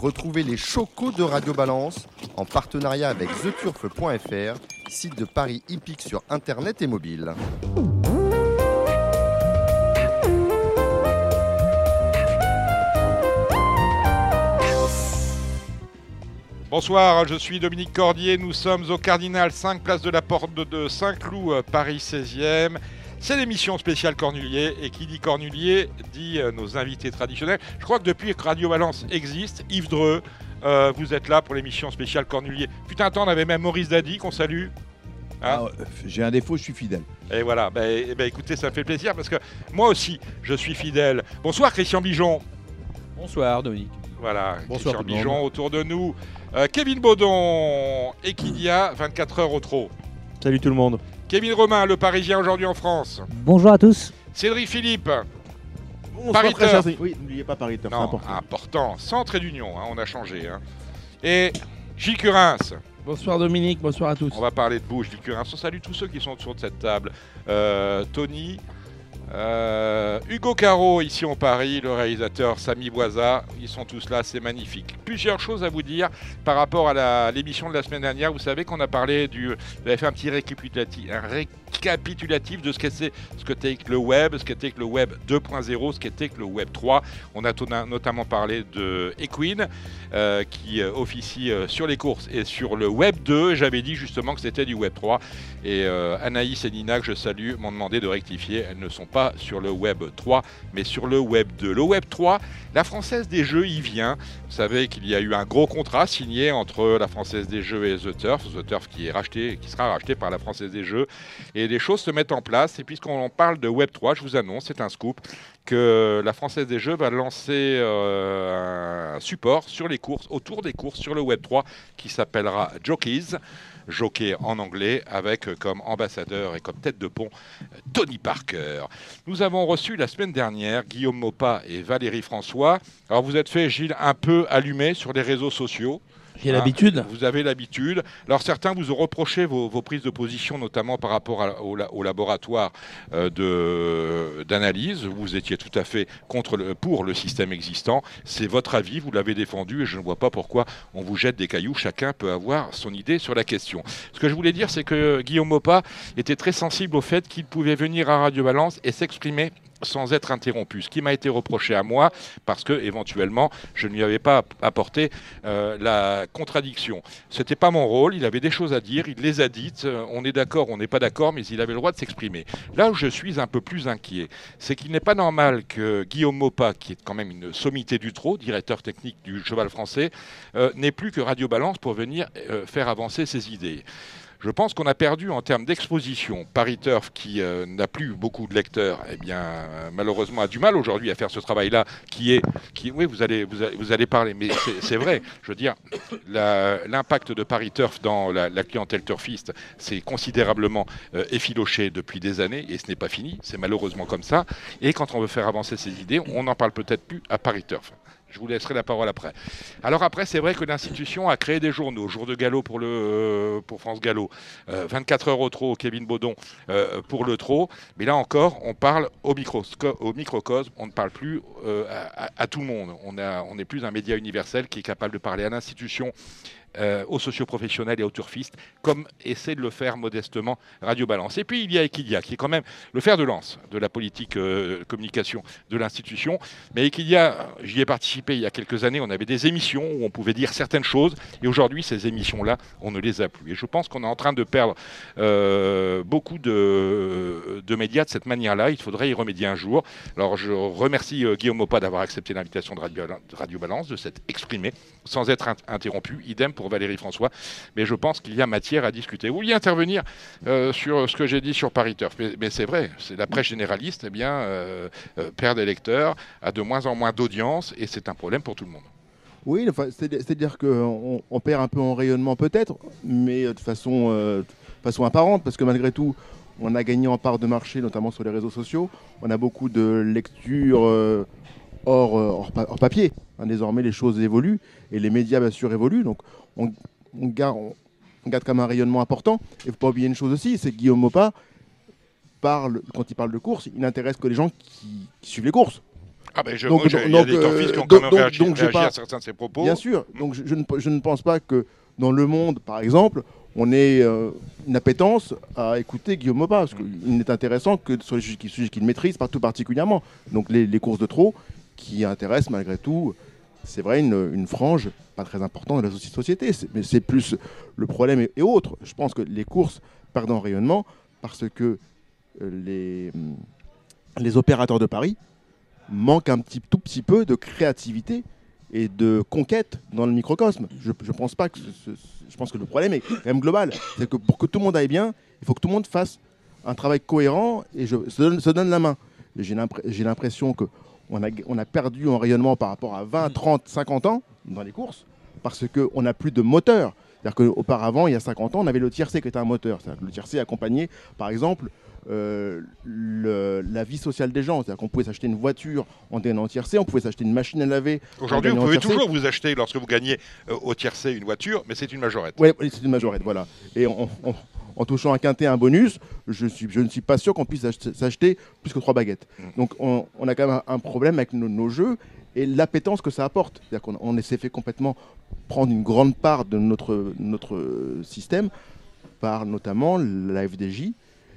Retrouvez les chocos de Radio Balance en partenariat avec theturf.fr, site de Paris hippique sur internet et mobile. Bonsoir, je suis Dominique Cordier. Nous sommes au Cardinal 5, place de la Porte de Saint-Cloud, Paris 16e. C'est l'émission spéciale Cornulier. Et qui dit Cornulier dit euh, nos invités traditionnels. Je crois que depuis que Radio Valence existe, Yves Dreux, euh, vous êtes là pour l'émission spéciale Cornulier. Putain, attends, on avait même Maurice Dady qu'on salue. Hein Ah, J'ai un défaut, je suis fidèle. Et voilà, bah, écoutez, ça me fait plaisir parce que moi aussi, je suis fidèle. Bonsoir Christian Bijon. Bonsoir Dominique. Voilà, Bonsoir Christian. Bijon autour de nous. Euh, Kevin Baudon, Equidia, 24 heures au trot. Salut tout le monde. Kevin Romain, le Parisien aujourd'hui en France. Bonjour à tous. Cédric Philippe, Paris cher. Oui, n'oubliez pas Paris non, important. important, centre et d'union, hein, on a changé. hein. Et Gilles Curins, Bonsoir Dominique, bonsoir à tous. on va parler de vous, Gilles Curins. On salue tous ceux qui sont autour de cette table. Euh, Tony, euh, Hugo Caro, ici en Paris, le réalisateur Samy Boisa, ils sont tous là, c'est magnifique. Plusieurs choses à vous dire par rapport à l'émission de la semaine dernière. Vous savez qu'on a parlé du. Avez fait un petit récapitulatif, de ce qu'était ce que le web, ce qu'était le web 2.0, ce qu'était le web 3. On a notamment parlé de Equine, euh, qui euh, officie sur les courses et sur le web 2. J'avais dit justement que c'était du web 3. Et Anaïs et Nina, que je salue, m'ont demandé de rectifier. Elles ne sont pas sur le web 3, mais sur le web 2. Le web 3, la Française des Jeux y vient. Vous savez qu'il y a eu un gros contrat signé entre la Française des Jeux et The Turf. The Turf qui est racheté, qui sera racheté par la Française des Jeux. Et les choses se mettent en place. Et puisqu'on parle de web 3, je vous annonce, c'est un scoop, que la Française des Jeux va lancer euh, un support sur les courses, autour des courses sur le web 3, qui s'appellera Jockeys jockey en anglais, avec euh, comme ambassadeur et comme tête de pont euh, Tony Parker. Nous avons reçu la semaine dernière Guillaume Mopa et Valérie François. Alors vous êtes fait, Gilles, un peu allumé sur les réseaux sociaux. Ah. Vous avez l'habitude. Alors certains vous ont reproché vos, prises de position, notamment par rapport au, la- au laboratoire euh, d'analyse. Vous étiez tout à fait contre le, pour le système existant. C'est votre avis, vous l'avez défendu et je ne vois pas pourquoi on vous jette des cailloux. Chacun peut avoir son idée sur la question. Ce que je voulais dire, c'est que Guillaume Mopa était très sensible au fait qu'il pouvait venir à Radio Balance et s'exprimer sans être interrompu, ce qui m'a été reproché à moi parce que éventuellement je ne lui avais pas apporté euh, la contradiction. C'était pas mon rôle, il avait des choses à dire, il les a dites, euh, on est d'accord, on n'est pas d'accord, mais il avait le droit de s'exprimer. Là où je suis un peu plus inquiet, c'est qu'il n'est pas normal que Guillaume Mopa, qui est quand même une sommité du trot, directeur technique du cheval français, euh, n'ait plus que Radio Balance pour venir faire avancer ses idées. Je pense qu'on a perdu en termes d'exposition. Paris Turf, qui euh, n'a plus beaucoup de lecteurs, eh bien, euh, malheureusement, a du mal aujourd'hui à faire ce travail-là, qui est, qui, oui, vous allez, vous allez, parler, mais c'est- vrai. Je veux dire, l'impact de Paris Turf dans la, la clientèle turfiste, c'est considérablement euh, effiloché depuis des années, et ce n'est pas fini. C'est malheureusement comme ça. Et quand on veut faire avancer ces idées, on n'en parle peut-être plus à Paris Turf. Je vous laisserai la parole après. Alors après, c'est vrai que l'institution a créé des journaux. Jour de galop pour, le, euh, pour France Gallo, euh, 24 heures au trot, Kevin Baudon euh, pour le trot. Mais là encore, on parle au, microcosme, on ne parle plus euh, à, tout le monde. On a- on n'est plus un média universel qui est capable de parler à l'institution, euh, aux socioprofessionnels et aux turfistes, comme essaie de le faire modestement Radio Balance. Et puis il y a Equidia, qui est quand même le fer de lance de la politique euh, communication de l'institution. Mais Equidia, j'y ai participé il y a quelques années, on avait des émissions où on pouvait dire certaines choses, et aujourd'hui ces émissions-là, on ne les a plus. Et je pense qu'on est en train de perdre euh, beaucoup de, médias de cette manière-là. Il faudrait y remédier un jour. Alors je remercie euh, Guillaume Mopa d'avoir accepté l'invitation de Radio, Radio Balance, de s'être exprimé sans être int- interrompu. Idem pour Valérie François. Mais je pense qu'il y a matière à discuter. Vous vouliez intervenir euh, sur ce que j'ai dit sur Paris Turf. Mais, c'est vrai, c'est la presse généraliste, eh bien, euh, euh, perd des lecteurs, a de moins en moins d'audience, et c'est un problème pour tout le monde. Oui, c'est-à-dire qu'on on perd un peu en rayonnement peut-être, mais euh, de façon, euh, façon apparente, parce que malgré tout, on a gagné en part de marché, notamment sur les réseaux sociaux. On a beaucoup de lectures euh, hors, euh, hors papier. Hein, désormais, les choses évoluent et les médias, bien sûr, évoluent. Donc, on, on garde, on, on garde comme un rayonnement important. Et il ne faut pas oublier une chose aussi, c'est que Guillaume Mopa parle, quand il parle de course, il n'intéresse que les gens qui, qui suivent les courses. Ah ben je, Donc, moi, y a donc, des torfistes qui ont euh, quand même donc- réagi, donc, j'ai réagi pas- à certains de ces propos. Bien sûr. Donc je, je ne, je ne pense pas que dans le monde, par exemple, on ait euh, une appétence à écouter Guillaume Mopa, parce qu'il n'est intéressant que sur les sujets qu'il maîtrise, pas tout particulièrement. Donc les, les courses de trot, qui intéressent malgré tout, c'est vrai, une, frange pas très importante de la soci- société. Mais c'est plus le problème est autre. Je pense que les courses perdent en rayonnement parce que euh, les, hum, les opérateurs de Paris manquent un petit, tout petit peu de créativité et de conquête dans le microcosme. Je, pense pas que je pense que le problème est quand même global. C'est que pour que tout le monde aille bien, il faut que tout le monde fasse un travail cohérent et je, se, donne, la main. Et j'ai l'impression que on a, on a perdu en rayonnement par rapport à 20, 30, 50 ans dans les courses parce qu'on n'a plus de moteur. C'est-à-dire qu'auparavant, il y a 50 ans, on avait le tiercé qui était un moteur. C'est-à-dire que le tiercé accompagnait, par exemple, euh, le- la vie sociale des gens. C'est-à-dire qu'on pouvait s'acheter une voiture en gagnant tiercé, on pouvait s'acheter une machine à laver. Aujourd'hui, vous pouvez toujours vous acheter, lorsque vous gagnez euh, au tiercé une voiture, mais c'est une majorette. Oui, c'est une majorette, voilà. Et en- en touchant un quintet, un bonus, je, suis, je ne suis pas sûr qu'on puisse ach- s'acheter plus que trois baguettes. Mm. Donc on, on a quand même un, un problème avec nos, nos jeux et l'appétence que ça apporte. C'est-à-dire qu'on on s'est fait complètement prendre une grande part de notre, notre système par notamment la FDJ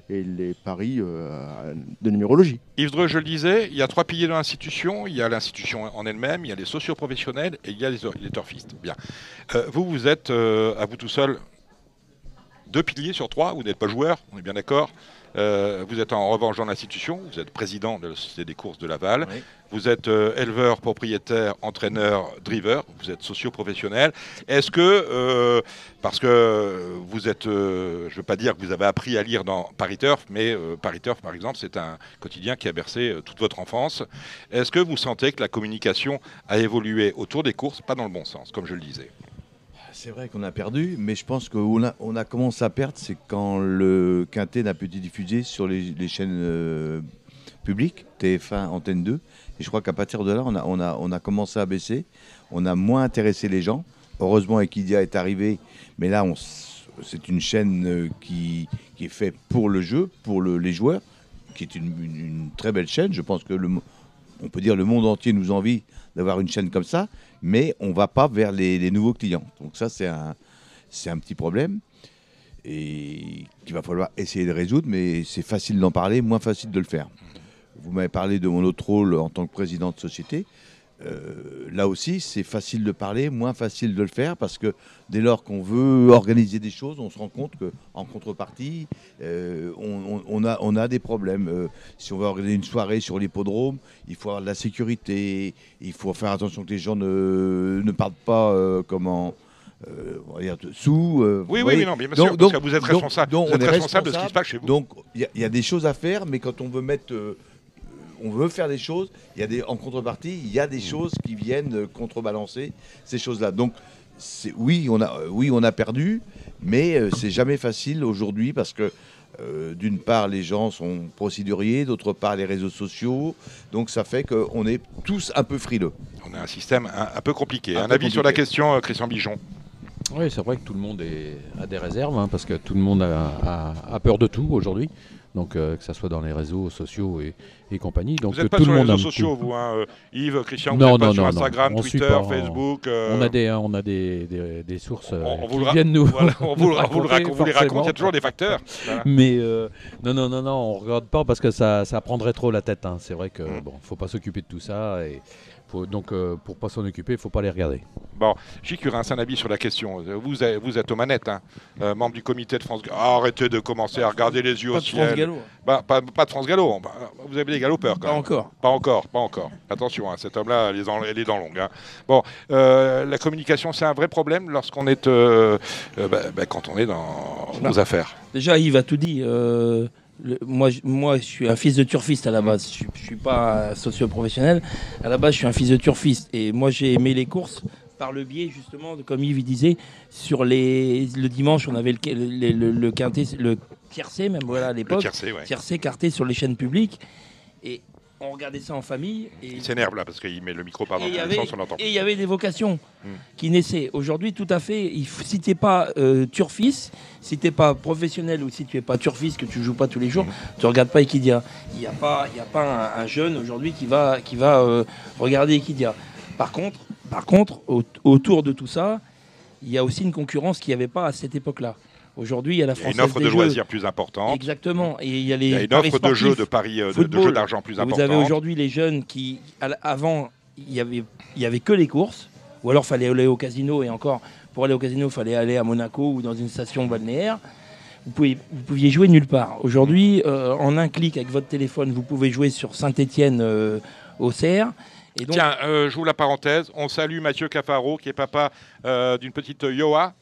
et les paris euh, de numérologie. Yves Dreux, je le disais, il y a trois piliers de l'institution. Il y a l'institution en elle-même, il y a les socioprofessionnels et il y a les, les turfistes. Bien. Euh, vous, vous êtes euh, à vous tout seul deux piliers sur trois. Vous n'êtes pas joueur, on est bien d'accord. Euh, vous êtes en revanche dans l'institution. Vous êtes président de la Société des courses de Laval. Oui. Vous êtes euh, éleveur, propriétaire, entraîneur, driver. Vous êtes socio-professionnel. Est-ce que, euh, parce que vous êtes, je ne veux pas dire que vous avez appris à lire dans Paris Turf, mais Paris Turf, par exemple, c'est un quotidien qui a bercé toute votre enfance. Est-ce que vous sentez que la communication a évolué autour des courses, pas dans le bon sens, comme je le disais C'est vrai qu'on a perdu, mais je pense qu'on a, commencé à perdre, c'est quand le Quintet n'a plus été diffusé sur les, chaînes euh, publiques, TF1, Antenne 2. Et je crois qu'à partir de là, on a, on, a, on a commencé à baisser. On a moins intéressé les gens. Heureusement, Equidia est arrivé, mais là, on c'est une chaîne euh, qui, qui est faite pour le jeu, pour le- les joueurs, qui est une, très belle chaîne. Je pense que on peut dire le monde entier nous envie d'avoir une chaîne comme ça, mais on va pas vers les, les nouveaux clients. Donc ça, c'est un, c'est un petit problème et qu'il va falloir essayer de résoudre, mais c'est facile d'en parler, moins facile de le faire. Vous m'avez parlé de mon autre rôle en tant que président de société. Euh, là aussi, c'est facile de parler, moins facile de le faire, parce que dès lors qu'on veut organiser des choses, on se rend compte qu'en contrepartie, euh, on, a, on a des problèmes. Euh, si on veut organiser une soirée sur l'hippodrome, il faut avoir de la sécurité, il faut faire attention que les gens ne, ne partent pas comment, on va dire, sous. Oui, oui, non, bien Donc- sûr, parce donc- que vous êtes responsable, donc vous on êtes est responsable de ce qui se passe chez vous. Donc il y, a- il y a des choses à faire, mais quand on veut mettre, on veut faire des choses, il y a des, en contrepartie, il y a des choses qui viennent euh, contrebalancer ces choses-là. Donc c'est- oui, on a, euh, oui, on a perdu, mais euh, c'est jamais facile aujourd'hui parce que euh, d'une part les gens sont procéduriers, d'autre part les réseaux sociaux, donc ça fait qu'on est tous un peu frileux. On a un système un, un peu compliqué. Un Un, peu avis sur la question, euh, Christian Bijon Oui, c'est vrai que tout le monde est, a des réserves, hein, parce que tout le monde a, a- a peur de tout aujourd'hui. Donc, euh, que ce soit dans les réseaux sociaux et, et compagnie. Donc, Vous n'êtes euh, pas tout sur le les monde réseaux sociaux, vous, hein, euh, Yves, Christian, vous Non, n'êtes pas non, sur non, Instagram, non. On Twitter, pas, on- Facebook. euh, On a des, on a des, des, des sources euh, on vous qui le viennent nous. voilà, on vous, le, on raconter, vous les raconte, il y a toujours des facteurs. Voilà. Mais euh, non, non, non, non, on regarde pas parce que ça, ça prendrait trop la tête. hein. C'est vrai que Mm. bon, faut pas s'occuper de tout ça et faut, donc euh, pour pas s'en occuper, il faut pas les regarder. Gilles Curin, un avis sur la question. Vous êtes, vous êtes aux manettes, hein, euh, membre du comité de France. Ah, arrêtez de commencer à regarder les yeux Pas au de ciel. France Gallo. Bah, pas, pas de France Gallo. Bah, vous avez des galopeurs quand Pas même. encore. Pas encore, pas encore. Attention, hein, cet homme-là, elle est dans, elle est dans longue. hein. Bon, euh, la communication, c'est un vrai problème lorsqu'on est, euh, euh, bah, bah, quand on est dans nos affaires. Déjà, Yves a tout dit. Le- moi, je- moi, je suis un fils de turfiste à la base. Je, je suis pas socio-professionnel. À la base, je suis un fils de turfiste. Et moi, j'ai aimé les courses par le biais, justement, de, comme Yves disait, sur les, le dimanche, on avait le, le, le, le quintet, le tiercé, même voilà, à Le l'époque. tiercé, ouais. tiercé carté sur les chaînes publiques. Et on regardait ça en famille. Et Il s'énerve là parce qu'il met le micro par dans et il y tous les avait- sens, on l'entend. et il y avait des vocations Hmm. qui naissaient. Aujourd'hui, tout à fait, si tu n'es pas euh, turfiste, si tu n'es pas professionnel ou si tu n'es pas turfiste, que tu joues pas tous les jours, tu regardes pas Equidia. Il n'y a pas, il y a pas un, un jeune aujourd'hui qui va, qui va euh, regarder Equidia. Par contre, par contre au- autour de tout ça, il y a aussi une concurrence qu'il n'y avait pas à cette époque-là. Aujourd'hui, il y a la Française une offre des de Jeux. loisirs plus importante. Exactement. Et il y a les Il y a une offre de jeux de paris, euh, de- jeux d'argent plus Vous importante. avez aujourd'hui les jeunes qui, avant, il y avait, il y avait que les courses, ou alors fallait aller au casino et encore pour aller au casino, il fallait aller à Monaco ou dans une station balnéaire. Vous, pouvez, vous pouviez jouer nulle part. Aujourd'hui, euh, en un clic avec votre téléphone, vous pouvez jouer sur Saint-Étienne au Cerf. Et donc, Tiens, euh, j'ouvre la parenthèse. On salue Mathieu Cafaro, qui est papa euh, d'une petite Yoa.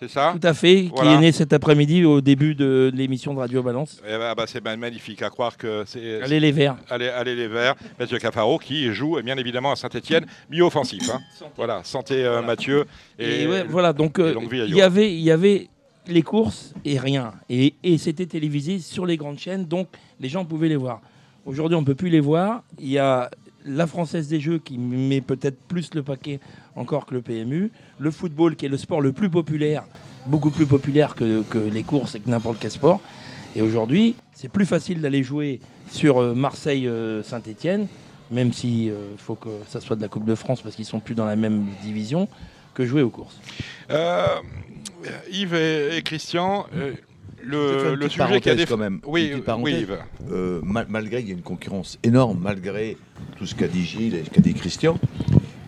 C'est ça tout à fait, Voilà. qui est né cet après-midi au début de l'émission de Radio Balance. Eh ben, bah, C'est ma- magnifique à croire que c'est. Allez les Verts. Allez, allez les Verts. Mathieu Cafaro qui joue bien évidemment à Saint-Etienne, mi-offensif. hein. Voilà, santé euh, Voilà. Mathieu. Et, ouais, voilà, donc euh, il y avait, il y avait les courses et rien. Et, et c'était télévisé sur les grandes chaînes, donc les gens pouvaient les voir. Aujourd'hui, on ne peut plus les voir. Il y a la Française des Jeux qui met peut-être plus le paquet encore que le PMU. Le football qui est le sport le plus populaire, beaucoup plus populaire que, que les courses et que n'importe quel sport. Et aujourd'hui, c'est plus facile d'aller jouer sur euh, Marseille-Saint-Etienne, même s'il faut que ça soit de la Coupe de France parce qu'ils sont plus dans la même division, que jouer aux courses. Euh, Yves et, et Christian, euh, le, le sujet qui a des... quand même. Oui, oui, parenthèse. Yves. Euh, mal- malgré qu'il y a une concurrence énorme, malgré tout ce qu'a dit Gilles et ce qu'a dit Christian,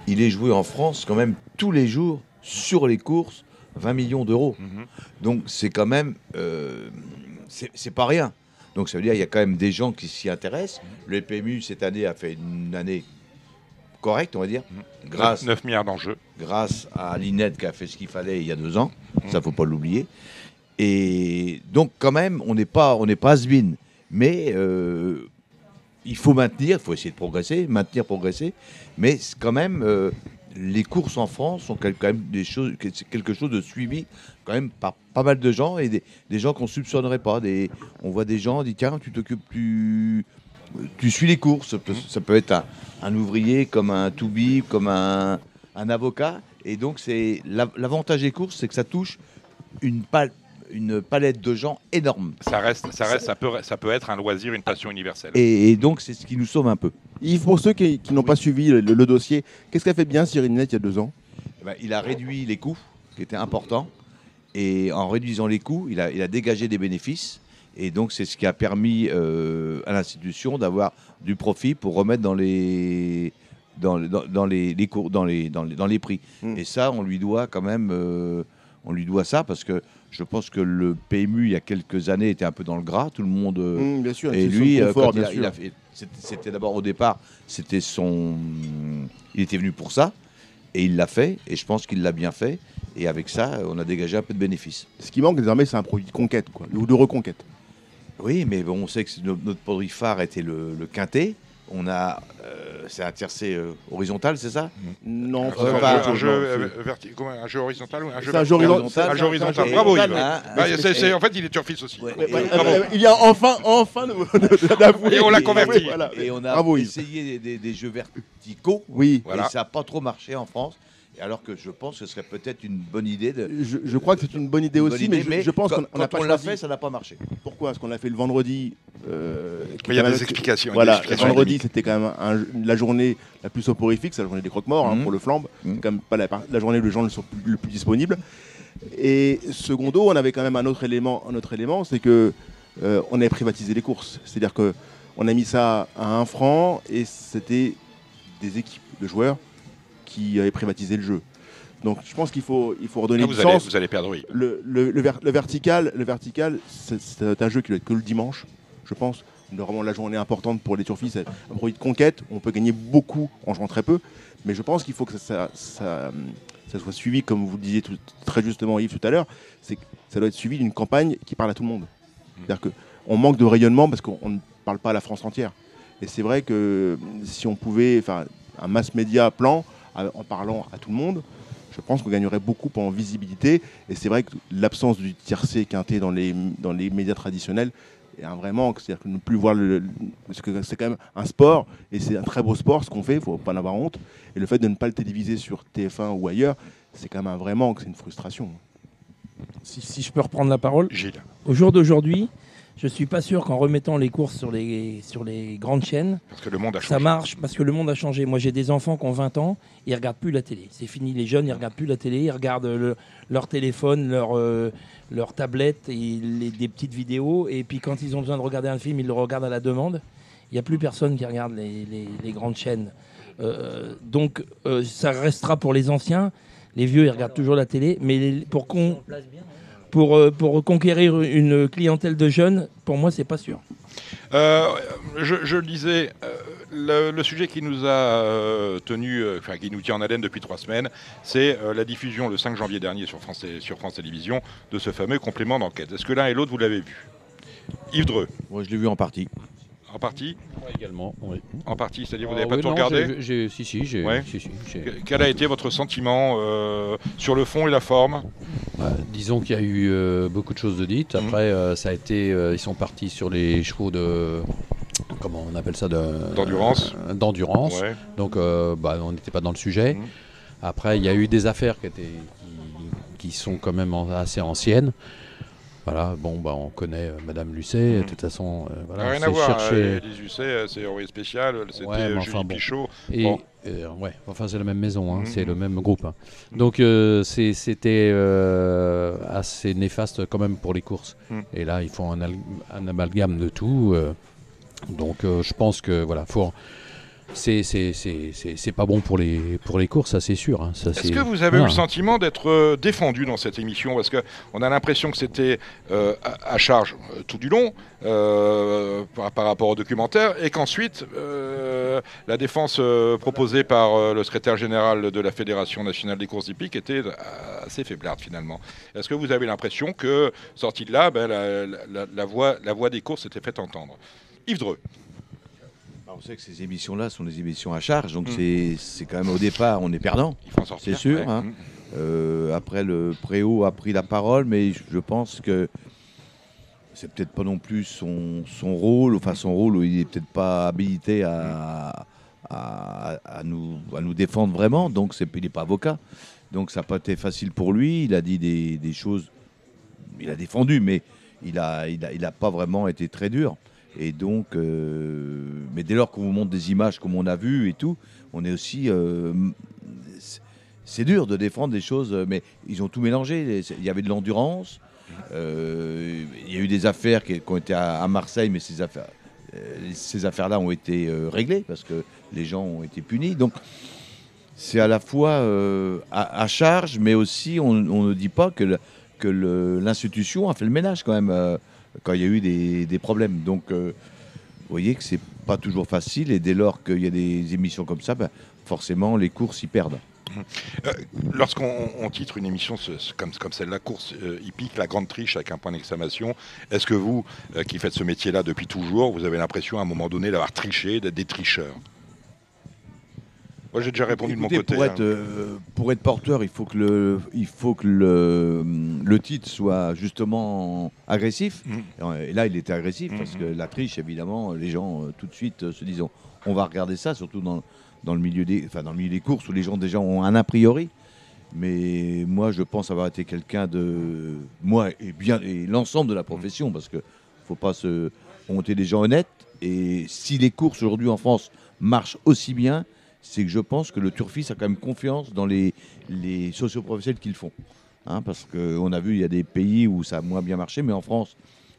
il est joué en France quand même tous les jours sur les courses 20 millions d'euros. Mhm. Donc c'est quand même, euh, c'est pas rien. Donc ça veut dire qu'il y a quand même des gens qui s'y intéressent. Le PMU cette année a fait une année correcte, on va dire, grâce 9 milliards d'enjeux. grâce à Linette qui a fait ce qu'il fallait il y a deux ans. Ça, faut pas l'oublier. Et donc, quand même, on n'est pas, on n'est pas. Mais euh, il faut maintenir, il faut essayer de progresser, maintenir, progresser. Mais quand même, euh, les courses en France sont quand même des choses, quelque chose de suivi quand même par pas mal de gens et des, des gens qu'on ne soupçonnerait pas. Des, on voit des gens, on dit tiens, tu t'occupes, tu, tu suis les courses. Ça peut, ça peut être un, un ouvrier, comme un to-be, comme un, un avocat. Et donc, c'est la- l'avantage des courses, c'est que ça touche une, pal- une palette de gens énorme. Ça reste, ça reste, ça peut, ça peut être un loisir, une passion universelle. Et, et donc, c'est ce qui nous sauve un peu. Yves, pour ceux qui, qui n'ont pas suivi le, le dossier, qu'est-ce qu'a fait bien Cyril Net il y a deux ans? Eh ben, il a réduit les coûts, qui étaient importants. Et en réduisant les coûts, il a, il a dégagé des bénéfices. Et donc, c'est ce qui a permis euh, à l'institution d'avoir du profit pour remettre dans les, dans, dans, dans les, les cours, dans, les, dans, les, dans les prix. Mm. Et ça, on lui doit quand même. euh, on lui doit ça parce que je pense que le PMU, il y a quelques années, était un peu dans le gras. Tout le monde. euh, Mmh, Bien sûr, et lui, confort, il sûr. il c'était- d'abord au départ, c'était son, il était venu pour ça, et il l'a fait, et je pense qu'il l'a bien fait, et avec ça, on a dégagé un peu de bénéfices. Ce qui manque désormais, c'est un produit de conquête, quoi, ou de reconquête. Oui, mais bon, on sait que notre produit phare était le, le quintet. On a, euh, c'est un tiercé euh, horizontal, c'est ça? Non, jeu- Euh, pas- un jeu, non, euh, un jeu horizontal ou un jeu un jeu vertical horizontal. Un jeu horizontal. Bravo Yves. Bah, c'est- c'est- en fait, il est turfiste aussi. Ouais, Ouais, et- ouais, bravo. euh, il y a enfin, enfin d'avouer. Et on l'a converti. voilà. Et on a Bravo, essayé des, des- des jeux verticaux, Oui, Voilà. et ça n'a pas trop marché en France. Alors que je pense que ce serait peut-être une bonne idée de. je, je crois que c'est une bonne idée une aussi, bonne mais, idée, je, je pense qu'on l'a choisi. fait, ça n'a pas marché. Pourquoi Parce qu'on l'a fait le vendredi. euh, Il y a des explications. des Voilà, explications vendredi, c'était quand même un- la journée la plus soporifique, c'est la journée des croque-morts hein, Mhm. pour le flambe. Mhm. C'est quand même pas la, journée où les gens le sont plus- le plus disponibles. Et secondo, on avait quand même un autre élément, un autre élément, c'est que euh, on avait privatisé les courses. C'est-à-dire que on a mis ça à un franc et c'était des équipes de joueurs qui avaient privatisé le jeu. Donc je pense qu'il faut, il faut redonner Ah, du vous, allez, sens. vous allez perdre, oui. Le, le- le ver- le vertical, le vertical c'est- un jeu qui doit être que le dimanche, je pense. Vraiment la journée importante pour les turfistes, c'est un produit de conquête. On peut gagner beaucoup en jouant très peu, mais je pense qu'il faut que ça, ça- ça, ça soit suivi, comme vous le disiez tout- très justement Yves tout à l'heure, c'est que ça doit être suivi d'une campagne qui parle à tout le monde. C'est-à-dire qu'on manque de rayonnement parce qu'on ne parle pas à la France entière. Et c'est vrai que si on pouvait, enfin, un mass média plan en parlant à tout le monde, je pense qu'on gagnerait beaucoup en visibilité. Et c'est vrai que l'absence du tiercé quintet dans les, dans les médias traditionnels et un vrai manque. C'est-à-dire que ne plus voir le. Parce que c'est quand même un sport, et c'est un très beau sport ce qu'on fait, il ne faut pas en avoir honte. Et le fait de ne pas le téléviser sur TF1 ou ailleurs, c'est quand même un vrai manque, c'est une frustration. Si, si je peux reprendre la parole, Gilles. au jour d'aujourd'hui, je suis pas sûr qu'en remettant les courses sur les, sur les grandes chaînes, Parce que le monde a changé. ça marche parce que le monde a changé. Moi, j'ai des enfants qui ont 20 ans, ils regardent plus la télé. C'est fini, les jeunes, ils regardent plus la télé, ils regardent le- leur téléphone, leur, euh, leur tablette et les- des petites vidéos. Et puis quand ils ont besoin de regarder un film, ils le regardent à la demande. Il n'y a plus personne qui regarde les, les- les grandes chaînes. Euh, donc, euh, ça restera pour les anciens. Les vieux, ils regardent toujours la télé. Mais les- pour, con- pour, euh, pour conquérir une clientèle de jeunes, pour moi, c'est pas sûr. Euh, je, je le disais, euh, le, le sujet qui nous a euh, tenu, euh, enfin qui nous tient en haleine depuis trois semaines, c'est euh, la diffusion le 5 janvier dernier sur France, sur France Télévisions de ce fameux complément d'enquête. Est-ce que l'un et l'autre vous l'avez vu? Yves Dreux, Moi, je l'ai vu en partie. En partie, Moi également, oui. en partie, c'est-à-dire vous Ah n'avez pas oui, tout non, regardé Si, si, j'ai. Ouais. si, si, j'ai- Quel a été votre sentiment euh, sur le fond et la forme? Bah, disons qu'il y a eu euh, beaucoup de choses de dites. Mhm. Après, euh, ça a été, ils sont partis sur les chevaux de, comment on appelle ça, de- D'endurance. d'endurance. Ouais. Donc, bah, on n'était pas dans le sujet. Mhm. Après, il y a eu des affaires qui étaient, qui, qui sont quand même assez anciennes. Voilà, bon, bah, on connaît euh, Madame Lucet. Mhm. De toute façon, euh, voilà, rien c'est à voir. chercher- euh, Les UC, euh, c'est envoyé spécial, c'était Ouais, euh, enfin, Julie bon. Pichot. Et Bon. euh, ouais, enfin c'est la même maison, hein, Mhm. c'est le même groupe. hein. Donc euh, c'était euh, assez néfaste quand même pour les courses. Mhm. Et là, ils font un, un amalgame de tout. euh, donc euh, je pense que voilà, faut. C'est- c'est- pas bon pour les, pour les courses, ça c'est sûr. hein, Est-ce que vous avez eu le sentiment d'être euh, défendu dans cette émission? Parce qu'on a l'impression que c'était euh, à, à charge euh, tout du long par, par rapport au documentaire et qu'ensuite la défense proposée par le secrétaire général de la Fédération nationale des courses hippiques était assez faiblarde finalement. Est-ce que vous avez l'impression que, sorti de là, ben, la, la- la- voix, la voix des courses s'était fait entendre? Yves Dreux. On sait que ces émissions-là sont des émissions à charge, donc Mm. c'est- quand même au départ, on est perdant. C'est sûr, Ouais. hein. Mm. Euh, après, le Préau a pris la parole, mais je- pense que c'est peut-être pas non plus son, son rôle, enfin son rôle où il est peut-être pas habilité à, à, à nous, à nous défendre vraiment, donc il n'est pas avocat. Donc ça n'a pas été facile pour lui, il a dit des, des choses, il a défendu, mais il n'a il a, il a pas vraiment été très dur. Et donc, euh, mais dès lors qu'on vous montre des images comme on a vu et tout, on est aussi... euh, c'est- dur de défendre des choses, euh, mais ils ont tout mélangé. Il y avait de l'endurance, il y a eu des affaires qui, ont été à, Marseille, mais ces affaires, ces affaires-là ont été réglées parce que les gens ont été punis. Donc, c'est à la fois à, charge, mais aussi on, ne dit pas que, l'institution a fait le ménage quand même quand il y a eu des, des problèmes. Donc, euh, vous voyez que c'est pas toujours facile, et dès lors qu'il y a des émissions comme ça, ben, forcément les courses y perdent. Lorsqu'on on titre une émission comme, comme celle-là, course euh, hippique, la grande triche avec un point d'exclamation, est-ce que vous, euh, qui faites ce métier-là depuis toujours, vous avez l'impression à un moment donné d'avoir triché, d'être des tricheurs? Moi j'ai déjà répondu Écoutez, de mon côté. Pour hein. être, euh, pour être porteur, il faut que le, il faut que le, le titre soit justement agressif. Mhm. Et là, il était agressif parce que la triche, évidemment, les gens euh, tout de suite euh, se disent on, on va regarder ça, surtout dans, dans, le milieu des, enfin, dans le milieu des courses où les gens déjà ont un a priori. Mais moi, je pense avoir été quelqu'un de. Moi et bien et l'ensemble de la profession, parce que faut pas se. On était des gens honnêtes. Et si les courses aujourd'hui en France marchent aussi bien, c'est que je pense que le turfiste a quand même confiance dans les, les socioprofessionnels qu'ils font. Hein, parce qu'on a vu, il y a des pays où ça a moins bien marché, mais en France,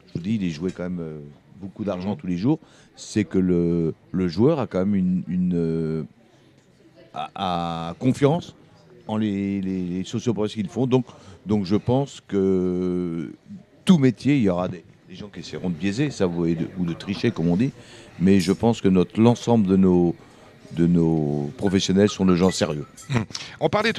je vous dis, il est joué quand même euh, beaucoup d'argent tous les jours. C'est que le, le joueur a quand même une, euh, a- confiance en les, les, les socioprofessionnels qu'ils font. Donc, donc je pense que tout métier, il y aura des, des gens qui essaieront de biaiser, ça, et de- ou de tricher, comme on dit. Mais je pense que l'ensemble de nos de nos professionnels sont de gens sérieux. On parlait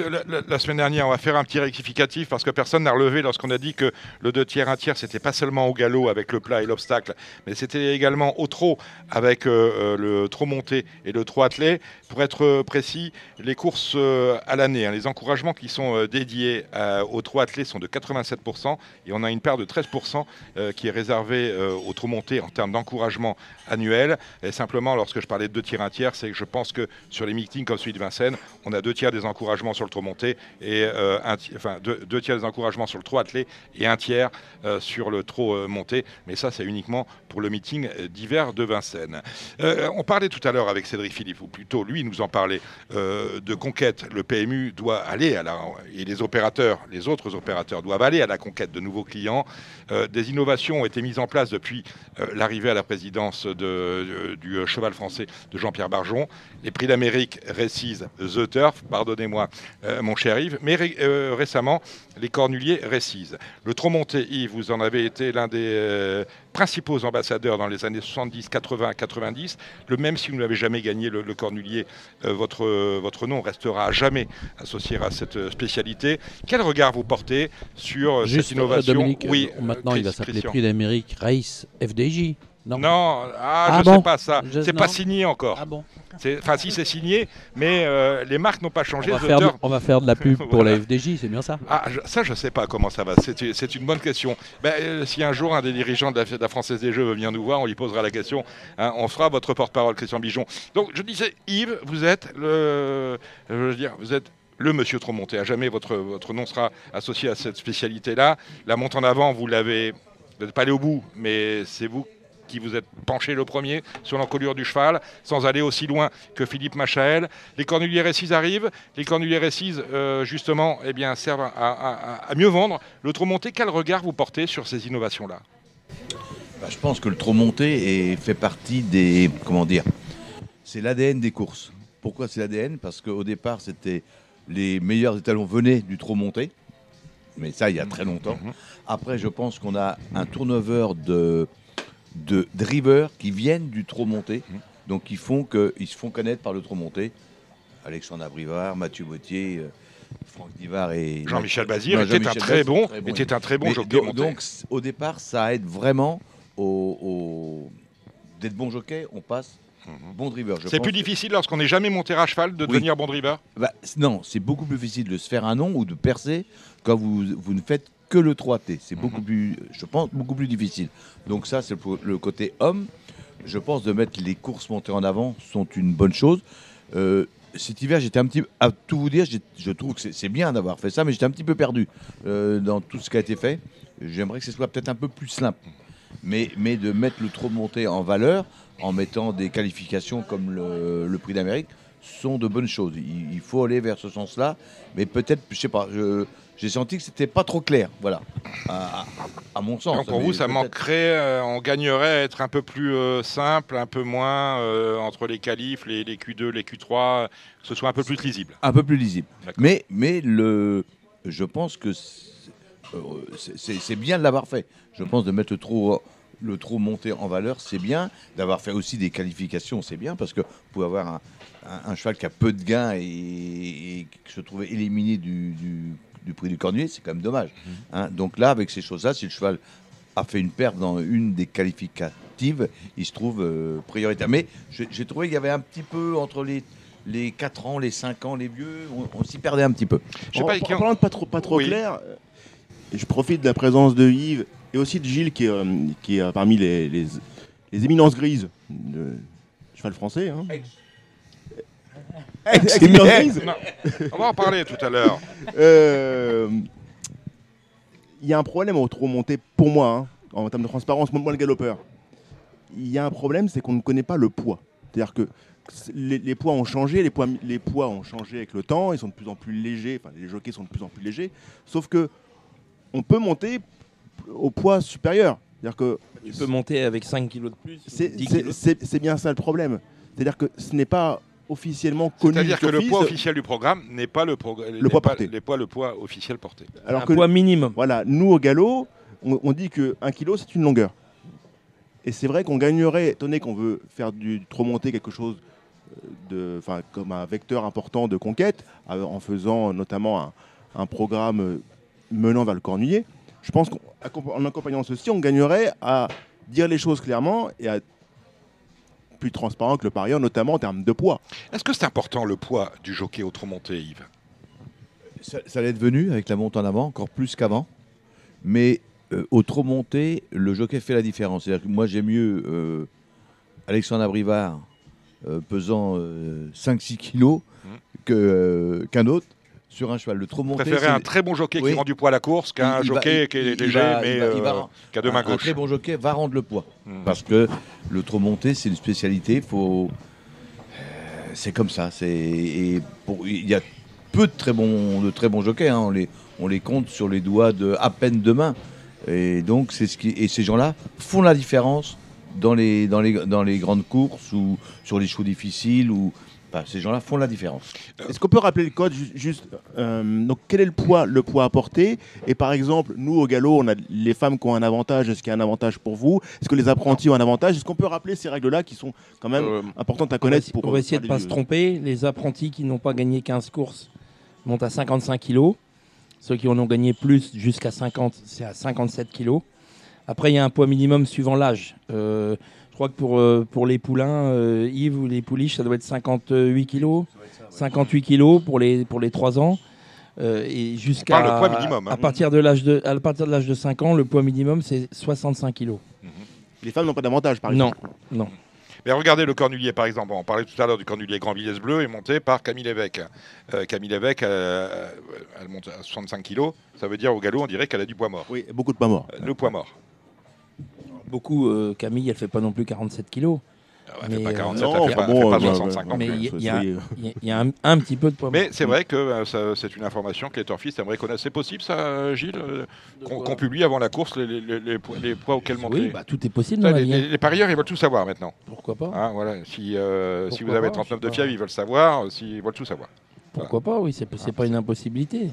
la semaine dernière, on va faire un petit rectificatif parce que personne n'a relevé lorsqu'on a dit que le 2 tiers, 1 tiers, c'était pas seulement au galop avec le plat et l'obstacle, mais c'était également au trot avec euh, euh, le trot monté et le trot attelé. Pour être euh, précis, les courses euh, à l'année, hein, les encouragements qui sont euh, dédiés à- au trot attelé sont de 87% et on a une part de 13% euh, qui est réservée euh, au trot monté en termes d'encouragement annuel. Et simplement, lorsque je parlais de 2 tiers, 1 tiers, c'est que je pense que sur les meetings comme celui de Vincennes, on a deux tiers des encouragements sur le trot monté et un enfin, deux, deux tiers des encouragements sur le trot attelé et un tiers sur le euh, monté. Mais ça, c'est uniquement pour le meeting d'hiver de Vincennes. On parlait tout à l'heure avec Cédric Philippe, ou plutôt lui nous en parlait, euh, de conquête. Le PMU doit aller à la, et les opérateurs, les autres opérateurs doivent aller à la conquête de nouveaux clients. Euh, des innovations ont été mises en place depuis euh, l'arrivée à la présidence de- de- du cheval français de Jean-Pierre Barjon. Les prix d'Amérique Récise The Turf, pardonnez-moi euh, mon cher Yves, mais ré- euh, récemment les Cornuliers Récise. Le trop monté, Yves, vous en avez été l'un des euh, principaux ambassadeurs dans les années 70, 80, 90. Le même si vous n'avez jamais gagné le, le Cornulier, votre, votre nom restera à jamais associé à cette spécialité. Quel regard vous portez sur Juste, cette innovation Dominique, Oui, maintenant il va s'appeler. Prix d'Amérique Race FDJ. Non. Non, ah, Ah je bon sais pas ça. Je- C'est pas signé encore. Ah bon C'est- Enfin, si c'est signé, mais euh, les marques n'ont pas on changé. va, The faire de, Turf- on va faire de la pub pour Voilà. la FDJ, c'est bien ça Ah, je- ça, je sais pas comment ça va. C'est c'est une bonne question. Ben, euh, si un jour un des dirigeants de la, de la Française des Jeux veut venir nous voir, on lui posera la question. Hein, on fera votre porte-parole, Christian Bijon. Donc, je disais, Yves, vous êtes le, je veux dire, vous êtes le Monsieur Tromonté. À jamais votre votre nom sera associé à cette spécialité-là. La monte en avant, vous l'avez, vous n'êtes pas allé au bout, mais c'est vous qui vous êtes penché le premier sur l'encolure du cheval, sans aller aussi loin que Philippe Machael. Les Cornuliers Récise arrivent. Les Cornuliers Récise, euh, justement, eh bien, servent à, à- à mieux vendre. Le trop monté, quel regard vous portez sur ces innovations-là? Bah, je pense que le trop monté est- fait partie des. Comment dire C'est l'ADN des courses. Pourquoi c'est l'ADN Parce qu'au départ, c'était les meilleurs étalons venaient du trop monté. Mais ça, il y a très longtemps. Mhm. Après, je pense qu'on a un turnover de, de drivers qui viennent du trop monté. Mhm. Donc, ils, font que, ils se font connaître par le trop monté. Alexandre Abrivard, Mathieu Bautier, euh, Franck Divard et. Jean-Michel Bazir était un très bon, très était un très bon jockey donc, monté. donc, au départ, ça aide vraiment au, au- d'être bon jockey, on passe Mhm. bon driver. C'est plus que- difficile lorsqu'on n'est jamais monté à cheval de Oui. devenir bon driver? Bah, non, c'est beaucoup plus difficile de se faire un nom ou de percer quand vous, vous ne faites que le 3T. C'est Mhm. beaucoup plus, je pense, beaucoup plus difficile. Donc ça, c'est le côté homme. Je pense de mettre les courses montées en avant sont une bonne chose. Euh, cet hiver, j'étais un petit, à tout vous dire, je trouve que c'est- c'est bien d'avoir fait ça, mais j'étais un petit peu perdu euh, dans tout ce qui a été fait. J'aimerais que ce soit peut-être un peu plus simple. Mais, mais de mettre le trop monté en valeur en mettant des qualifications comme le, le prix d'Amérique sont de bonnes choses. Il, il faut aller vers ce sens-là, mais peut-être, je sais pas, j'ai senti que c'était pas trop clair, voilà, à, à- à mon sens. Donc pour vous, ça manquerait, euh, on gagnerait à être un peu plus euh, simple, un peu moins euh, entre les qualifs, les, les Q2, les Q3, que ce soit un peu plus lisible. un peu plus lisible. Mais, mais le, je pense que c'est bien de l'avoir fait. Je pense de mettre trop, le trop monté en valeur, c'est bien. D'avoir fait aussi des qualifications, c'est bien parce que vous pouvez avoir un, un- un cheval qui a peu de gains et, et qui se trouvait éliminé du, du- du prix du cornulier, c'est quand même dommage. Mhm. hein. Donc là, avec ces choses-là, si le cheval a fait une perte dans une des qualificatives, il se trouve euh, prioritaire. Mais j'ai trouvé qu'il y avait un petit peu entre les les 4 ans, les 5 ans, les vieux, on, on s'y perdait un petit peu. Je sais en, pas, en qui ont- parlant de pas trop, pas trop Oui. clair, euh, je profite de la présence de Yves et aussi de Gilles qui est, euh, qui est parmi les, les, les éminences grises de cheval français. Hein. Non, on va en parler tout à l'heure. Euh, Il y a un problème au trop monté pour moi, hein, en termes de transparence, moi le galopeur. Il y a un problème, c'est qu'on ne connaît pas le poids. C'est-à-dire que les, les poids ont changé, les poids, les poids ont changé avec le temps, ils sont de plus en plus légers, enfin les jockeys sont de plus en plus légers, sauf que on peut monter au poids supérieur. C'est-à-dire que Tu peux monter avec 5 kilos de plus, c'est 10 c'est- kilos. c'est- c'est bien ça le problème. C'est-à-dire que ce n'est pas officiellement connu. C'est-à-dire que le poids officiel du programme n'est pas le, poids pas- porté. les poids, le poids officiel porté. Alors un que poids minimum. Voilà, nous au galop, on, on dit que 1 kg c'est une longueur. Et c'est vrai qu'on gagnerait, étonné qu'on veut faire du trop monter quelque chose de, enfin, comme un vecteur important de conquête, euh, en faisant notamment un, un programme euh, menant vers le cornulier. Je pense qu'en accompagnant ceci, on gagnerait à dire les choses clairement et à plus transparent que le parieur, notamment en termes de poids. Est-ce que c'est important le poids du jockey au trop monté, Yves? Ça, ça l'est devenu avec la monte en avant, encore plus qu'avant. Mais euh, au trop monté, le jockey fait la différence. C'est-à-dire que moi, j'ai mieux euh, Alexandre Abrivard euh, pesant 5-6 kilos que, euh, qu'un autre sur un cheval. Le trop monté. Préférez c'est- un très bon jockey Oui. qui rend du poids à la course qu'un va- jockey qui est léger va- mais euh, qui a deux un, mains un gauches. très bon jockey va rendre le poids. Mhm. Parce que le trop monté, c'est une spécialité. Faut... euh, C'est comme ça. C'est... et pour- Il y a peu de très bons, de très bons jockeys. hein. On, les, on les compte sur les doigts de à peine deux mains. Et donc, c'est ce qui... et ces gens-là font la différence dans les, dans les, dans les grandes courses ou sur les chevaux difficiles. Ou... Enfin, ces gens-là font la différence. Est-ce qu'on peut rappeler le code ju- juste euh, Donc, quel est le poids, le poids apporté Et par exemple, nous au galop, on a les femmes qui ont un avantage. Est-ce qu'il y a un avantage pour vous? Est-ce que les apprentis ont un avantage? Est-ce qu'on peut rappeler ces règles-là qui sont quand même Euh, importantes à On va, connaître pour on va essayer de ne pas les- se tromper. Les apprentis qui n'ont pas gagné 15 courses montent à 55 kilos. Ceux qui en ont gagné plus, jusqu'à 50, c'est à 57 kilos. Après, il y a un poids minimum suivant l'âge. Euh, crois que pour, euh, pour les poulains, euh, Yves ou les pouliches, ça doit être 58 kilos. 58 kilos pour les, pour les 3 ans. Euh, et jusqu'à poids minimum, hein. à partir de l'âge de à partir de l'âge de 5 ans, le poids minimum c'est 65 kilos. Les femmes n'ont pas d'avantage, par Non, exemple. non. Mais regardez le cornulier par exemple. On parlait tout à l'heure du cornulier Grand Villesse Bleu est monté par Camille Lévesque. Euh, Camille Lévesque, euh, elle monte à 65 kilos. Ça veut dire au galop, on dirait qu'elle a du poids mort. Oui, beaucoup de morts. Euh, Le poids mort. Beaucoup, euh, Camille, elle fait pas non plus 47 kilos. Ah Elle fait Mais, pas euh, 47, non, elle fait pas, enfin elle fait bon, pas euh, 65 non mais plus. il y, a, c'est- il y a- il y a un, un petit peu de poids. Mais c'est vrai que euh, ça- c'est une information que les torfistes aimeraient connaître. C'est possible ça, euh, Gilles euh, Qu'on qu'on publie avant la course les, les- les- les poids, les poids auxquels monter Oui, bah, tout est possible les, vie. hein. les- les parieurs, ils veulent tout savoir maintenant. Pourquoi pas Hein, voilà. si, euh, si vous avez pas, 39 je sais de pas. fièvre, ils veulent savoir. euh, si- Ils veulent tout savoir. Pourquoi pas Oui, c'est c'est pas une impossibilité.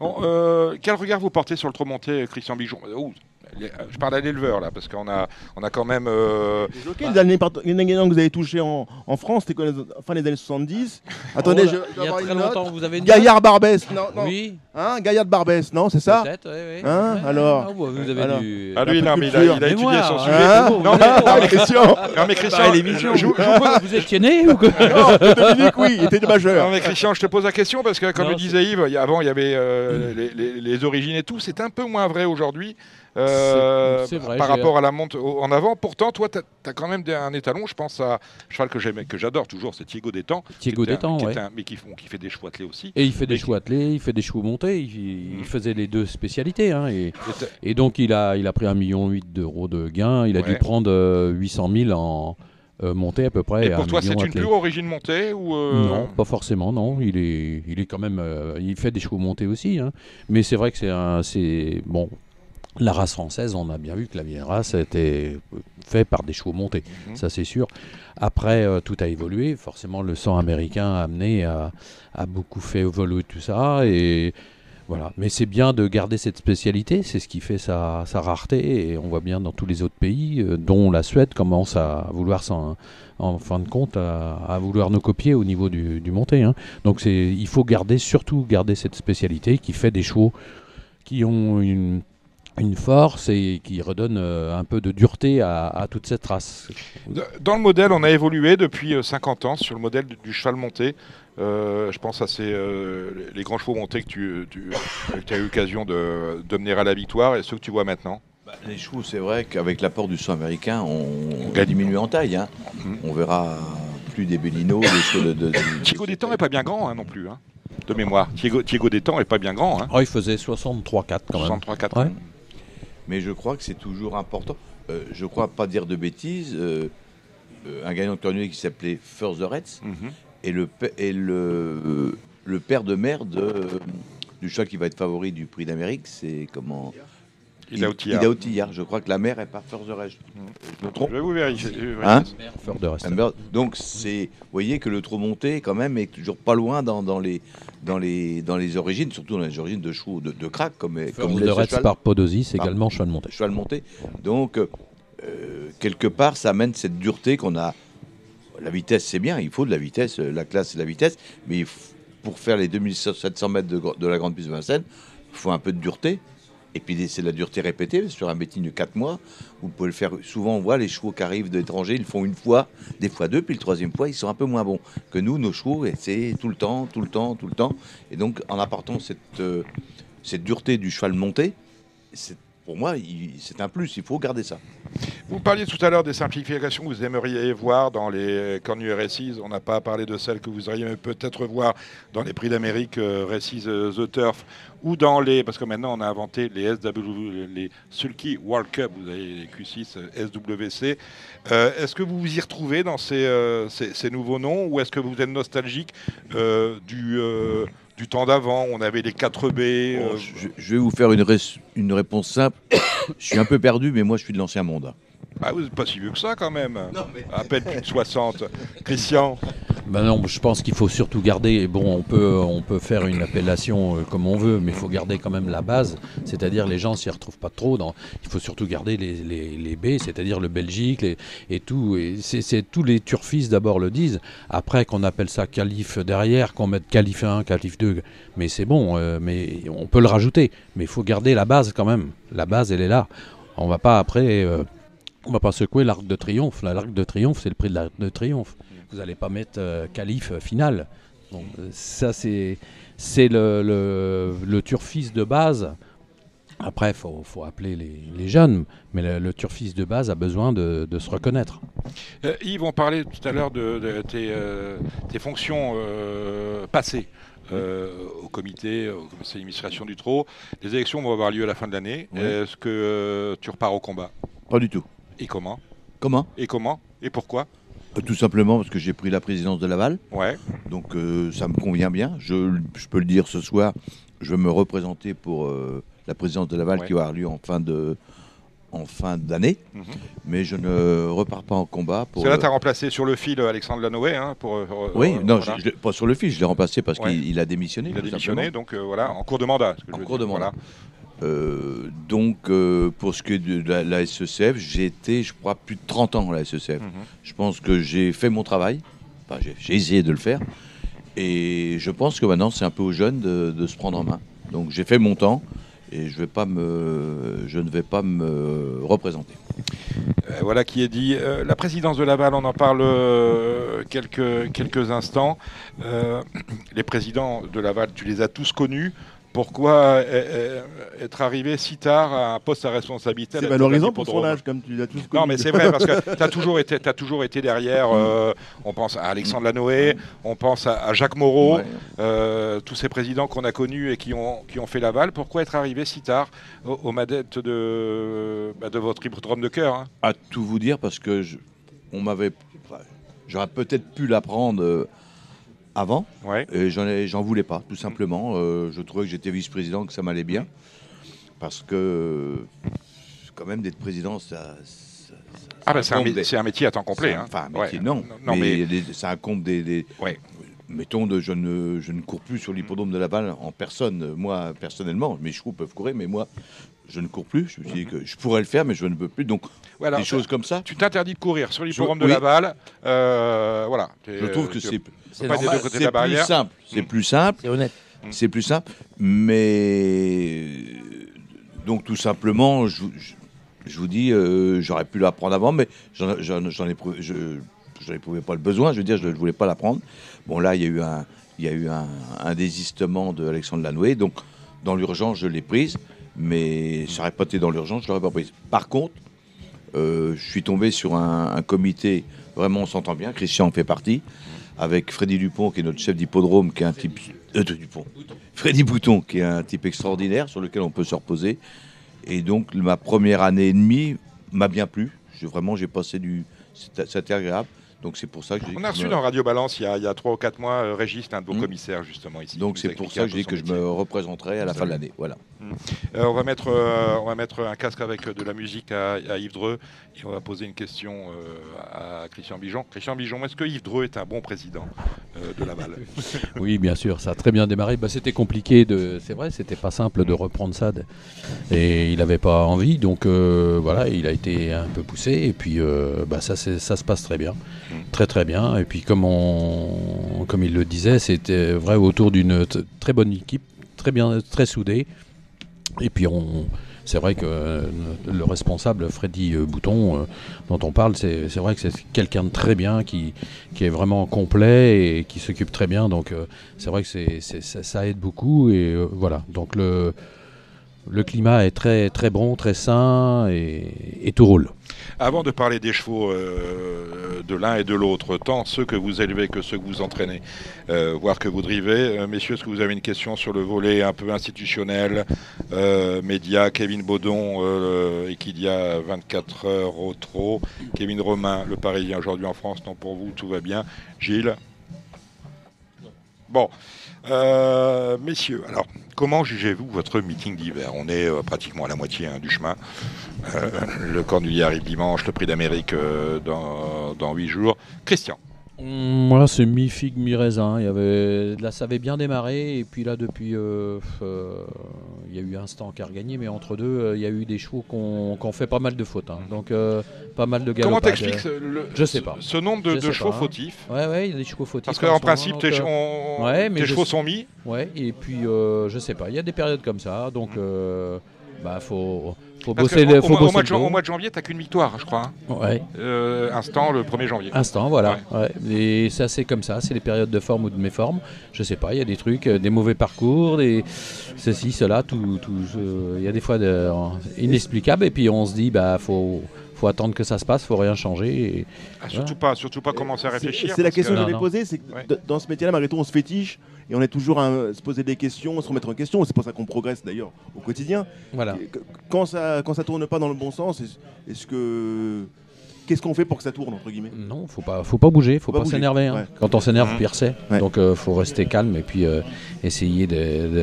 Bon, euh, quel regard vous portez sur le trop monté, Christian Bijon? Ouh, les- euh, Je parle à l'éleveur là, parce qu'on a, on a quand même. euh, Les années gagnantes que vous avez touchées en, en France, c'était fin des années 70 Attendez, Oh je, là, je il y a très longtemps, vous avez une Gaillard Barbès, non, non. Oui, Hein, Gaillard Barbès, non, c'est ça peut-être, oui, oui. Hein, alors Ah, bah, vous avez Alors. du... Ah lui, non, mais il a, il a étudié son hein. sujet. Hein non, Ah, Christian non, mais Christian, l'émission. je, vous- je vous étiez né ou quoi Non, Dominique, oui, il était de majeur. Non mais Christian, je te pose la question parce que comme Non, le disait Yves, il avant il y avait euh, les, les- les origines et tout, c'est un peu moins vrai aujourd'hui euh, vrai, par rapport à la monte en avant. Pourtant, toi, tu as, quand même un étalon. Je pense à cheval que j'aime, que j'adore toujours, c'est Thiego Détang. Thiego Détang, ouais. mais qui, qui fait des chevaux attelés aussi. Et il fait des chevaux attelés, il fait des chevaux montés, il, il Mm. faisait les deux spécialités. hein, et, Et et donc il a, il a pris 1,8 million d'euros de gains, il a Ouais. dû prendre euh, 800 000 en euh, montée à peu près. Et pour toi, c'est une pure origine montée ou euh, Non, pas forcément, non. Il est, il est quand même, euh, il fait des chevaux montés aussi, hein. mais c'est vrai que c'est un, c'est bon. La race française, on a bien vu que la vieille race était faite par des chevaux montés, Mhm. ça c'est sûr. Après, euh, tout a évolué. Forcément, le sang américain a amené à, a beaucoup fait évoluer tout ça et voilà. Mais c'est bien de garder cette spécialité, c'est ce qui fait sa, sa rareté et on voit bien dans tous les autres pays, euh, dont la Suède commence à vouloir en fin de compte à, à vouloir nous copier au niveau du, du monté. hein. Donc il faut garder, surtout garder cette spécialité qui fait des chevaux qui ont une, une force et qui redonne euh, un peu de dureté à, à toute cette race. Dans le modèle, on a évolué depuis euh, 50 ans sur le modèle du, du cheval monté. Euh, je pense à ces, euh, les grands chevaux montés que tu, tu- que tu as eu l'occasion de, de mener à la victoire et ceux que tu vois maintenant. Bah, les chevaux, c'est vrai qu'avec l'apport du sang américain, on, on gagne. diminue en taille. hein. Mhm. On verra plus des Bellinos, des chevaux de. de, de- Thiego Détang n'est pas bien grand hein, non plus, hein, de mémoire. Thiego, Thiego Détang n'est pas bien grand. Hein, Oh, il faisait 63-4 quand même. 63-4. Ouais. Mais je crois que c'est toujours important. Euh, je crois pas dire de bêtises. euh, euh, un gagnant de cornulier qui s'appelait First the Reds et le, pa- et le, le père de mère de, du cheval qui va être favori du prix d'Amérique, c'est comment Il a Outillard. Ida Outillard. Je crois que la mère est par Reds. Je me trompe Je vais vous vérifier. vérifier Hein. Amber- Donc c'est, vous voyez que le trop monté quand même est toujours pas loin dans, dans les dans les dans les origines, surtout dans les origines de chevaux de, de crack comme comme cheval, par Podosis, également cheval monté. cheval monté. Donc euh, quelque part ça amène cette dureté qu'on a la vitesse, c'est bien, il faut de la vitesse, la classe, c'est la vitesse, mais il pour faire les 2700 mètres de, de la grande piste de Vincennes, il faut un peu de dureté. Et puis c'est de la dureté répétée sur un meeting de 4 mois. Vous pouvez le faire souvent. On voit les chevaux qui arrivent d'étrangers, ils le font une fois, des fois deux, puis le troisième fois, ils sont un peu moins bons que nous. Nos chevaux, et c'est tout le temps, tout le temps, tout le temps. Et donc en apportant cette, euh, cette dureté du cheval monté, pour moi, c'est un plus. Il faut garder ça. Vous parliez tout à l'heure des simplifications que vous aimeriez voir dans les cornues RSIs. On n'a pas parlé de celles que vous auriez peut-être voir dans les prix d'Amérique euh, RSIs euh, The Turf ou dans les. Parce que maintenant, on a inventé les SW, les Sulky World Cup. Vous avez les Q6 euh, SWC. Euh, est-ce que vous vous y retrouvez dans ces, euh, ces, ces nouveaux noms ou est-ce que vous êtes nostalgique euh, du, euh, du temps d'avant? On avait les 4B. euh, Bon, je, je vais vous faire une, res- une réponse simple. je suis un peu perdu, mais moi, je suis de l'ancien monde. Bah, vous n'êtes pas si vieux que ça quand même. À peine plus de 60. Christian? Ben non, je pense qu'il faut surtout garder. Bon, on peut, on peut faire une appellation euh, comme on veut, mais il faut garder quand même la base. C'est-à-dire les gens s'y retrouvent pas trop. Dans, il faut surtout garder les, les, les B, c'est-à-dire le Belgique les- et tout. Et c'est, c'est- tous les turfistes d'abord le disent. Après qu'on appelle ça qualif derrière, qu'on mette qualif 1, qualif 2, mais c'est bon. euh, mais on peut le rajouter. Mais il faut garder la base quand même. La base, elle est là. On va pas après. euh, on va pas secouer l'arc de triomphe. L'arc de triomphe, c'est le prix de l'arc de triomphe. Vous n'allez pas mettre euh, qualif euh, final. Donc, euh, ça, c'est, c'est le, le, de base. Après, il faut, faut appeler les, les jeunes, mais le, le turfiste de base a besoin de, de se reconnaître. Euh, Yves, on parlait tout à l'heure de, de tes, euh, tes fonctions euh, passées euh, au comité, au conseil d'administration du TRO. Les élections vont avoir lieu à la fin de l'année. Oui. Est-ce que euh, tu repars au combat? Pas du tout. Et comment Comment Et comment Et pourquoi Euh, Tout simplement parce que j'ai pris la présidence de Laval. Ouais. Donc euh, ça me convient bien. Je, je peux le dire ce soir, je vais me représenter pour euh, la présidence de Laval Ouais. qui avoir lieu en fin de en fin d'année, Mhm. mais je ne repars pas en combat pour. C'est là tu as remplacé sur le fil Alexandre Lanoé. Hein, pour, oui, euh, non, voilà. je, pas sur le fil, je l'ai remplacé parce Ouais. qu'il il a démissionné. Il a démissionné, donc voilà, en cours de mandat. ce que je En cours dire, de mandat. voilà. Euh, donc, euh, pour ce qui est de la, la SECF, j'ai été, je crois, plus de 30 ans à la SECF. Mhm. Je pense que j'ai fait mon travail. Enfin, j'ai- essayé de le faire. Et je pense que maintenant, c'est un peu aux jeunes de, de se prendre en main. Donc, j'ai fait mon temps et je, vais pas me, je ne vais pas me représenter. Euh, voilà qui est dit. Euh, la présidence de Laval, on en parle euh, quelques, quelques instants. Les présidents de Laval, tu les as tous connus. Pourquoi euh, euh, être arrivé si tard à un poste à responsabilité C'est valorisant pour son âge, comme tu l'as tous Non, connu. mais c'est vrai, parce que tu as toujours été, t'as toujours été derrière. euh, on pense à Alexandre Lanoé, on pense à, à Jacques Moreau, Ouais. euh, tous ces présidents qu'on a connus et qui ont, qui ont fait Laval. Pourquoi être arrivé si tard aux, aux manettes de, bah, de votre hippodrome de cœur hein? À tout vous dire, parce que je- on m'avait. enfin, J'aurais peut-être pu l'apprendre avant. Ouais. Et j'en ai- j'en voulais pas, tout simplement. Euh, je trouvais que j'étais vice-président, que ça m'allait bien. Parce que, quand même, d'être président, ça. ça- ça- Ah bah c'est un, métier à temps complet. hein. Enfin, un Ouais. métier, non. Non, mais ça incombe des. des- Ouais. Mettons, de, je, ne, je ne cours plus sur l'hippodrome de Laval en personne. Moi, personnellement, mes chevaux peuvent courir, mais moi, je ne cours plus. Je me suis dit que je pourrais le faire, mais je ne peux plus. Donc, des choses comme ça, Tu t'interdis de courir sur l'hippodrome de oui. Laval. euh, voilà. Je trouve que c'est plus simple. C'est Mm. plus simple. C'est honnête. C'est plus simple. Mais donc tout simplement, je, vous- je- je vous dis, euh, j'aurais pu l'apprendre avant, mais j'en j'en- j'en ai prouvé- je je n'éprouvais pas le besoin. Je veux dire, je ne voulais pas l'apprendre. Bon là, il y a eu un il y a eu un, un désistement de Alexandre Lanoué, donc dans l'urgence, je l'ai prise, mais ça n'aurait pas été dans l'urgence, je l'aurais pas prise. Par contre, euh, je suis tombé sur un, un comité, vraiment on s'entend bien, Christian en fait partie, avec Freddy Dupont, qui est notre chef d'hippodrome, qui est un type... euh, Dupont. Freddy Bouton, qui est un type extraordinaire, sur lequel on peut se reposer. Et donc, ma première année et demie m'a bien plu. Vraiment, j'ai passé du... C'était c'était agréable. Donc, c'est pour ça que j'ai... On a reçu me- dans Radio Balance il y a, il y a 3 ou 4 mois euh, Régis, un de vos Mm. commissaires justement ici. Donc, c'est pour ça que je dis que je me représenterai à la fin de l'année. Voilà. Euh, on, va mettre, euh, on va mettre un casque avec de la musique à, à Yves Dreux et on va poser une question euh, à Christian Bijon. Christian Bijon, est-ce que Yves Dreux est un bon président euh, de Laval? Oui, bien sûr, ça a très bien démarré. Bah, c'était compliqué, de... c'est vrai, c'était pas simple de reprendre ça. de- Et il n'avait pas envie, donc euh, voilà, il a été un peu poussé. Et puis, euh, bah, ça se passe très bien. Très très bien. Et puis comme, il le disait, c'était vrai autour d'une très bonne équipe, très bien, très soudée. Et puis on, c'est vrai que euh, le responsable, Freddy euh, Bouton, euh, dont on parle, c'est vrai que c'est quelqu'un de très bien, qui, est vraiment complet et qui s'occupe très bien. Donc euh, c'est vrai que ça, aide beaucoup. Et euh, voilà, donc le, climat est très, très bon, très sain et tout roule. Avant de parler des chevaux euh, de l'un et de l'autre, tant ceux que vous élevez que ceux que vous entraînez, euh, voire que vous drivez, euh, messieurs, est-ce que vous avez une question sur le volet un peu institutionnel, média, Kevin Baudon, euh, Equidia 24 heures au trot, Kevin Romain, le Parisien aujourd'hui en France, non pour vous, tout va bien. Gilles? Bon, Euh, messieurs, alors comment jugez-vous votre meeting d'hiver? On est euh, pratiquement à la moitié hein, du chemin. Euh, le Cornulier arrive dimanche, le prix d'Amérique euh, dans, dans 8 jours. Christian, Moi, c'est mi-figue, mi-raisin. Il y avait... Là, ça avait bien démarré. Et puis là, depuis. euh, euh, il y a eu Instant qui a regagné. Mais entre deux, euh, il y a eu des chevaux qui ont qui ont fait pas mal de fautes. hein. Donc, pas mal de comment galopades. t'expliques ce, le- je sais pas. ce nombre de, chevaux pas, hein. fautifs? Ouais, ouais, il y a des chevaux fautifs. Parce en qu'en principe, tes, on- ouais, mais tes chevaux sais- sont mis. Ouais, et puis, je sais pas. Il y a des périodes comme ça. Donc, euh, bah, faut, faut Parce que bosser, au, le, au faut mois- au bosser mois le de, au mois de janvier, t'as qu'une victoire, je crois. hein. Ouais. Euh, instant, le 1er janvier. Instant, voilà. ouais. Et ça, c'est comme ça. C'est les périodes de forme ou de méforme. Je sais pas. Il y a des trucs, euh, des mauvais parcours, des ceci, cela, tout. tout euh, il y a des fois de, inexplicables. Et puis on se dit, bah, faut, faut attendre que ça se passe. Faut rien changer. Et, Ah, surtout pas, surtout pas commencer à réfléchir. C'est la question que que- j'avais posée, c'est que Ouais. d- dans ce métier-là, malgré tout, on se fétiche et on est toujours à euh, se poser des questions, se remettre en question. C'est pour ça qu'on progresse d'ailleurs au quotidien. voilà. Quand ça, quand ça tourne pas dans le bon sens, est-ce que qu'est-ce qu'on fait pour que ça tourne entre guillemets? Non, faut pas, faut pas bouger, faut pas pas, s'énerver. hein. ouais. Quand on s'énerve, Mhm. pire c'est. Ouais. Donc, euh, faut rester calme et puis euh, essayer de,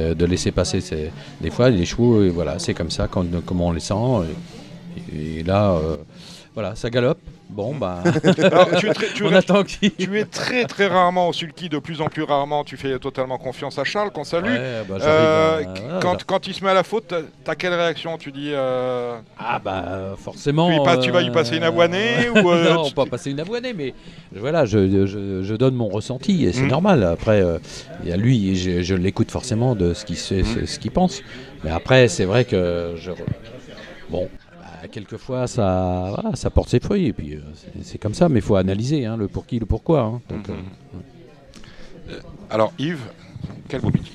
de- de laisser passer. ces- Des fois, les chevaux, voilà, c'est comme ça, quand, comme on les sent. Et, et là, euh, voilà, ça galope. Bon, bah, Alors, tu, es très, tu on restes- attend qu'il. tu es très très rarement au sulky, de plus en plus rarement. Tu fais totalement confiance à Charles, qu'on salue. Ouais, bah, Euh, euh, quand, quand il se met à la faute, t'as- quelle réaction Tu dis. euh, Ah bah euh, forcément. Tu, passes- tu vas y passer une avoinée ou, euh, Non, pas passer une avoinée, mais voilà, je, je- je donne mon ressenti et c'est Mhm. normal. Après, euh, il y a lui, je, je l'écoute forcément de ce qu'il Mhm. ce pense. Mais après, c'est vrai que je. Bon. Bah, Quelquefois, ça, voilà, ça porte ses fruits, et puis euh, c'est- comme ça, mais il faut analyser hein, le pour qui, le pourquoi. hein. Donc, Mhm. euh, Alors, Yves, quel beau meeting.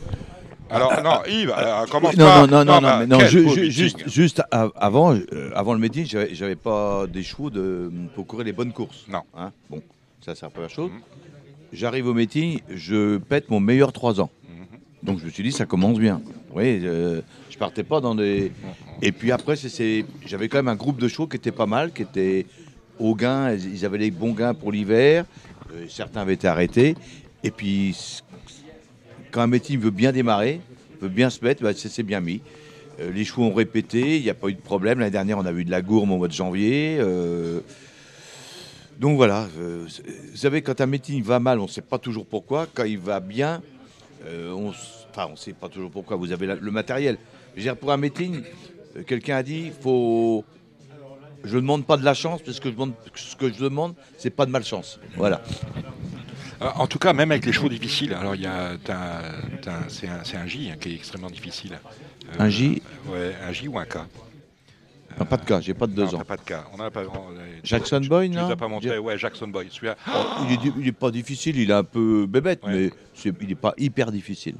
Alors, non, Yves, euh, commence non, pas. non, non, non, non, bah, juste, avant, euh, avant le meeting, j'avais j'avais pas des chevaux de, pour courir les bonnes courses. Non. Hein bon, ça c'est la première chose. Mhm. J'arrive au meeting, je pète mon meilleur 3 ans. Donc je me suis dit, ça commence bien. Oui, euh, je partais pas dans des. Et puis après, j'avais quand même un groupe de chevaux qui était pas mal, qui était au gain, ils avaient les bons gains pour l'hiver, euh, certains avaient été arrêtés. Et puis, quand un meeting veut bien démarrer, veut bien se mettre, bah, c'est bien mis. Euh, les chevaux ont répété, il n'y a pas eu de problème. L'année dernière, on a eu de la gourme au mois de janvier. euh, donc voilà, vous savez, quand un meeting va mal, on ne sait pas toujours pourquoi. Quand il va bien, euh, on enfin, ne sait pas toujours pourquoi. Vous avez la- le matériel. Je veux dire, pour un meeting, euh, quelqu'un a dit, faut. Je ne demande pas de la chance, parce que je demande, ce que je demande, c'est pas de malchance. Voilà. Euh, En tout cas, même avec les chevaux difficiles. Alors, il y a, c'est un, J hein, qui est extrêmement difficile. Euh, Un J Ouais, un J ou un K. Pas de cas, j'ai pas de deux Non, ans. pas de K. On a pas. on- Jackson tu- Boy, tu non as pas montré. Ouais, Jackson Boy. Oh, il, est, di- il est pas difficile, il est un peu bébête, Ouais. mais il n'est pas hyper difficile.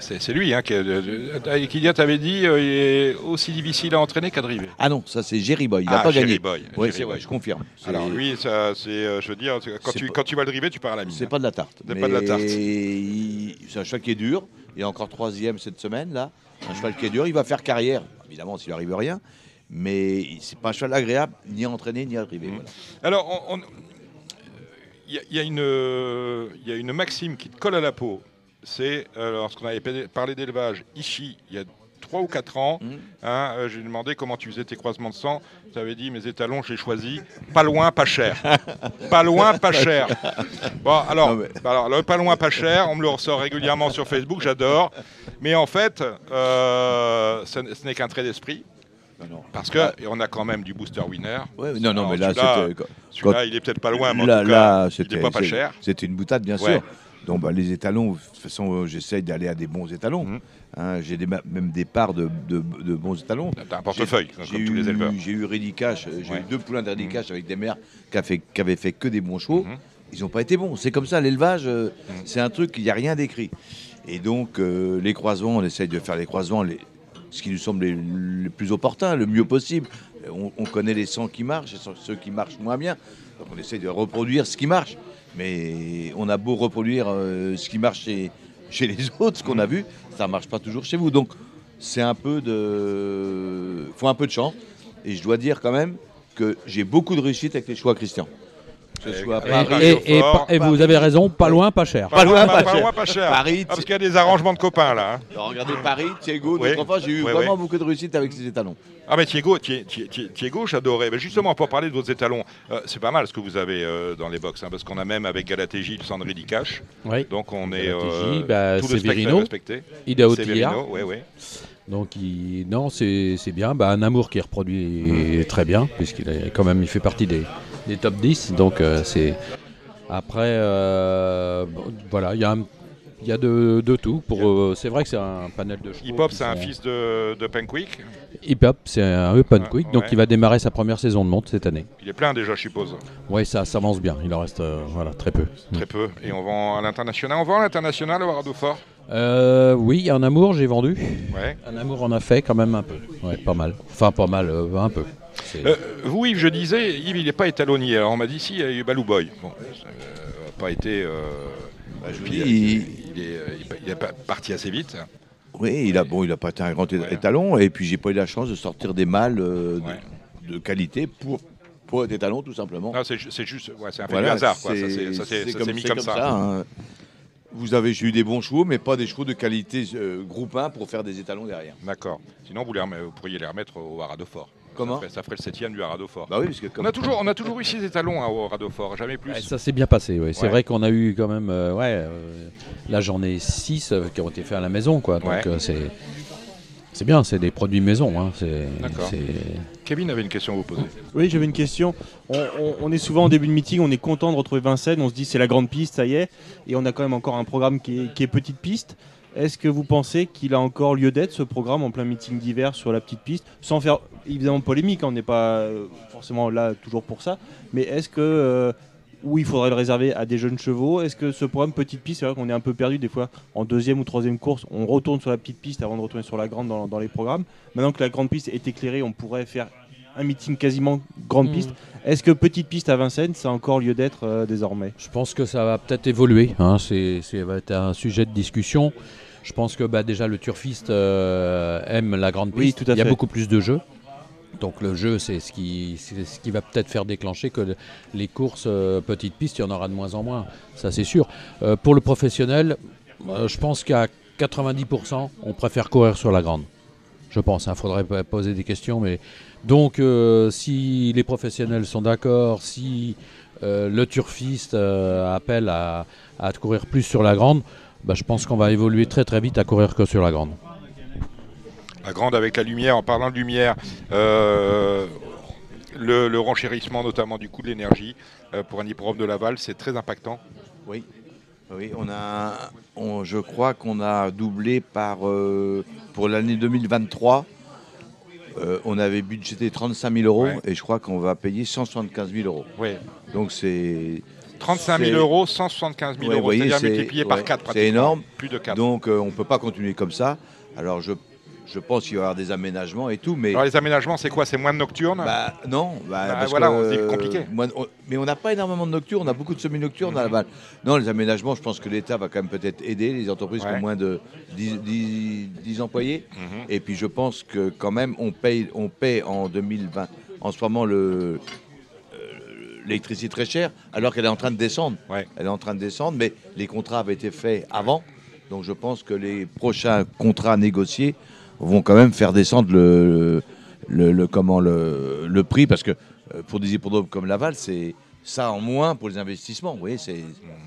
C'est c'est lui, hein, qui, euh, Kylian t'avait dit, euh, il est aussi difficile à entraîner qu'à driver. Ah non, ça c'est Jerry Boy, il n'a Ah, pas Jerry gagné. Boy, Oui, Jerry Boy. je confirme. Alors lui, ça, c'est, euh, je veux dire, quand tu, pas- quand tu vas le driver, tu pars à la mine. C'est pas de la tarte. C'est pas de la tarte. il- C'est un cheval qui est dur. Il est encore troisième cette semaine là. Un cheval qui est dur. Il va faire carrière, évidemment, s'il arrive rien. Mais c'est pas un cheval agréable, ni à entraîner, ni à driver. Voilà. Alors, on- on- il y, a- y a une, y a une maxime qui te colle à la peau. C'est euh, lorsqu'on avait pa- parlé d'élevage ici, il y a 3 ou 4 ans, Mhm. hein, euh, j'ai demandé comment tu faisais tes croisements de sang. Tu avais dit mes étalons, j'ai choisi pas loin, pas cher. pas loin, pas cher. Bon, alors, mais- alors, le pas loin, pas cher, on me le ressort régulièrement sur Facebook, j'adore. Mais en fait, euh, ce n'est qu'un trait d'esprit. Parce que Ah. et on a quand même du booster winner. Ouais, non, non, mais là, celui-là, c'était- Celui-là, il est peut-être pas loin, mais en là, tout cas, là, il pas pas cher. C'était une boutade, bien Ouais. sûr. Donc, bah, les étalons, de toute façon, euh, j'essaye d'aller à des bons étalons. Mhm. Hein, J'ai même des parts de, de- de bons étalons. T'as un portefeuille, comme J'ai tous les eu- éleveurs. J'ai eu Ready Cash, euh, j'ai Ouais. eu deux poulains de Ready Cash avec des mères qui, fait- avaient fait que des bons chevaux. Mhm. Ils n'ont pas été bons. C'est comme ça, l'élevage, euh, Mhm. c'est un truc, il n'y a rien d'écrit. Et donc, euh, les croisements, on essaye de faire les croisements, les, ce qui nous semble les plus opportun, le mieux possible. On, on connaît les sangs qui marchent et ceux qui marchent moins bien. On essaye de reproduire ce qui marche. Mais on a beau reproduire euh, ce qui marche chez, chez les autres, ce qu'on a vu, ça ne marche pas toujours chez vous. Donc, c'est un peu de. faut un peu de chance. Et je dois dire quand même que j'ai beaucoup de réussite avec les choix Christian. Que ce Et- soit et- Paris, et- Et, et fort. pa- et vous avez raison, pas loin, pas cher. Pas loin, pas pas, cher. loin, pas cher. Paris, Ah, parce qu'il y a des arrangements de copains là. hein. Regardez Paris, Thiago, Oui. notre enfant, j'ai eu Oui, vraiment oui. beaucoup de réussite avec ces étalons. Ah mais Thiago, Thie- Thie- Thie- Thiago, j'adorais. Mais justement, pour parler de vos étalons, euh, c'est pas mal ce que vous avez euh, dans les box, hein, parce qu'on a même avec Galatégie le Sandri Cash. Oui. Donc on est Galatégie, bah, tout le Severino. respecté. Idaho Severino, oui, oui. Donc il- non, c'est bien. Bah, un amour qui reproduit très bien, puisqu'il est quand même, il fait partie des, des top 10. Donc euh, c'est après, euh, bon, voilà, il y a, un- il y a de, de tout. Pour, euh, c'est vrai que c'est un panel de chevaux. Hip Hop, c'est un fils de, de Penquick. Hip Hop, c'est un Open Ouais, Quick, donc il va démarrer sa première saison de monte cette année. Il est plein déjà, je suppose. Oui, ça s'avance bien. Il en reste, euh, voilà, très peu. Très peu. Et on vend à l'international. On vend à l'international au Fort. Euh, oui, un amour, j'ai vendu. Ouais. Un amour, on a fait quand même un peu. Ouais, pas mal. Enfin, pas mal, euh, un peu. Euh, vous, Yves, je disais, Yves, il n'est pas étalonnier. Alors on m'a dit si, il y a eu Balou Boy. Bon, ça n'a pas été. euh, je vous puis, dis, il, est, il est pas- parti assez vite. Oui, il a, bon, il a pas été un grand Ouais. étalon, et puis j'ai pas eu la chance de sortir des mâles euh, de- Ouais. de, qualité pour, pour être étalon, tout simplement. C'est ju- c'est juste, ouais, c'est un Voilà, du hasard. Quoi. Ça c'est- s'est- ça mis comme, ça. hein. Vous avez j'ai eu des bons chevaux, mais pas des chevaux de qualité euh, groupe 1 pour faire des étalons derrière. D'accord. Sinon, vous, les remet- vous pourriez les remettre au Radeau Fort. Comment ça ferait, ça ferait le septième du Radeau Fort. Bah oui, parce que comme On a toujours, on a toujours eu six étalons hein, au Radeau Fort, jamais plus. Ouais, ça s'est bien passé, oui. C'est Ouais. vrai qu'on a eu quand même. euh, ouais, euh, là, j'en ai 6 qui ont été faits à la maison, quoi. Donc, Ouais. euh, c'est. C'est bien, c'est des produits maison. Hein. c'est- D'accord. Kevin avait une question à vous poser. Oui, j'avais une question. On, on- on est souvent en début de meeting, on est content de retrouver Vincennes, on se dit c'est la grande piste, ça y est, et on a quand même encore un programme qui est, qui est petite piste. Est-ce que vous pensez qu'il a encore lieu d'être ce programme en plein meeting d'hiver sur la petite piste, sans faire évidemment polémique, hein, on n'est pas euh, forcément là toujours pour ça, mais est-ce que euh, ou il faudrait le réserver à des jeunes chevaux Est-ce que ce programme petite piste, c'est vrai qu'on est un peu perdu des fois en deuxième ou troisième course, on retourne sur la petite piste avant de retourner sur la grande dans, dans les programmes. Maintenant que la grande piste est éclairée, on pourrait faire un meeting quasiment grande Mhm. piste. Est-ce que petite piste à Vincennes, ça a encore lieu d'être euh, désormais? Je pense que ça va peut-être évoluer. Hein. C'est, va être un sujet de discussion. Je pense que bah, déjà le turfiste euh, aime la grande Oui, piste. tout à Il y a fait. beaucoup plus de jeux. Donc le jeu, c'est ce qui, ce qui va peut-être faire déclencher que le- les courses euh, petites pistes, il y en aura de moins en moins. Ça, c'est sûr. Euh, pour le professionnel, euh, je pense qu'à 90%, on préfère courir sur la grande. Je pense. Il faudrait pas poser des questions, mais donc si les professionnels sont d'accord, si le turfiste appelle à, à courir plus sur la grande, bah, je pense qu'on va évoluer très très vite à courir que sur la grande. La grande avec la lumière, en parlant de lumière, euh, le, le renchérissement notamment du coût de l'énergie euh, pour un hippodrome de Laval, c'est très impactant. Oui, oui on a, on- je crois qu'on a doublé par, euh, pour l'année 2023, euh, on avait budgété 35 000 euros Ouais. et je crois qu'on va payer 175 000 euros. Oui. Donc c'est 35 000 C'est- euros, 175 000 Ouais, euros, c'est-à-dire c'est- multiplié par ouais, 4 c'est pratiquement. énorme. Plus de 4. donc euh, on ne peut pas continuer comme ça. Alors je, je pense qu'il va y avoir des aménagements et tout, mais Alors les aménagements, c'est quoi? C'est moins de nocturnes? Bah, non, bah, Bah, parce voilà, que, on compliqué. on- mais on n'a pas énormément de nocturnes, on a beaucoup de semi-nocturnes à Laval. Non, les aménagements, je pense que l'État va quand même peut-être aider les entreprises qui ont moins de 10, 10 10 employés. Mhm. Et puis je pense que quand même, on paye, on paye en 2020, en ce moment, le, euh, l'électricité très chère, alors qu'elle est en train de descendre. Ouais. Elle est en train de descendre, mais les contrats avaient été faits avant. Donc je pense que les prochains contrats négociés vont quand même faire descendre le, le, le- comment, le, le prix, parce que euh, pour des hippodromes comme Laval, c'est ça en moins pour les investissements. Vous voyez, c'est,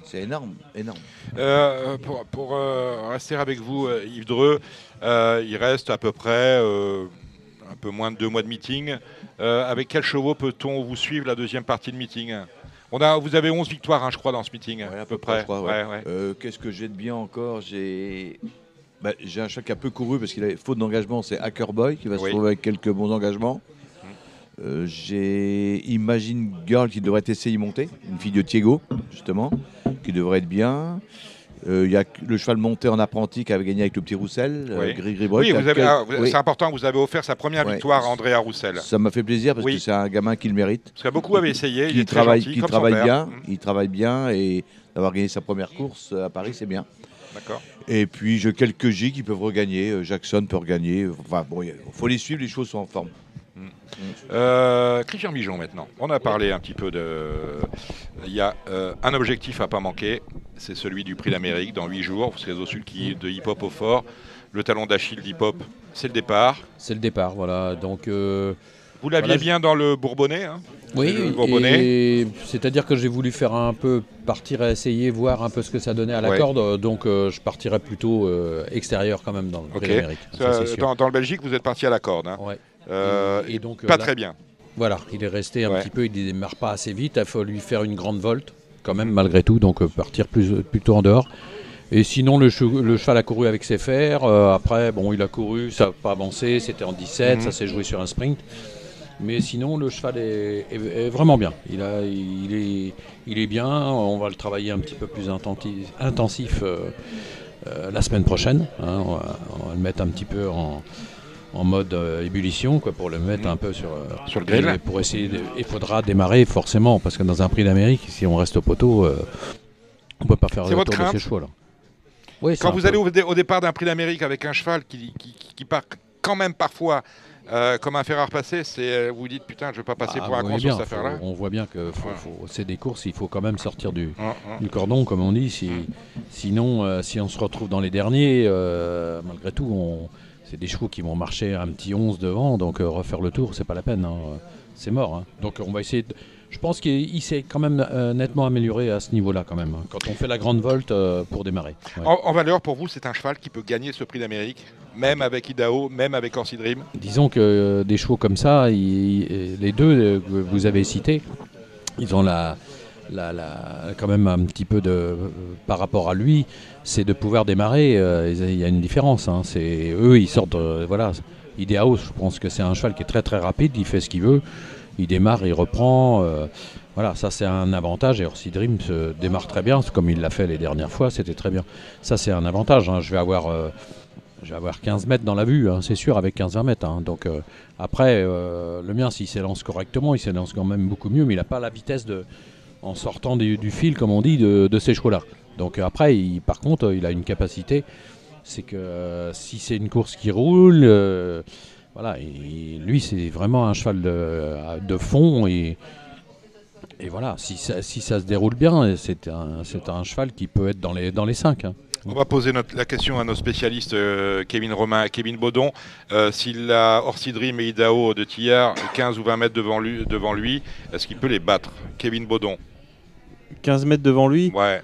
c'est énorme, énorme. Euh, pour pour, euh, rester avec vous, Yves Dreux, euh, il reste à peu près un peu moins de deux mois de meeting. Avec quels chevaux peut-on vous suivre la deuxième partie de meeting? On a, Vous avez 11 victoires, hein, je crois, dans ce meeting, Ouais, à peu près. ouais. Ouais, Qu'est-ce que j'ai de bien encore? J'ai bah, j'ai un chat qui a peu couru parce qu'il a faute d'engagement, c'est Hacker Boy qui va se Oui. retrouver avec quelques bons engagements. Euh, j'ai Imagine Girl qui devrait essayer de monter, une fille de Thiego, justement, qui devrait être bien. Euh, Il y a le cheval monté en apprenti qui avait gagné avec le petit Roussel, euh, Oui. Gris Gris Boy, Oui, quel- c'est important, vous avez offert sa première Ouais. victoire à Andrea Roussel. Ça m'a fait plaisir parce Oui. que c'est un gamin qui le mérite. Parce que beaucoup avaient essayé, il qui est très travaille, gentil, qui bien, Mm, il travaille bien et d'avoir gagné sa première course à Paris, c'est bien. D'accord. Et puis j'ai quelques J qui peuvent regagner. Euh, Jackson peut regagner. Enfin bon, il faut les suivre, les choses sont en forme. Euh, Christian Mijon maintenant. On a parlé un petit peu de. Il y a euh, un objectif à pas manquer, c'est celui du Prix d'Amérique dans 8 jours. C'est au sud qui de hip-hop au fort. Le talon d'Achille d'hip-hop, c'est le départ. C'est le départ, voilà. Donc, euh, Vous l'aviez Voilà, bien dans le Bourbonnais. hein oui, Bourbonnais. c'est-à-dire que j'ai voulu faire un peu partir et essayer, voir un peu ce que ça donnait à la Ouais. corde. Donc, euh, je partirais plutôt euh, extérieur quand même dans le ça, Euh, dans, dans le Belgique, vous êtes parti à la corde. hein. Ouais. Euh, Et donc, euh, pas là- très bien. Voilà, il est resté un Ouais. petit peu, il démarre pas assez vite, il faut lui faire une grande volte, quand même, malgré tout, donc euh, partir plus, plutôt en dehors. Et sinon, le, che- le cheval a couru avec ses fers, euh, après, bon, il a couru, ça n'a pas avancé, c'était en 17, Mhm. ça s'est joué sur un sprint. Mais sinon, le cheval est, est- est vraiment bien. Il, a, il, est, il est bien, on va le travailler un petit peu plus intensif euh, euh, la semaine prochaine. hein. on, va, on va le mettre un petit peu en, en mode euh, ébullition quoi, pour le mettre un peu sur, Sur le grill. et Pour essayer, de- il faudra démarrer forcément, parce que dans un prix d'Amérique, si on reste au poteau, on peut pas faire le tour de crainte ces chevaux là. Oui, Quand vous peu- allez au, dé- au départ d'un prix d'Amérique avec un cheval qui, qui- qui part quand même parfois euh, comme un fer à repasser, c'est euh, vous dites putain, je vais pas passer Ah, pour un con sur cette affaire-là. on voit bien que Ouais. c'est des courses, il faut quand même sortir du, du cordon, comme on dit. Si, sinon, euh, si on se retrouve dans les derniers, euh, malgré tout, on- c'est des chevaux qui vont marcher un petit 11 devant, donc refaire le tour, c'est pas la peine. hein. C'est mort. hein. Donc on va essayer. de- Je pense qu'il il s'est quand même euh, nettement amélioré à ce niveau-là, quand même. hein, quand on fait la grande volte euh, pour démarrer. Ouais. En, en valeur, pour vous, c'est un cheval qui peut gagner ce prix d'Amérique, même avec Idaho, même avec Orsi Dream. Disons que euh, des chevaux comme ça, les deux que vous avez cités, ils ont la, la- la- quand même un petit peu de par rapport à lui, c'est de pouvoir démarrer. Il y a une différence. hein, c'est eux, ils sortent. voilà, Ideao, je pense que c'est un cheval qui est très très rapide. Il fait ce qu'il veut. Il démarre, il reprend. euh, voilà, ça c'est un avantage. Et Orsi Dream se démarre très bien, comme il l'a fait les dernières fois. C'était très bien. Ça c'est un avantage. hein. Je vais avoir euh, avoir 15 mètres dans la vue, hein, c'est sûr, avec 15-20 mètres. hein. Donc euh, après, le mien, s'il s'élance correctement, il s'élance quand même beaucoup mieux, mais il n'a pas la vitesse de, en sortant du, fil, comme on dit, de, de ces chevaux-là. Donc après, par contre, il a une capacité, c'est que si c'est une course qui roule, voilà, il- lui, c'est vraiment un cheval de, de fond et et voilà, si ça, si ça se déroule bien, c'est un, c'est un cheval qui peut être dans les, dans les 5. On va poser notre- la question à nos spécialistes, euh, Kevin Romain Kevin Baudon. Euh, S'il a Orsi Dream et Idaho de Tillard 15 ou 20 mètres devant lui, devant lui est-ce qu'il peut les battre? Kevin Baudon 15 mètres devant lui? Ouais.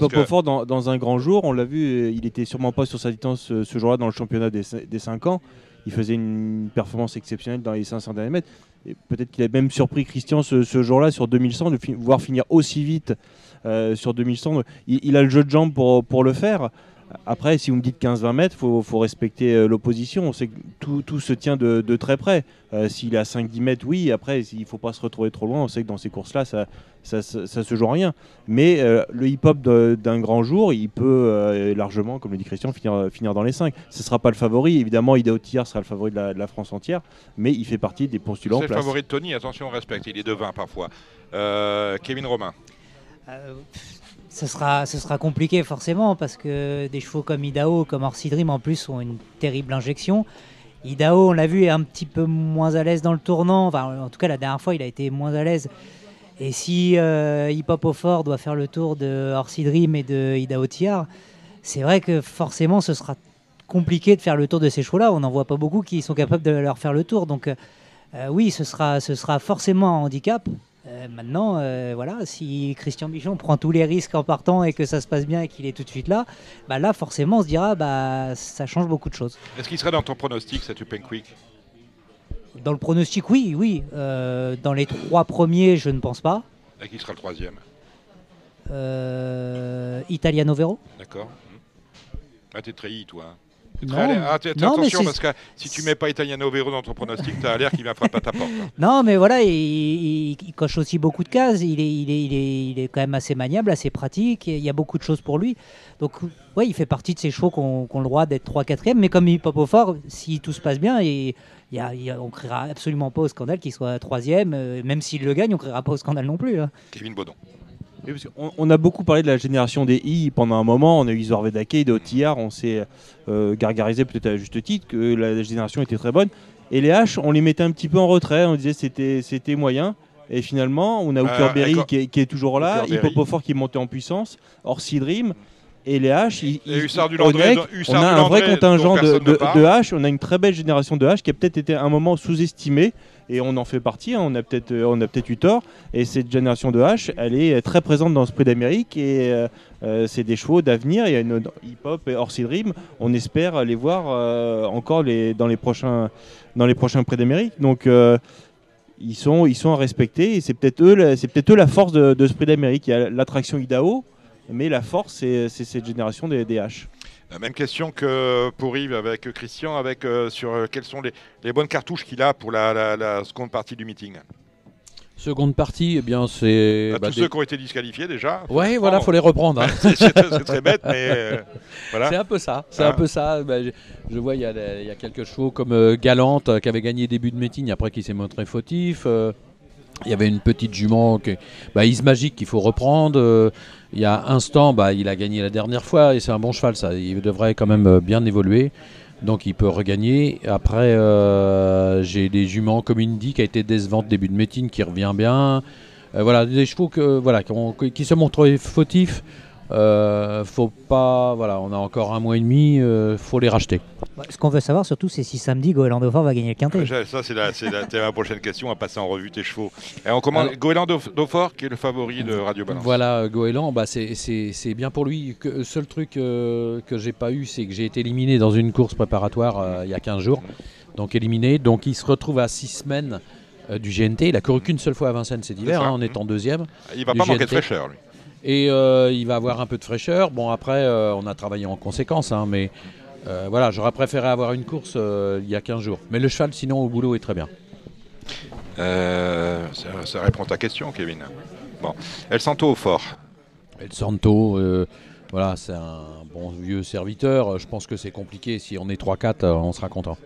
Pop au que- fort dans, dans un grand jour, on l'a vu, euh, il était sûrement pas sur sa distance euh, ce jour-là dans le championnat des, des 5 ans. Il faisait une performance exceptionnelle dans les 500 derniers mètres. Peut-être qu'il a même surpris Christian ce, ce jour-là sur 2100 de fi- voir finir aussi vite euh, sur 2100. Il, il a le jeu de jambes pour, pour le faire. Après, si vous me dites 15-20 mètres, il faut, faut respecter euh, l'opposition. On sait que tout, tout se tient de, de très près. Euh, S'il est à 5-10 mètres, oui. Après, il ne faut pas se retrouver trop loin. On sait que dans ces courses-là, ça, ça, ça, ça se joue à rien. Mais euh, le hip-hop d'un grand jour, il peut euh, largement, comme le dit Christian, finir, finir dans les 5. Ce ne sera pas le favori. Évidemment, Ida Otillard sera le favori de la, de la France entière. Mais il fait partie des postulants. C'est le place. favori de Tony, attention, on respecte, il est de 20 parfois. Euh, Kevin Romain. Euh, ce sera, ce sera compliqué forcément parce que des chevaux comme Idaho, comme Orsi Dream en plus ont une terrible injection. Idaho, on l'a vu, est un petit peu moins à l'aise dans le tournant. Enfin, en tout cas, la dernière fois, il a été moins à l'aise. Et si euh, Hip Hop au Fort doit faire le tour de Orsi Dream et de Idaho Tiar, c'est vrai que forcément, ce sera compliqué de faire le tour de ces chevaux-là. On n'en voit pas beaucoup qui sont capables de leur faire le tour. Donc, euh, euh, oui, ce sera, ce sera forcément un handicap. Euh, maintenant, voilà, si Christian Bichon prend tous les risques en partant et que ça se passe bien et qu'il est tout de suite là, bah là forcément on se dira bah ça change beaucoup de choses. Est-ce qu'il serait dans ton pronostic, cette Quick? Dans le pronostic, oui, oui. Euh, dans les trois premiers, je ne pense pas. Et qui sera le troisième Euh, Italiano Vero. D'accord. Ah, t'es trahi, toi. hein. Non. Ah, attention, parce que si tu mets pas Italiano Vero dans ton pronostic, t'as l'air qu'il vient frapper à ta porte. hein. Non, mais voilà, il, il- il coche aussi beaucoup de cases. Il est, il, est, il, est, il est quand même assez maniable, assez pratique. Il y a beaucoup de choses pour lui. Donc, ouais, il fait partie de ces chevaux qui ont le droit d'être 3-4e. Mais comme il pop au fort, si tout se passe bien, et, il y a, il y a- on ne criera absolument pas au scandale qu'il soit 3e. euh, même s'il le gagne, on ne criera pas au scandale non plus. hein. Kevin Baudon. Oui, parce qu'on- on, a beaucoup parlé de la génération des I pendant un moment. On a eu Isor Vedake, de Otillard. On s'est euh, gargarisé peut-être à juste titre que la génération était très bonne. Et les H, on les mettait un petit peu en retrait. On disait c'était c'était moyen. Et finalement, on a Euh, d'accord. qui, est, qui est toujours là. Hippopofort qui est monté en puissance, Orsi Dream. Et les H, ils, ils- du Landré, on a un vrai contingent de, H. On a une très belle génération de H qui a peut-être été à un moment sous-estimée. Et on en fait partie, hein. on a peut-être euh, on peut-être eu tort. Et cette génération de H, elle est euh, très présente dans ce prix d'Amérique. Et euh, c'est des chevaux d'avenir. Il y a une hip-hop et Orsi Dream. On espère les voir encore dans, les prochains, dans les prochains prix d'Amérique. Donc. ils sont, ils sont à respecter et c'est peut-être eux, peut-être eux la force de, de prix d'Amérique. Il y a l'attraction Idaho, mais la force, c'est cette génération des H. La même question que pour Yves avec Christian, avec euh, sur euh, quelles sont les, les bonnes cartouches qu'il a pour la, la- la seconde partie du meeting. Seconde partie, eh bien c'est. À bah, tous des- ceux qui ont été disqualifiés déjà. les voilà, prendre. faut les reprendre. hein. c'est très, bête, mais euh, voilà. C'est un peu ça. C'est Hein un peu ça. Bah, je, je vois, il y, a des- il y a quelques chevaux comme Galante qui avait gagné début de meeting, après qui s'est montré fautif. il y avait une petite jument, que, bah, Is Magic qu'il faut reprendre. Il y a Instant, bah, il a gagné la dernière fois et c'est un bon cheval, ça. Il devrait quand même euh, bien évoluer. Donc il peut regagner. Après, euh, j'ai des juments comme Indy qui a été décevante début de meeting, qui revient bien. Euh, voilà, des chevaux qui, qui se montrent fautifs. Euh, faut pas, voilà, on a encore un mois et demi, euh, faut les racheter. Ouais, Ce qu'on veut savoir surtout, c'est si samedi Goéland Dauphin va gagner le quintet. Ça, c'est la, ma prochaine question. On va passer en revue tes chevaux. Et on commence Alors- Goéland qui est le favori de Radio Balance. Voilà, euh, Goéland, bah, c'est- bien pour lui. Que, le seul truc euh, que j'ai pas eu, c'est que j'ai été éliminé dans une course préparatoire euh, il y a 15 jours. Donc éliminé. Donc il se retrouve à 6 semaines euh, du GNT. Il a couru qu'une seule fois à Vincennes cet hiver, hein, en étant deuxième. Il va pas manquer de GNT. fraîcheur, lui. Et euh, il va avoir un peu de fraîcheur. Bon, après, euh, on a travaillé en conséquence, hein, mais euh, voilà, j'aurais préféré avoir une course il y a 15 jours. Mais le cheval, sinon, au boulot est très bien. Ça, ça répond à ta question, Kevin. Bon, El Santo au fort. El Santo, voilà, c'est un bon vieux serviteur. Je pense que c'est compliqué. Si on est 3-4, euh, on sera content.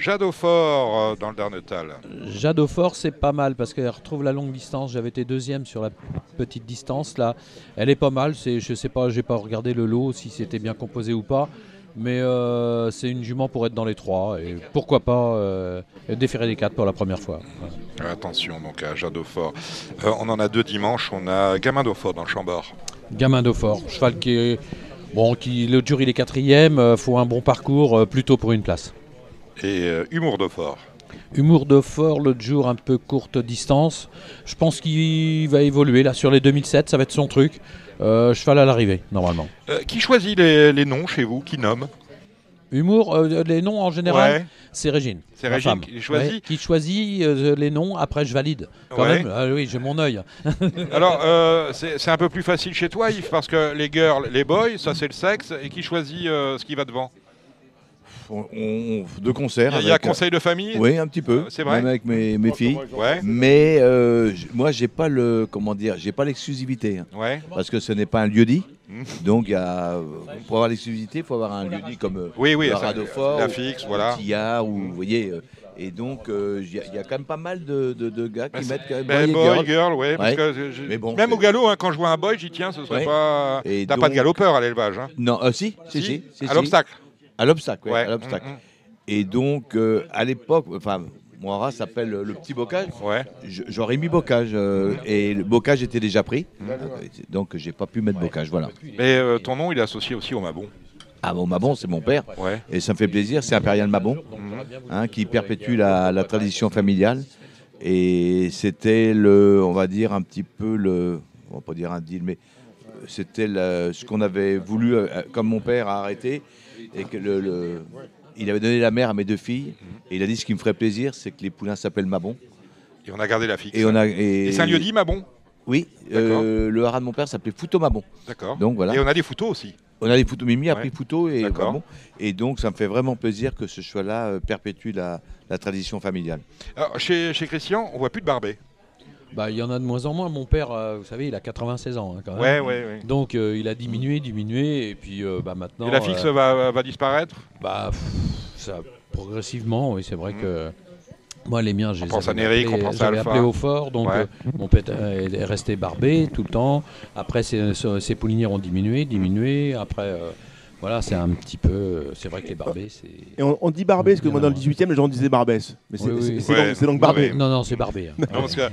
Jade au fort euh, dans le Darnetal. Jade au fort, c'est pas mal parce qu'elle retrouve la longue distance. J'avais été deuxième sur la petite distance là. Elle est pas mal. C'est, je sais pas, j'ai pas regardé le lot si c'était bien composé ou pas. Mais euh, c'est une jument pour être dans les trois et pourquoi pas euh, déférer les quatre pour la première fois. Attention donc à Jade au fort. Euh, on en a deux dimanches. On a Gamin d'au fort dans le Chambord. Gamin de fort, cheval qui est bon, qui le jour il est quatrième. euh, faut un bon parcours euh, plutôt pour une place. Et euh, Humour d'au fort. Humour de fort, l'autre jour un peu courte distance. Je pense qu'il va évoluer là sur les 2007, ça va être son truc. Euh, cheval à l'arrivée, normalement. Euh, qui choisit les, les noms chez vous Qui nomme? Humour, euh, les noms en général, Ouais. c'est Régine. C'est Régine femme. qui choisit Ouais, Qui choisit les noms, après je valide. Quand Ouais. même, Ah oui, j'ai mon œil. Alors, c'est un peu plus facile chez toi, Yves, parce que les girls, les boys, ça c'est le sexe. Et qui choisit ce qui va devant? On- on- de concert. Il y a- y conseil de famille Oui, un petit peu. Euh, c'est vrai Même avec mes, mes filles. Ouais, Mais euh, moi, j'ai pas le comment dire, j'ai pas l'exclusivité hein, ouais. parce que ce n'est pas un lieu dit. Hmm. Donc, il y a, pour avoir l'exclusivité, il faut avoir un lieu dit comme euh, Oui, oui, le la fixe, ou voilà. Tillard, ou vous voyez. et donc, euh, il y, a- il y a quand même pas mal de, de- de gars qui Bah, mettent quand même Ben, boy et boy, girl. girl, ouais. Parce Ouais. que je- bon, même au galop, hein, quand je vois un boy, j'y tiens, ce serait Ouais. pas. T'as pas de donc- galopeur à l'élevage, hein Non, euh, si, si, si, si, À si. l'obstacle. À l'obstacle, ouais, Ouais. à l'obstacle. Mm, mm. Et donc, euh, à l'époque, enfin, mon race s'appelle le petit bocage. Ouais. J'aurais mis bocage euh, et le bocage était déjà pris, Mm. Donc j'ai pas pu mettre bocage. Voilà. Mais euh, ton nom, il est associé aussi au Mabon. Ah bon, Mabon, c'est mon père Ouais. et ça me fait plaisir. C'est Impérial Mabon Mhm. hein, qui perpétue la, la tradition familiale. Et c'était le, on va dire un petit peu le, on va pas dire un deal, mais c'était ce qu'on avait voulu, comme mon père a arrêté, et que le, le- il avait donné la mère à mes deux filles, et il a dit ce qui me ferait plaisir, c'est que les poulains s'appellent Mabon. Et on a gardé la fixe. Et on a, Et c'est un lieu dit, Mabon Oui, euh, le haras de mon père s'appelait Fouto Mabon. D'accord. Donc voilà. Et on a des photos aussi. On a des photos, Mimi a Ouais. pris Fouto et. Mabon. Et donc ça me fait vraiment plaisir que ce choix-là euh, perpétue la, la tradition familiale. Alors, chez, chez Christian, on voit plus de barbet. Bah, il y en a de moins en moins. Mon père, euh, vous savez, il a 96 ans hein, quand même. Ouais, ouais, ouais. Donc euh, il a diminué, diminué, et puis euh, bah, maintenant. Et la fixe va, va disparaître? Bah, pff, ça, progressivement, oui, c'est vrai Mhm. que. Moi, les miens, j'avais Alpha. appelé au fort, donc Ouais. euh, mon père est est resté barbé tout le temps. Après, ses, ses poulinières ont diminué, diminué. Après, euh, voilà, c'est un petit peu. euh, C'est vrai que les barbés, c'est. Et on, on dit Barbès, parce que moi dans le avant. 18 e les gens disaient Barbès. Mais c'est Oui, oui. c'est- c'est Ouais. donc, c'est donc Barbès. Non, non, c'est barbé. hein. Non, parce que,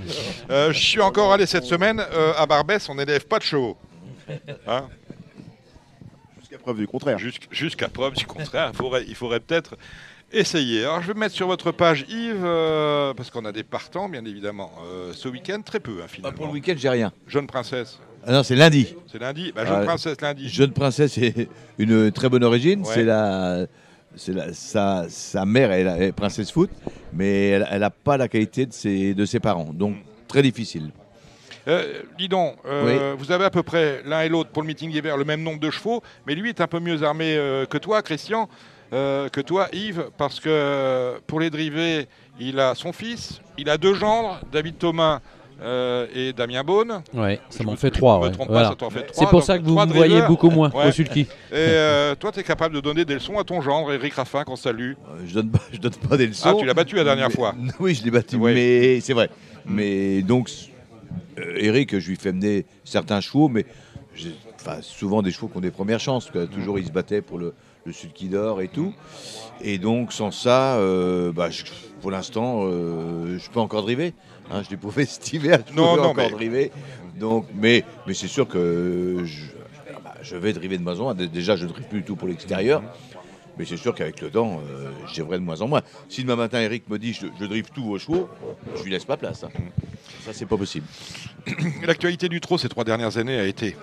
euh, Je suis encore allé cette semaine euh, à Barbès, on n'élève pas de chevaux. Hein? Jusqu'à preuve du contraire. Jusqu'- Jusqu'à preuve du contraire, il faudrait, il faudrait peut-être essayer. Alors je vais mettre sur votre page Yves, euh, parce qu'on a des partants bien évidemment. Euh, ce week-end, très peu hein, Ah, finalement. pour le week-end, j'ai rien. Jeune princesse, Ah non, c'est lundi. c'est lundi bah, Jeune Ah, princesse lundi. Jeune princesse est une très bonne origine. Ouais. C'est la, c'est la, sa, sa mère est, la, est princesse foot, mais elle n'a pas la qualité de ses, de ses parents. Donc très difficile. Euh, dis donc, euh, vous avez à peu près l'un et l'autre pour le meeting d'hiver le même nombre de chevaux, mais lui est un peu mieux armé euh, que toi, Christian, euh, que toi, Yves, parce que pour les drivés, il a son fils, il a deux gendres, David Thomas euh, et Damien Beaune. Ouais, ça m'en me- fait ouais. Voilà. ça t'en fait trois, C'est pour ça que vous me voyez drivers. beaucoup moins Ouais. au sulky. Et euh, toi, tu es capable de donner des leçons à ton gendre, Eric Raffin, qu'on salue. Euh, Je donne pas, je donne pas des leçons. Ah, tu l'as battu la dernière Mais- fois. Oui, je l'ai battu, Ouais. mais c'est vrai. Mais donc, euh, Eric, je lui fais mener certains chevaux, mais souvent des chevaux qui ont des premières chances. quoi. Toujours, il se battait pour le, le sulky d'or et tout. Et donc, sans ça, euh, bah, je- pour l'instant, euh, je peux encore driver. Hein, je l'ai prouvé cet hiver, je Non, non, encore mais- driver. Donc, mais mais c'est sûr que je, bah, je vais driver de moins en moins. Dé- Déjà, je ne drive plus du tout pour l'extérieur. Mais c'est sûr qu'avec le temps, euh, driverai de moins en moins. Si demain matin, Eric me dit je, je drive tous vos chevaux, je lui laisse pas place. hein. Ça, c'est pas possible. L'actualité du trot ces trois dernières années a été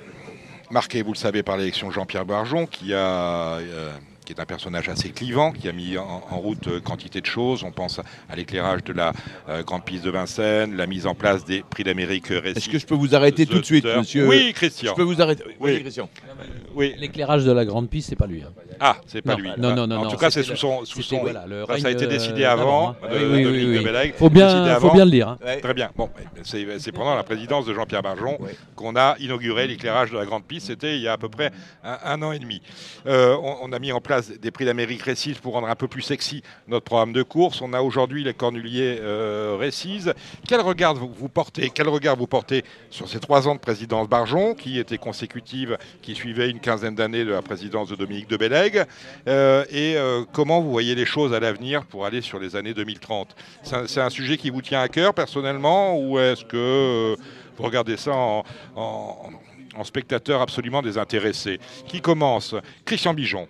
marquée, vous le savez, par l'élection de Jean-Pierre Barjon, qui a euh, qui est un personnage assez clivant, qui a mis en, en route euh, quantité de choses. On pense à l'éclairage de la euh, grande piste de Vincennes, la mise en place des prix d'Amérique récits. Est-ce que je peux vous arrêter tout de suite, monsieur Oui, Je Christian. peux vous arrêter. Oui. Oui, Christian. Oui. L'éclairage de la grande piste, c'est pas lui. hein. Ah, c'est pas Non, lui. non, non, non, En non, tout cas, c'est sous son, sous son. voilà, le ça a été décidé euh, avant. d'avant, hein. de- Oui, oui, Dominique oui. Faut bien, faut le dire. hein. Ouais. Très bien. Bon, c'est pendant la présidence de Jean-Pierre Barjon Ouais. qu'on a inauguré l'éclairage de la Grande Piste. C'était il y a à peu près un, un an et demi. Euh, on, on a mis en place des prix d'Amérique Récise pour rendre un peu plus sexy notre programme de course. On a aujourd'hui les Cornuliers euh, Récise. Quel regard vous, portez Quel regard vous portez sur ces trois ans de présidence Barjon, qui étaient consécutives, qui suivaient une quinzaine d'années de la présidence de Dominique de Bellègue Euh, Et euh, comment vous voyez les choses à l'avenir pour aller sur les années 2030 C'est un, sujet qui vous tient à cœur personnellement ou est-ce que euh, vous regardez ça en, en- en spectateur absolument désintéressé? Qui commence? Christian Bijon.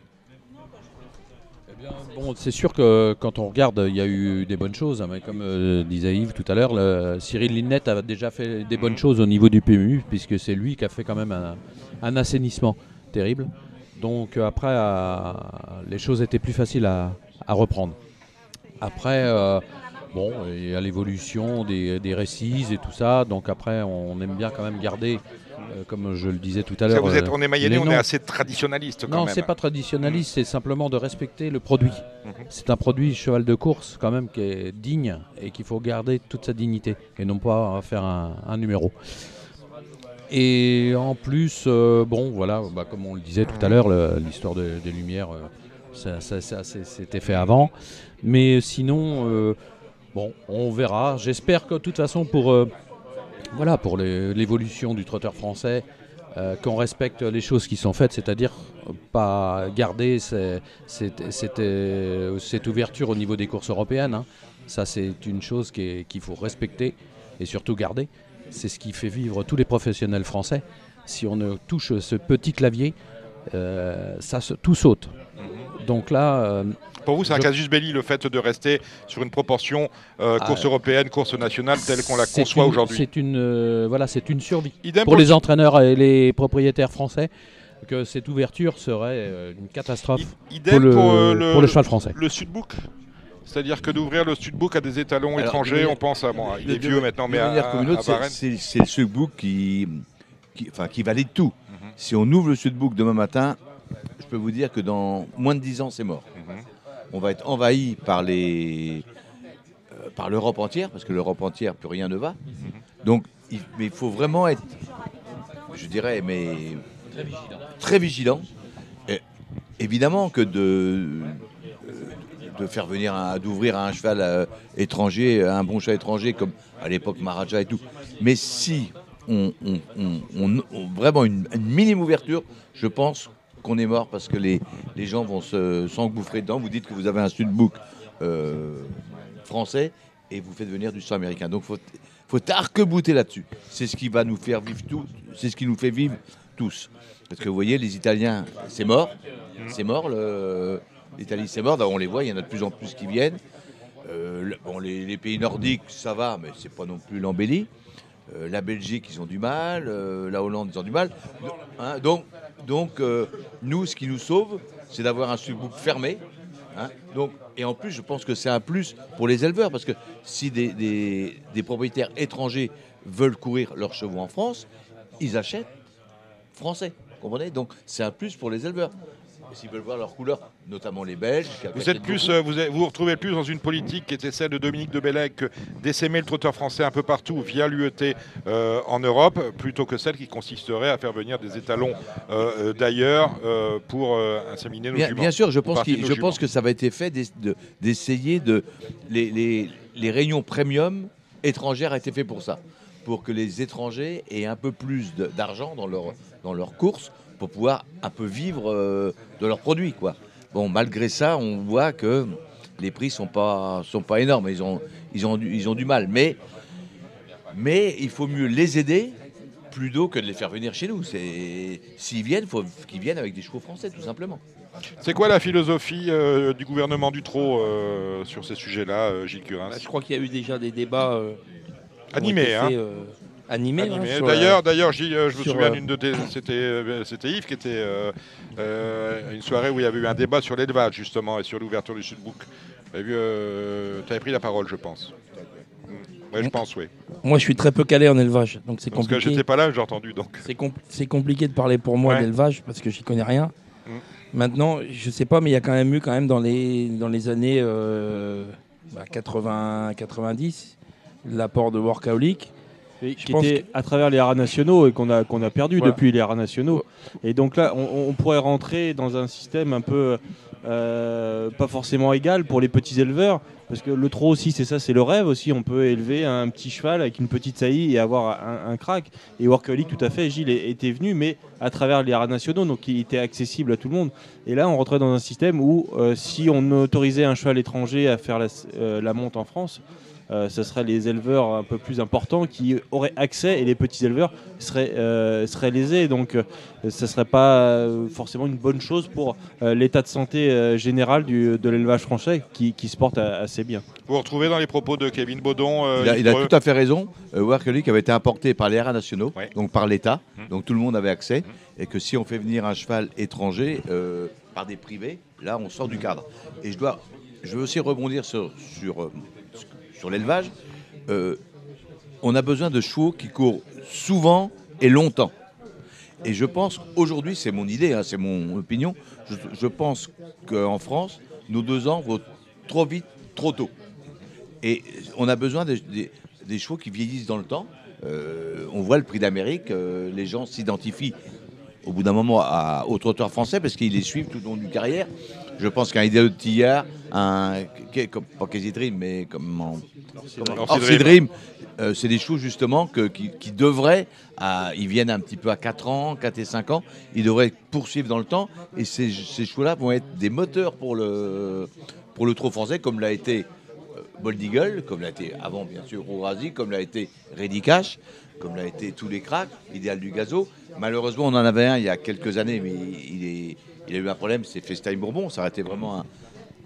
Eh Bon, c'est sûr que quand on regarde, il y a eu des bonnes choses. hein, mais comme euh, disait Yves tout à l'heure, Cyril Linette a déjà fait des bonnes choses au niveau du PMU, puisque c'est lui qui a fait quand même un, un assainissement terrible. Donc euh, après, euh, les choses étaient plus faciles à, à reprendre. Après, euh, bon, il y a l'évolution des, des récits et tout ça. Donc après, on aime bien quand même garder, euh, comme je le disais tout à l'heure. vous êtes, on est Mayennais, on est assez traditionnaliste quand Non, même. c'est pas traditionnaliste, c'est simplement de respecter le produit. Mhm. C'est un produit cheval de course quand même qui est digne et qu'il faut garder toute sa dignité et non pas faire un, un numéro. Et en plus, euh, bon, voilà, bah, comme on le disait tout à l'heure, l'histoire de- des Lumières, euh, ça, ça- c'était fait avant. Mais sinon, euh, bon, on verra. J'espère que de toute façon, pour, voilà, pour l'évolution du trotteur français, qu'on respecte les choses qui sont faites, c'est-à-dire pas garder cette, ouverture au niveau des courses européennes. hein. Ça, c'est une chose qu'il faut respecter et surtout garder. C'est ce qui fait vivre tous les professionnels français. Si on ne touche ce petit clavier, euh, ça, se- tout saute. donc là, euh, Pour vous, c'est un Je- casus belli le fait de rester sur une proportion euh, Ah, course européenne, course nationale telle qu'on la conçoit aujourd'hui. C'est une, voilà, c'est une survie. Idem Pour les entraîneurs et les propriétaires français, que cette ouverture serait une catastrophe idem pour le, pour, le- pour le cheval français. Le Sudbook C'est-à-dire que d'ouvrir le Sudbook à des étalons Alors, étrangers, manière- on pense à. Bon, il est vieux maintenant, mais à, manière à- comme une autre, à c'est- c'est le Sudbook qui, qui, enfin, qui valide tout. Mhm. Si on ouvre le Sudbook demain matin, je peux vous dire que dans moins de 10 ans, c'est mort. Mhm. On va être envahi par les euh, par l'Europe entière, parce que l'Europe entière, plus rien ne va. Donc, il, mais il faut vraiment être, je dirais, mais très vigilant. Et évidemment que de de faire venir, d'ouvrir à un cheval euh, étranger, un bon cheval étranger comme à l'époque Maharaja et tout. Mais si on, on- vraiment une, une minime ouverture, je pense qu'on est mort parce que les, les gens vont se s'engouffrer dedans. Vous dites que vous avez un studbook euh, français et vous faites venir du sang américain. Donc faut faut arc-bouter là-dessus. C'est ce qui va nous faire vivre tout. C'est ce qui nous fait vivre tous. Parce que vous voyez, les Italiens, c'est mort. C'est mort. le- L'Italie, c'est mort. On les voit, il y en a de plus en plus qui viennent. Euh, bon, les, pays nordiques, ça va, mais c'est pas non plus l'embellie. Euh, la Belgique, ils ont du mal. euh, la Hollande, ils ont du mal. Hein, donc, donc nous, ce qui nous sauve, c'est d'avoir un subbook fermé. hein. donc, et en plus, je pense que c'est un plus pour les éleveurs, parce que si des, des- des propriétaires étrangers veulent courir leurs chevaux en France, ils achètent français. Comprenez? Donc, c'est un plus pour les éleveurs. S'ils veulent voir leurs couleurs, notamment les Belges. qui Vous êtes plus, euh, vous êtes- vous vous retrouvez plus dans une politique qui était celle de Dominique de Bellec, que d'essaimer le trotteur français un peu partout via l'UET euh, en Europe, plutôt que celle qui consisterait à faire venir des étalons euh, euh, d'ailleurs euh, pour euh, inséminer nos Bien, juments. bien sûr, je pense, que ça va être fait d'ess- de- d'essayer de, les, les, les réunions premium étrangères a été fait pour ça, pour que les étrangers aient un peu plus d'argent dans leur dans leurs courses pour pouvoir un peu vivre euh, de leurs produits, quoi. Bon, malgré ça, on voit que les prix sont pas sont pas énormes, ils ont ils ont du, ils ont du mal, mais mais il faut mieux les aider plutôt que de les faire venir chez nous. C'est s'ils viennent, faut qu'ils viennent avec des chevaux français, tout simplement. C'est quoi la philosophie euh, du gouvernement Dutroux euh, sur ces sujets-là, euh, Gilles Curins? Bah, je crois qu'il y a eu déjà des débats euh, Animés, hein hein, Animé. sur la- D'ailleurs, d'ailleurs, euh, je me souviens d'une de tes, c'était, euh, c'était Yves qui était euh, une soirée où il y avait eu un débat sur l'élevage justement et sur l'ouverture du Sudbook. Tu avais pris la parole, je pense. Oui, je pense, oui. Moi, je suis très peu calé en élevage, donc c'est Parce que compliqué. j'étais pas là, j'ai entendu donc. C'est compl- c'est compliqué de parler pour moi Ouais. d'élevage parce que j'y connais rien. Mm. Maintenant, je sais pas, mais il y a quand même eu quand même dans les dans les années euh, bah, 80 90 l'apport de workaholic. Et qui était à travers les haras nationaux et qu'on a, qu'on a perdu Voilà. depuis les haras nationaux. Et donc là, on, on pourrait rentrer dans un système un peu euh, pas forcément égal pour les petits éleveurs. Parce que le trot aussi, c'est ça, c'est le rêve aussi. On peut élever un petit cheval avec une petite saillie et avoir un, un crack. Et Workaholic, tout à fait, Gilles était venu, mais à travers les haras nationaux, donc il était accessible à tout le monde. Et là, on rentrait dans un système où euh, si on autorisait un cheval étranger à faire la, euh, la monte en France, ce seraient les éleveurs un peu plus importants qui auraient accès et les petits éleveurs seraient, euh, seraient lésés. Donc, euh, ce ne serait pas euh, forcément une bonne chose pour euh, l'état de santé euh, général du- de l'élevage français qui, qui se porte assez bien. Vous retrouvez dans les propos de Kevin Baudon. euh, Il a, il a Yves tout à fait raison. Euh, Workaholic avait été importé par les haras nationaux, Ouais. donc par l'État, Mhm. donc tout le monde avait accès. Et que si on fait venir un cheval étranger euh, par des privés, là on sort du cadre. Et je dois, je veux aussi rebondir sur, sur, euh, l'élevage. Euh, on a besoin de chevaux qui courent souvent et longtemps. Et je pense, aujourd'hui, c'est mon idée, hein, c'est mon opinion, je, pense qu'en France, nos deux ans vont trop vite, trop tôt. Et on a besoin des, chevaux qui vieillissent dans le temps. Euh, on voit le prix d'Amérique, euh, les gens s'identifient au bout d'un moment à, aux trotteurs français parce qu'ils les suivent tout au long d'une carrière. Je pense qu'un idéal de Tillard, un, comme, pas Casey Dream, mais comme en- comme Orsi Dream. Euh, c'est des chevaux justement que- qui, qui devraient, à- ils viennent un petit peu à 4 ans, 4 et 5 ans, ils devraient poursuivre dans le temps et ces, ces chevaux-là vont être des moteurs pour le, pour le trot français comme l'a été euh, Bold Eagle, comme l'a été avant bien sûr Rourazi, comme l'a été Ready Cash, comme l'a été tous les cracks, Idéal du Gazo. Malheureusement on en avait un il y a quelques années mais il est, il a eu un problème, c'est FaceTime Bourbon. Ça aurait été vraiment, un-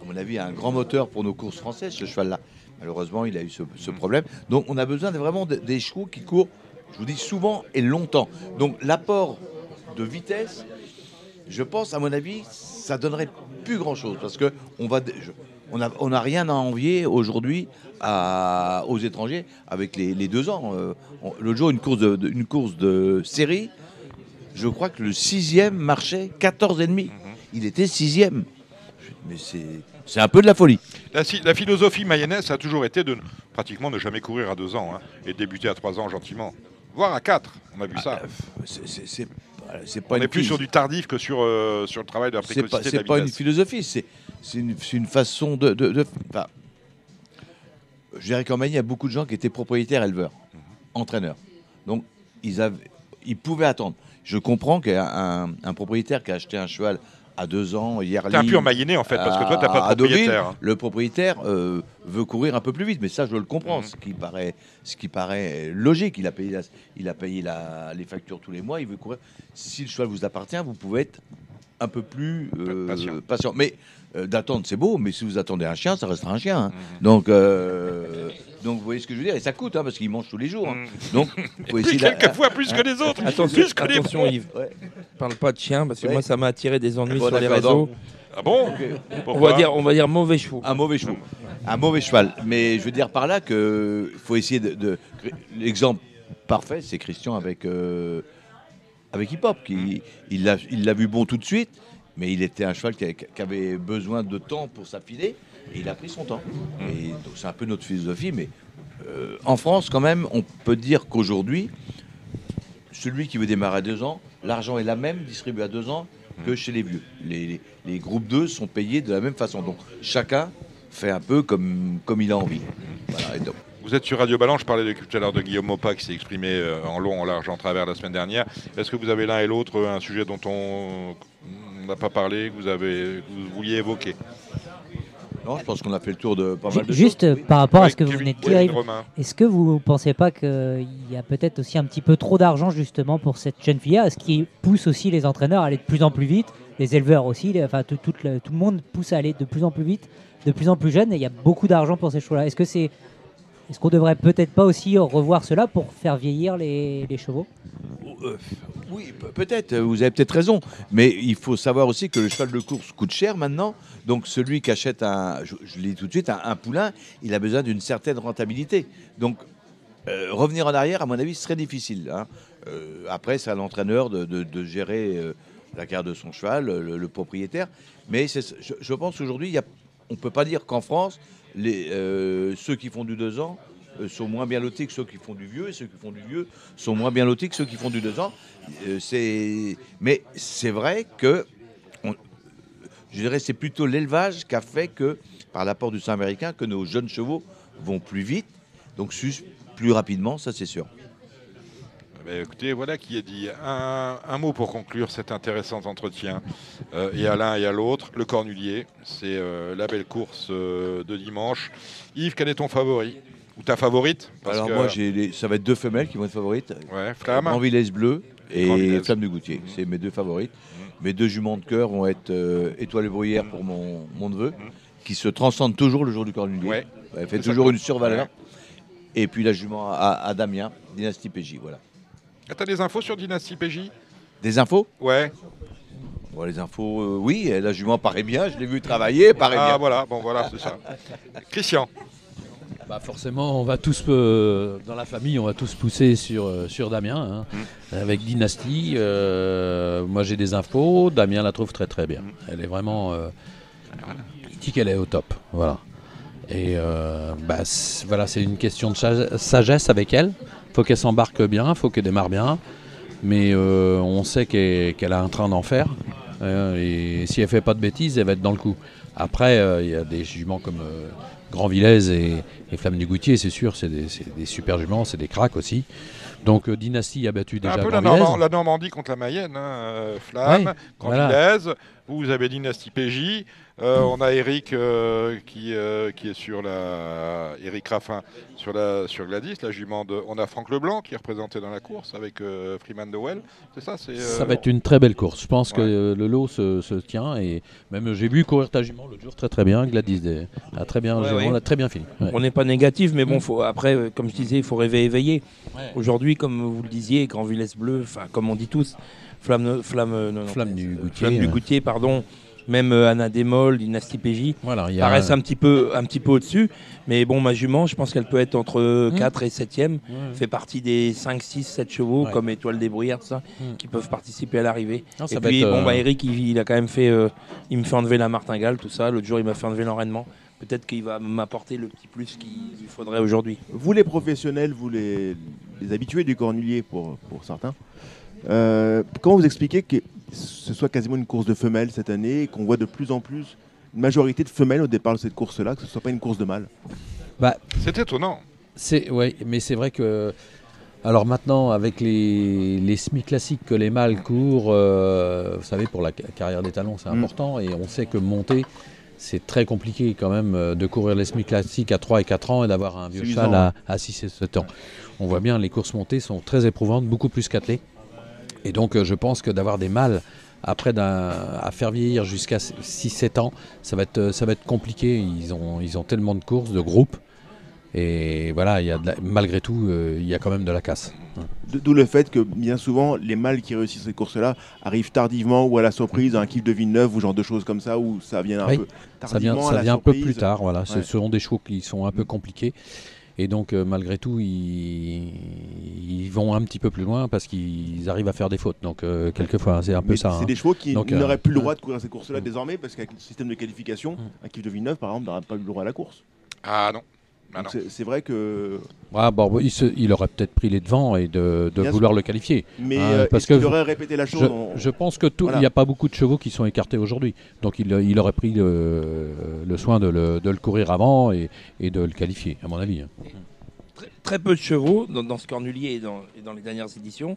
à mon avis, un grand moteur pour nos courses françaises, ce cheval-là. Malheureusement, il a eu ce, ce problème. Donc, on a besoin de vraiment de- des chevaux qui courent, je vous dis, souvent et longtemps. Donc, l'apport de vitesse, je pense, à mon avis, ça donnerait plus grand-chose. Parce que on va, je- on n'a on a rien à envier aujourd'hui aux étrangers avec les, les deux ans. Euh, L'autre jour, une course de, de- une course de série, je crois que le sixième marchait 14,5. Il était sixième. Mais c'est un peu de la folie. La, philosophie mayonnaise a toujours été de pratiquement ne jamais courir à deux ans hein, et débuter à trois ans gentiment. Voire à quatre, on a vu ça. C'est- on pas est plus sur du tardif que sur, euh, sur le travail de la C'est précocité pas, c'est la pas une philosophie, c'est c'est une, façon de. de, de- enfin, je dirais qu'en Mayenne, il y a beaucoup de gens qui étaient propriétaires éleveurs, Mhm. entraîneurs. Donc, ils, avaient, ils pouvaient attendre. Je comprends qu'un un- un propriétaire qui a acheté un cheval à deux ans, hier T'es un pur mayennais en fait, parce que toi t'as pas de propriétaire. le propriétaire euh, veut courir un peu plus vite, mais ça je le comprends, Mhm. ce, qui paraît, ce qui paraît logique. Il a payé, la- il a payé la- les factures tous les mois, il veut courir. Si le cheval vous appartient, vous pouvez être un peu plus euh, Patient. Mais euh, d'attendre c'est beau, mais si vous attendez un chien, ça restera un chien. hein. Mhm. Donc, euh, donc vous voyez ce que je veux dire, et ça coûte hein, parce qu'il mange tous les jours. hein. Mhm. Donc, essayer puis quelquefois plus que les autres. Attention, plus que attention. Yves. Ouais. Parle pas de chien parce que Ouais. moi ça m'a attiré des ennuis Bon, sur les réseaux. Ah bon On va dire, on va dire mauvais chevaux. Un mauvais cheval. Un mauvais cheval. Mais je veux dire par là que faut essayer de. de- L'exemple parfait, c'est Christian avec avec avec Hip Hop. Qui, il l'a il l'a vu bon tout de suite, mais il était un cheval qui, avait besoin de temps pour s'affiler. Et il a pris son temps. Et donc c'est un peu notre philosophie, mais euh, en France quand même, on peut dire qu'aujourd'hui, celui qui veut démarrer à deux ans, l'argent est la même distribué à deux ans que chez les vieux. Les, les- les groupes 2 sont payés de la même façon. Donc chacun fait un peu comme, comme il a envie. Voilà, et donc, Vous êtes sur Radio Balance, je parlais de- tout à l'heure de Guillaume Mopa qui s'est exprimé euh, en long, en large, en travers la semaine dernière. Est-ce que vous avez l'un et l'autre euh, un sujet dont on n'a pas parlé, que vous, avez, que vous vouliez évoquer? Non, je pense qu'on a fait le tour de pas mal de Juste choses. par rapport à ce que vous venez de dire, Yves, est-ce que vous ne pensez pas qu'il y a peut-être aussi un petit peu trop d'argent justement pour cette jeune filière Ce qui pousse aussi les entraîneurs à aller de plus en plus vite, les éleveurs aussi, les- enfin tout, tout le, tout le monde pousse à aller de plus en plus vite, de plus en plus jeune, et il y a beaucoup d'argent pour ces chevaux-là. Est-ce que c'est, est-ce qu'on devrait peut-être pas aussi revoir cela pour faire vieillir les, chevaux? Euh, oui, pe- peut-être, euh, vous avez peut-être raison. Mais il faut savoir aussi que le cheval de course coûte cher maintenant. Donc celui qui achète un, je, je l'ai tout de suite, un, poulain, il a besoin d'une certaine rentabilité. Donc euh, revenir en arrière, à mon avis, serait difficile. hein. Après, c'est à l'entraîneur de, gérer la carte de son cheval, le, propriétaire. Mais je, je pense qu'aujourd'hui, on ne peut pas dire qu'en France, les, euh, ceux qui font du 2 ans euh, sont moins bien lotis que ceux qui font du vieux, et ceux qui font du vieux sont moins bien lotis que ceux qui font du 2 ans. Euh. Mais c'est vrai que, je dirais, c'est plutôt l'élevage qui a fait que, par l'apport du sang américain, que nos jeunes chevaux vont plus vite, donc plus rapidement, ça c'est sûr. Ben, écoutez, voilà qui est dit. Un, un mot pour conclure cet intéressant entretien. Euh, et à l'un et à l'autre, le Cornulier, c'est euh, la belle course euh, de dimanche. Yves, quel est ton favori Ou ta favorite? Parce Alors que- moi, j'ai les- ça va être deux femelles qui vont être favorites. Ouais, Flamme. Grand Villesse Bleu et. Flamme du Goutier. C'est mes deux favorites. Mes deux juments de cœur vont être euh, Étoile Bruyère pour mon, mon neveu, qui se transcende toujours le jour du Cornulier. Ouais. Elle fait ça. toujours une survaleur. Ouais. Et puis la jument à, à Damien, Dynastie PJ. Voilà. Ah, T'as des infos sur Dynasty PJ Des infos? Ouais. Bon, Les infos, euh, oui. La jument paraît bien. Je l'ai vu travailler. Paraît Ah bien. voilà, bon voilà, c'est ça. Christian. Bah forcément, on va tous, euh, dans la famille, on va tous pousser sur, euh, sur Damien, hein. avec Dynasty. euh, moi j'ai des infos, Damien la trouve très très bien. Elle est vraiment... euh, il dit qu'elle est au top, voilà. Et euh, bah, c'est- voilà, c'est une question de sa- sagesse avec elle. Faut qu'elle s'embarque bien, faut qu'elle démarre bien. Mais euh, on sait qu'elle a un train d'enfer. hein, et si elle fait pas de bêtises, elle va être dans le coup. Après, euh, il y a des juments comme euh, Grand Villez et, et Flamme du Goutier, c'est sûr, c'est des, super juments, c'est des cracks aussi. Donc euh, Dynasty a battu déjà un peu la, Normandie contre la Mayenne, hein, euh, Flamme, Ouais, Grand voilà. Villez. Vous, avez Dynasty PJ. Euh, on a Eric euh, qui, euh, qui est sur la. Eric Raffin sur, la, sur Gladys, la jument de. On a Franck Leblanc qui est représenté dans la course avec euh, Freeman Dowell. C'est ça c'est, Ça va être une très belle course. Je pense que Ouais. euh, le lot se, se tient et même j'ai vu courir ta jument l'autre jour très très bien. Gladys des- a très bien, Ouais, ouais. l'a très bien fini. Ouais. On n'est pas négatif, mais bon, Mm. faut, après, comme je disais, il faut rêver éveillé. Ouais. Aujourd'hui, comme vous le disiez, Grand Villesse Bleu, enfin, comme on dit tous, Flamme, flamme, non, non, Flamme du euh, Goutier, Flamme du. Goutier, pardon. Même euh, Anna Démol, Dynastie PJ, Voilà, il y a paraissent un petit peu, un petit peu au-dessus. Mais bon, ma jument, je pense qu'elle peut être entre Mm. 4 et 7e. Ouais. Fait partie des 5, 6, 7 chevaux, Ouais. comme Étoile des Bruyères, tout ça, Mm. qui peuvent participer à l'arrivée. Et puis, être, bon, euh, bah, Eric, il, il a quand même fait. euh, il me fait enlever la martingale, tout ça. L'autre jour, il m'a fait enlever l'enraînement. Peut-être qu'il va m'apporter le petit plus qu'il lui faudrait aujourd'hui. Vous les professionnels, vous les, les habitués du cornulier pour, pour certains, euh, comment vous expliquez que ce soit quasiment une course de femelles cette année et qu'on voit de plus en plus une majorité de femelles au départ de cette course-là, que ce ne soit pas une course de mâles C'est étonnant. C'est ouais, mais c'est vrai que alors maintenant avec les, les semi classiques que les mâles courent, euh, vous savez pour la ca- carrière des talons c'est Mm. important et on sait que monter c'est très compliqué quand même euh, de courir les semi classiques à 3 et 4 ans et d'avoir un vieux cheval à, à 6 et 7 ans. On voit bien les courses montées sont très éprouvantes, beaucoup plus qu'attelées. Et donc euh, je pense que d'avoir des mâles après à faire vieillir jusqu'à 6-7 ans, ça va être ça va être compliqué. Ils ont ils ont tellement de courses, de groupes. Et voilà, il y a de la- malgré tout, euh, il y a quand même de la casse. D'où le fait que bien souvent, les mâles qui réussissent cette course-là arrivent tardivement ou à la surprise, un kiff de Villeneuve ou genre de choses comme ça, où ça vient un Oui, peu Ça vient, tardivement ça vient un peu plus tard. Voilà, ce Ouais. sont des chevaux qui sont un peu compliqués. Et donc, euh, malgré tout, ils, ils vont un petit peu plus loin parce qu'ils arrivent à faire des fautes. Donc, euh, quelquefois, c'est un peu Mais ça. C'est hein. des chevaux qui Donc, euh, n'auraient plus le droit de courir cette course-là Mm. désormais parce qu'avec le système de qualification, Mm. un kiff de Villeneuve, par exemple, n'aurait pas eu le droit à la course. Ah non. Ah c'est- vrai que. Ah, bon, il, se- il aurait peut-être pris les devants et de, vouloir le qualifier. Mais Ah, euh, parce que aurait répété la chose Je, en- je pense que tout, il Voilà. n'y a pas beaucoup de chevaux qui sont écartés aujourd'hui. Donc, il, il aurait pris le, le soin de le, de le courir avant et, et de le qualifier, à mon avis. hein. Très, très peu de chevaux dans, dans ce cornulier et dans, et dans les dernières éditions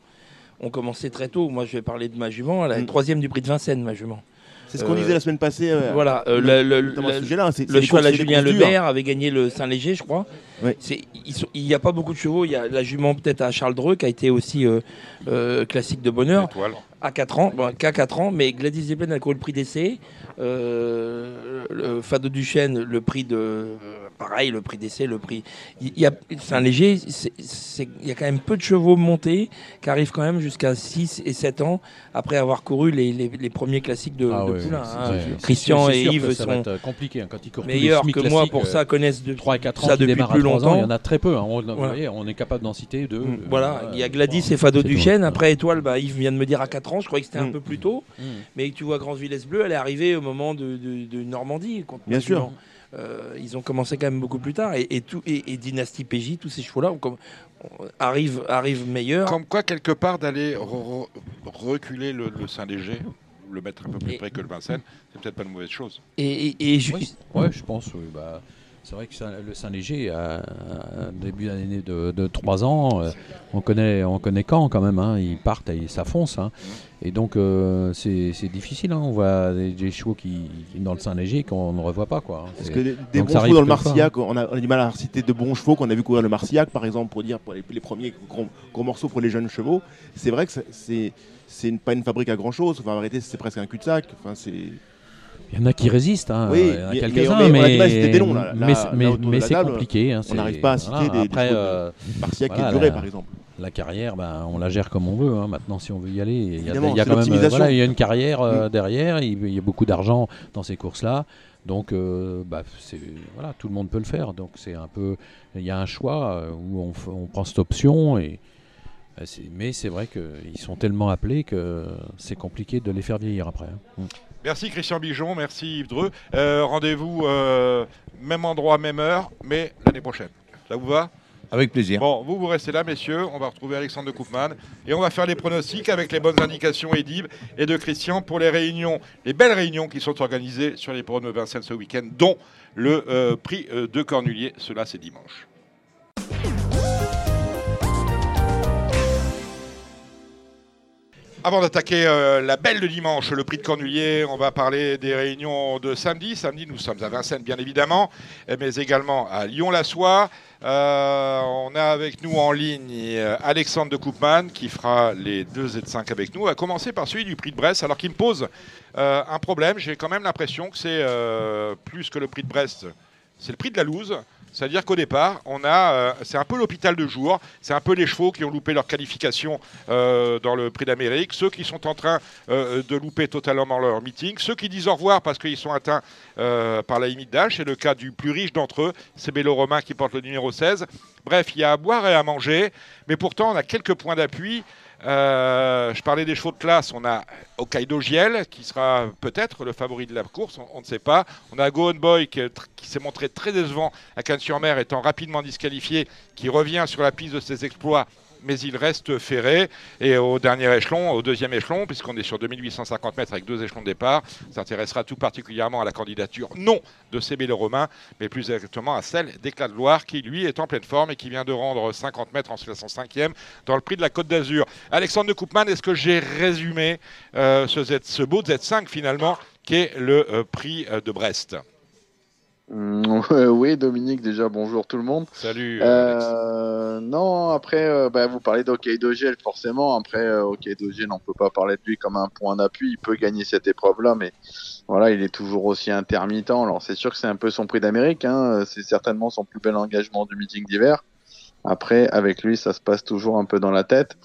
ont commencé très tôt. Moi, je vais parler de ma jument. Elle est Mm. troisième du prix de Vincennes, ma jument. C'est ce qu'on euh, disait la semaine passée. euh, voilà. euh, le- le, le- le- hein, le cheval à Julien. Lebert avait gagné le Saint-Léger, je crois. Il n'y a pas beaucoup de chevaux. Il y a la jument peut-être à Charles Dreux qui a été aussi euh, euh, classique de bonheur Étoile. à 4 ans, bon, qu'à 4 ans, mais Gladys Zeppelin a couru le prix d'essai. Euh, Fado Duchesne, le prix de. Pareil, le prix d'essai, le prix. Il y a, c'est un léger, il y a quand même peu de chevaux montés qui arrivent quand même jusqu'à 6 et 7 ans après avoir couru les, les- les premiers classiques de, Ah de ouais, Poulain, hein. Christian et Yves que ça va sont être compliqué hein, quand ils courent meilleurs que moi pour euh, ça, connaissent de, 3 et 4 ans ça depuis plus à 3 ans, longtemps. il y en a très peu. hein. On, vous Voilà. voyez, on est capable d'en citer deux. Mm, euh, Voilà, il y a Gladys et Fado Duchesne. Après Étoile, bah, Yves vient de me dire à 4 ans. Je croyais que c'était un Mm. peu plus tôt. Mm. Mais tu vois, Grand Villesse Bleu, elle est arrivée au moment de, de- de Normandie. Bien sûr. Euh, ils ont commencé quand même beaucoup plus tard. Et, et tout, et, et Dynastie PJ, tous ces chevaux-là arrivent, arrivent meilleurs. Comme quoi, quelque part, d'aller re- re- reculer le, le Saint-Léger, le mettre un peu plus Et- près que le Vincennes, c'est peut-être pas une mauvaise chose. Et, et- Oui, ouais, je pense. oui, bah, c'est vrai que le Saint-Léger, à, début d'année de, de 3 ans, euh, on connaît, on connaît quand quand même. hein, ils partent et ça fonce. hein. Et donc, euh, c'est difficile. hein, on voit des, des chevaux qui, dans le Saint-Léger qu'on ne revoit pas. Quoi. Parce C'est- que des, des donc bons chevaux dans le Marcillac, on a, on a du mal à citer de bons chevaux qu'on a vu courir le Marcillac, par exemple, pour dire pour les, les premiers gros, gros morceaux pour les jeunes chevaux. C'est vrai que c'est pas une fabrique à grand chose. Enfin, en c'est presque un cul-de-sac. Enfin, c'est Il y en a qui résistent, hein, Oui, il y en a quelques-uns, mais des c'est compliqué. hein, on n'arrive pas à citer des- des Après, chevaux de- euh, Voilà, duré, la- par exemple. la carrière, ben, on la gère comme on veut. hein. Maintenant, si on veut y aller, il y a, Évidemment, il y a c'est quand même, euh, l'optimisation. voilà, il y a une carrière euh, Mm. derrière. Il, y a beaucoup d'argent dans ces courses-là. Donc, euh, bah, voilà, tout le monde peut le faire. Donc, c'est un peu, il y a un choix euh, où on, prend cette option et. euh, Mais c'est vrai qu'ils sont tellement appelés que c'est compliqué de les faire vieillir après. hein. Merci Christian Bijon, merci Yves Dreux. Euh, Rendez-vous euh, même endroit, même heure, mais l'année prochaine. Ça vous va? Avec plaisir. Bon, vous, vous restez là, messieurs. On va retrouver Alexandre de Koopman et on va faire les pronostics avec les bonnes indications d'Yves et de Christian pour les réunions, les belles réunions qui sont organisées sur les pronos Vincennes ce week-end, dont le euh, prix de Cornulier. Cela, c'est dimanche. Avant d'attaquer euh, la belle de dimanche, le prix de Cornulier, on va parler des réunions de samedi. Samedi, nous sommes à Vincennes, bien évidemment, mais également à Lyon-la-Soie. Euh, on a avec nous en ligne euh, Alexandre de Koopman qui fera les deux Z5 avec nous. Va commencer par celui du prix de Brest, alors qu'il me pose un problème. J'ai quand même l'impression que c'est plus que le prix de Brest, c'est le prix de la loose. C'est-à-dire qu'au départ, euh, c'est un peu l'hôpital de jour, c'est un peu les chevaux qui ont loupé leur qualification euh, dans le Prix d'Amérique, ceux qui sont en train euh, de louper totalement leur meeting, ceux qui disent au revoir parce qu'ils sont atteints par la limite d'âge, c'est le cas du plus riche d'entre eux, c'est Bélo Romain qui porte le numéro 16. Bref, il y a à boire et à manger, mais pourtant on a quelques points d'appui. Euh, je parlais des chevaux de classe. On a Hokkaido Giel, qui sera peut-être le favori de la course, on, ne sait pas. On a Gohan Boy, qui, qui s'est montré très décevant à Cannes-sur-Mer, étant rapidement disqualifié, qui revient sur la piste de ses exploits mais il reste ferré. Et au dernier échelon, au deuxième échelon, puisqu'on est sur 2850 mètres avec deux échelons de départ, s'intéressera tout particulièrement à la candidature non de CB le Romain, mais plus exactement à celle d'Éclat de Loire, qui lui est en pleine forme et qui vient de rendre 50 mètres en 65e dans le prix de la Côte d'Azur. Alexandre de Koopman, est-ce que j'ai résumé euh, ce, beau Z5 finalement, qui est le euh, prix euh, de Brest? oui, Dominique, déjà bonjour tout le monde. Salut. Euh, non, après, euh, bah, vous parlez d'Hokkaido Gel, forcément. Après, euh, Hokkaido Gel, on peut pas parler de lui comme un point d'appui. Il peut gagner cette épreuve-là, mais voilà, il est toujours aussi intermittent. Alors, c'est sûr que c'est un peu son prix d'Amérique. Hein. C'est certainement son plus bel engagement du meeting d'hiver. Après, avec lui, ça se passe toujours un peu dans la tête.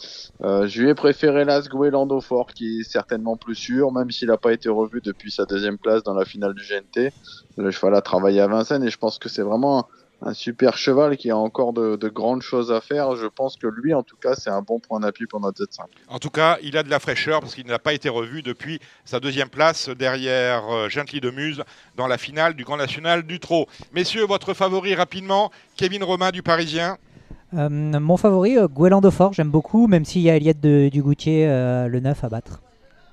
Euh, je lui ai préféré Lasgo Lando Fort, qui est certainement plus sûr, même s'il n'a pas été revu depuis sa deuxième place dans la finale du GNT. Le cheval a travaillé à Vincennes et je pense que c'est vraiment un, super cheval qui a encore de, grandes choses à faire. Je pense que lui, en tout cas, c'est un bon point d'appui pour notre Z5. En tout cas, il a de la fraîcheur parce qu'il n'a pas été revu depuis sa deuxième place derrière euh, Gently de Muse dans la finale du Grand National du Trot. Messieurs, votre favori rapidement, Kevin Romain du Parisien. Euh, mon favori, euh, de Fort, j'aime beaucoup, même s'il y a Eliade du Goutier, euh, le 9 à battre.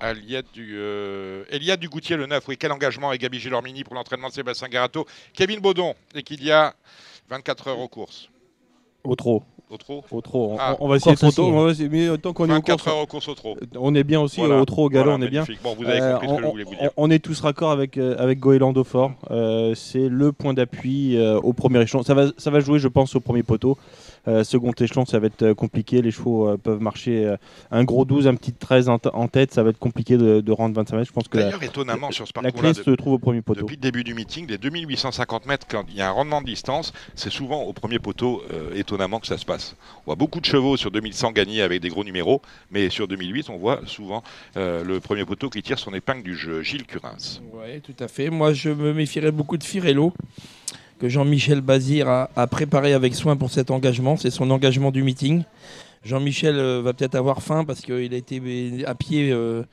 Eliade du, euh, du Goutier, le 9, oui, quel engagement avec Gabi Gilormini pour l'entraînement de Sébastien Garato. Kevin Baudon, et qu'il y a 24 heures aux courses. Au trop. Au trop Au trop. On, ah. va essayer trop tôt. On va mais tant qu'on est au courses, heures aux courses au trop. On est bien aussi au trop, au galop, on est bien. Bon, vous avez compris ce que je voulais vous dire. On, est tous raccord avec, avec Goélando Fort. c'est le point d'appui au premier échelon. Ça va, ça va jouer, je pense, au premier poteau. Euh, second échelon, ça va être euh, compliqué. Les chevaux euh, peuvent marcher un gros 12, un petit 13 en, tête. Ça va être compliqué de, rendre 25 mètres. Je pense que D'ailleurs, étonnamment, sur ce parcours la clé se trouve au premier poteau. Depuis le début du meeting, les 2850 mètres, quand il y a un rendement de distance, c'est souvent au premier poteau, étonnamment, que ça se passe. On voit beaucoup de chevaux sur 2100 gagner avec des gros numéros, mais sur 2008, on voit souvent le premier poteau qui tire son épingle du jeu, Gilles Curins. Oui, tout à fait. Moi, je me méfierais beaucoup de Firello Jean-Michel Bazir a, préparé avec soin pour cet engagement. C'est son engagement du meeting. Jean-Michel euh, va peut-être avoir faim parce qu'il a été à pied euh,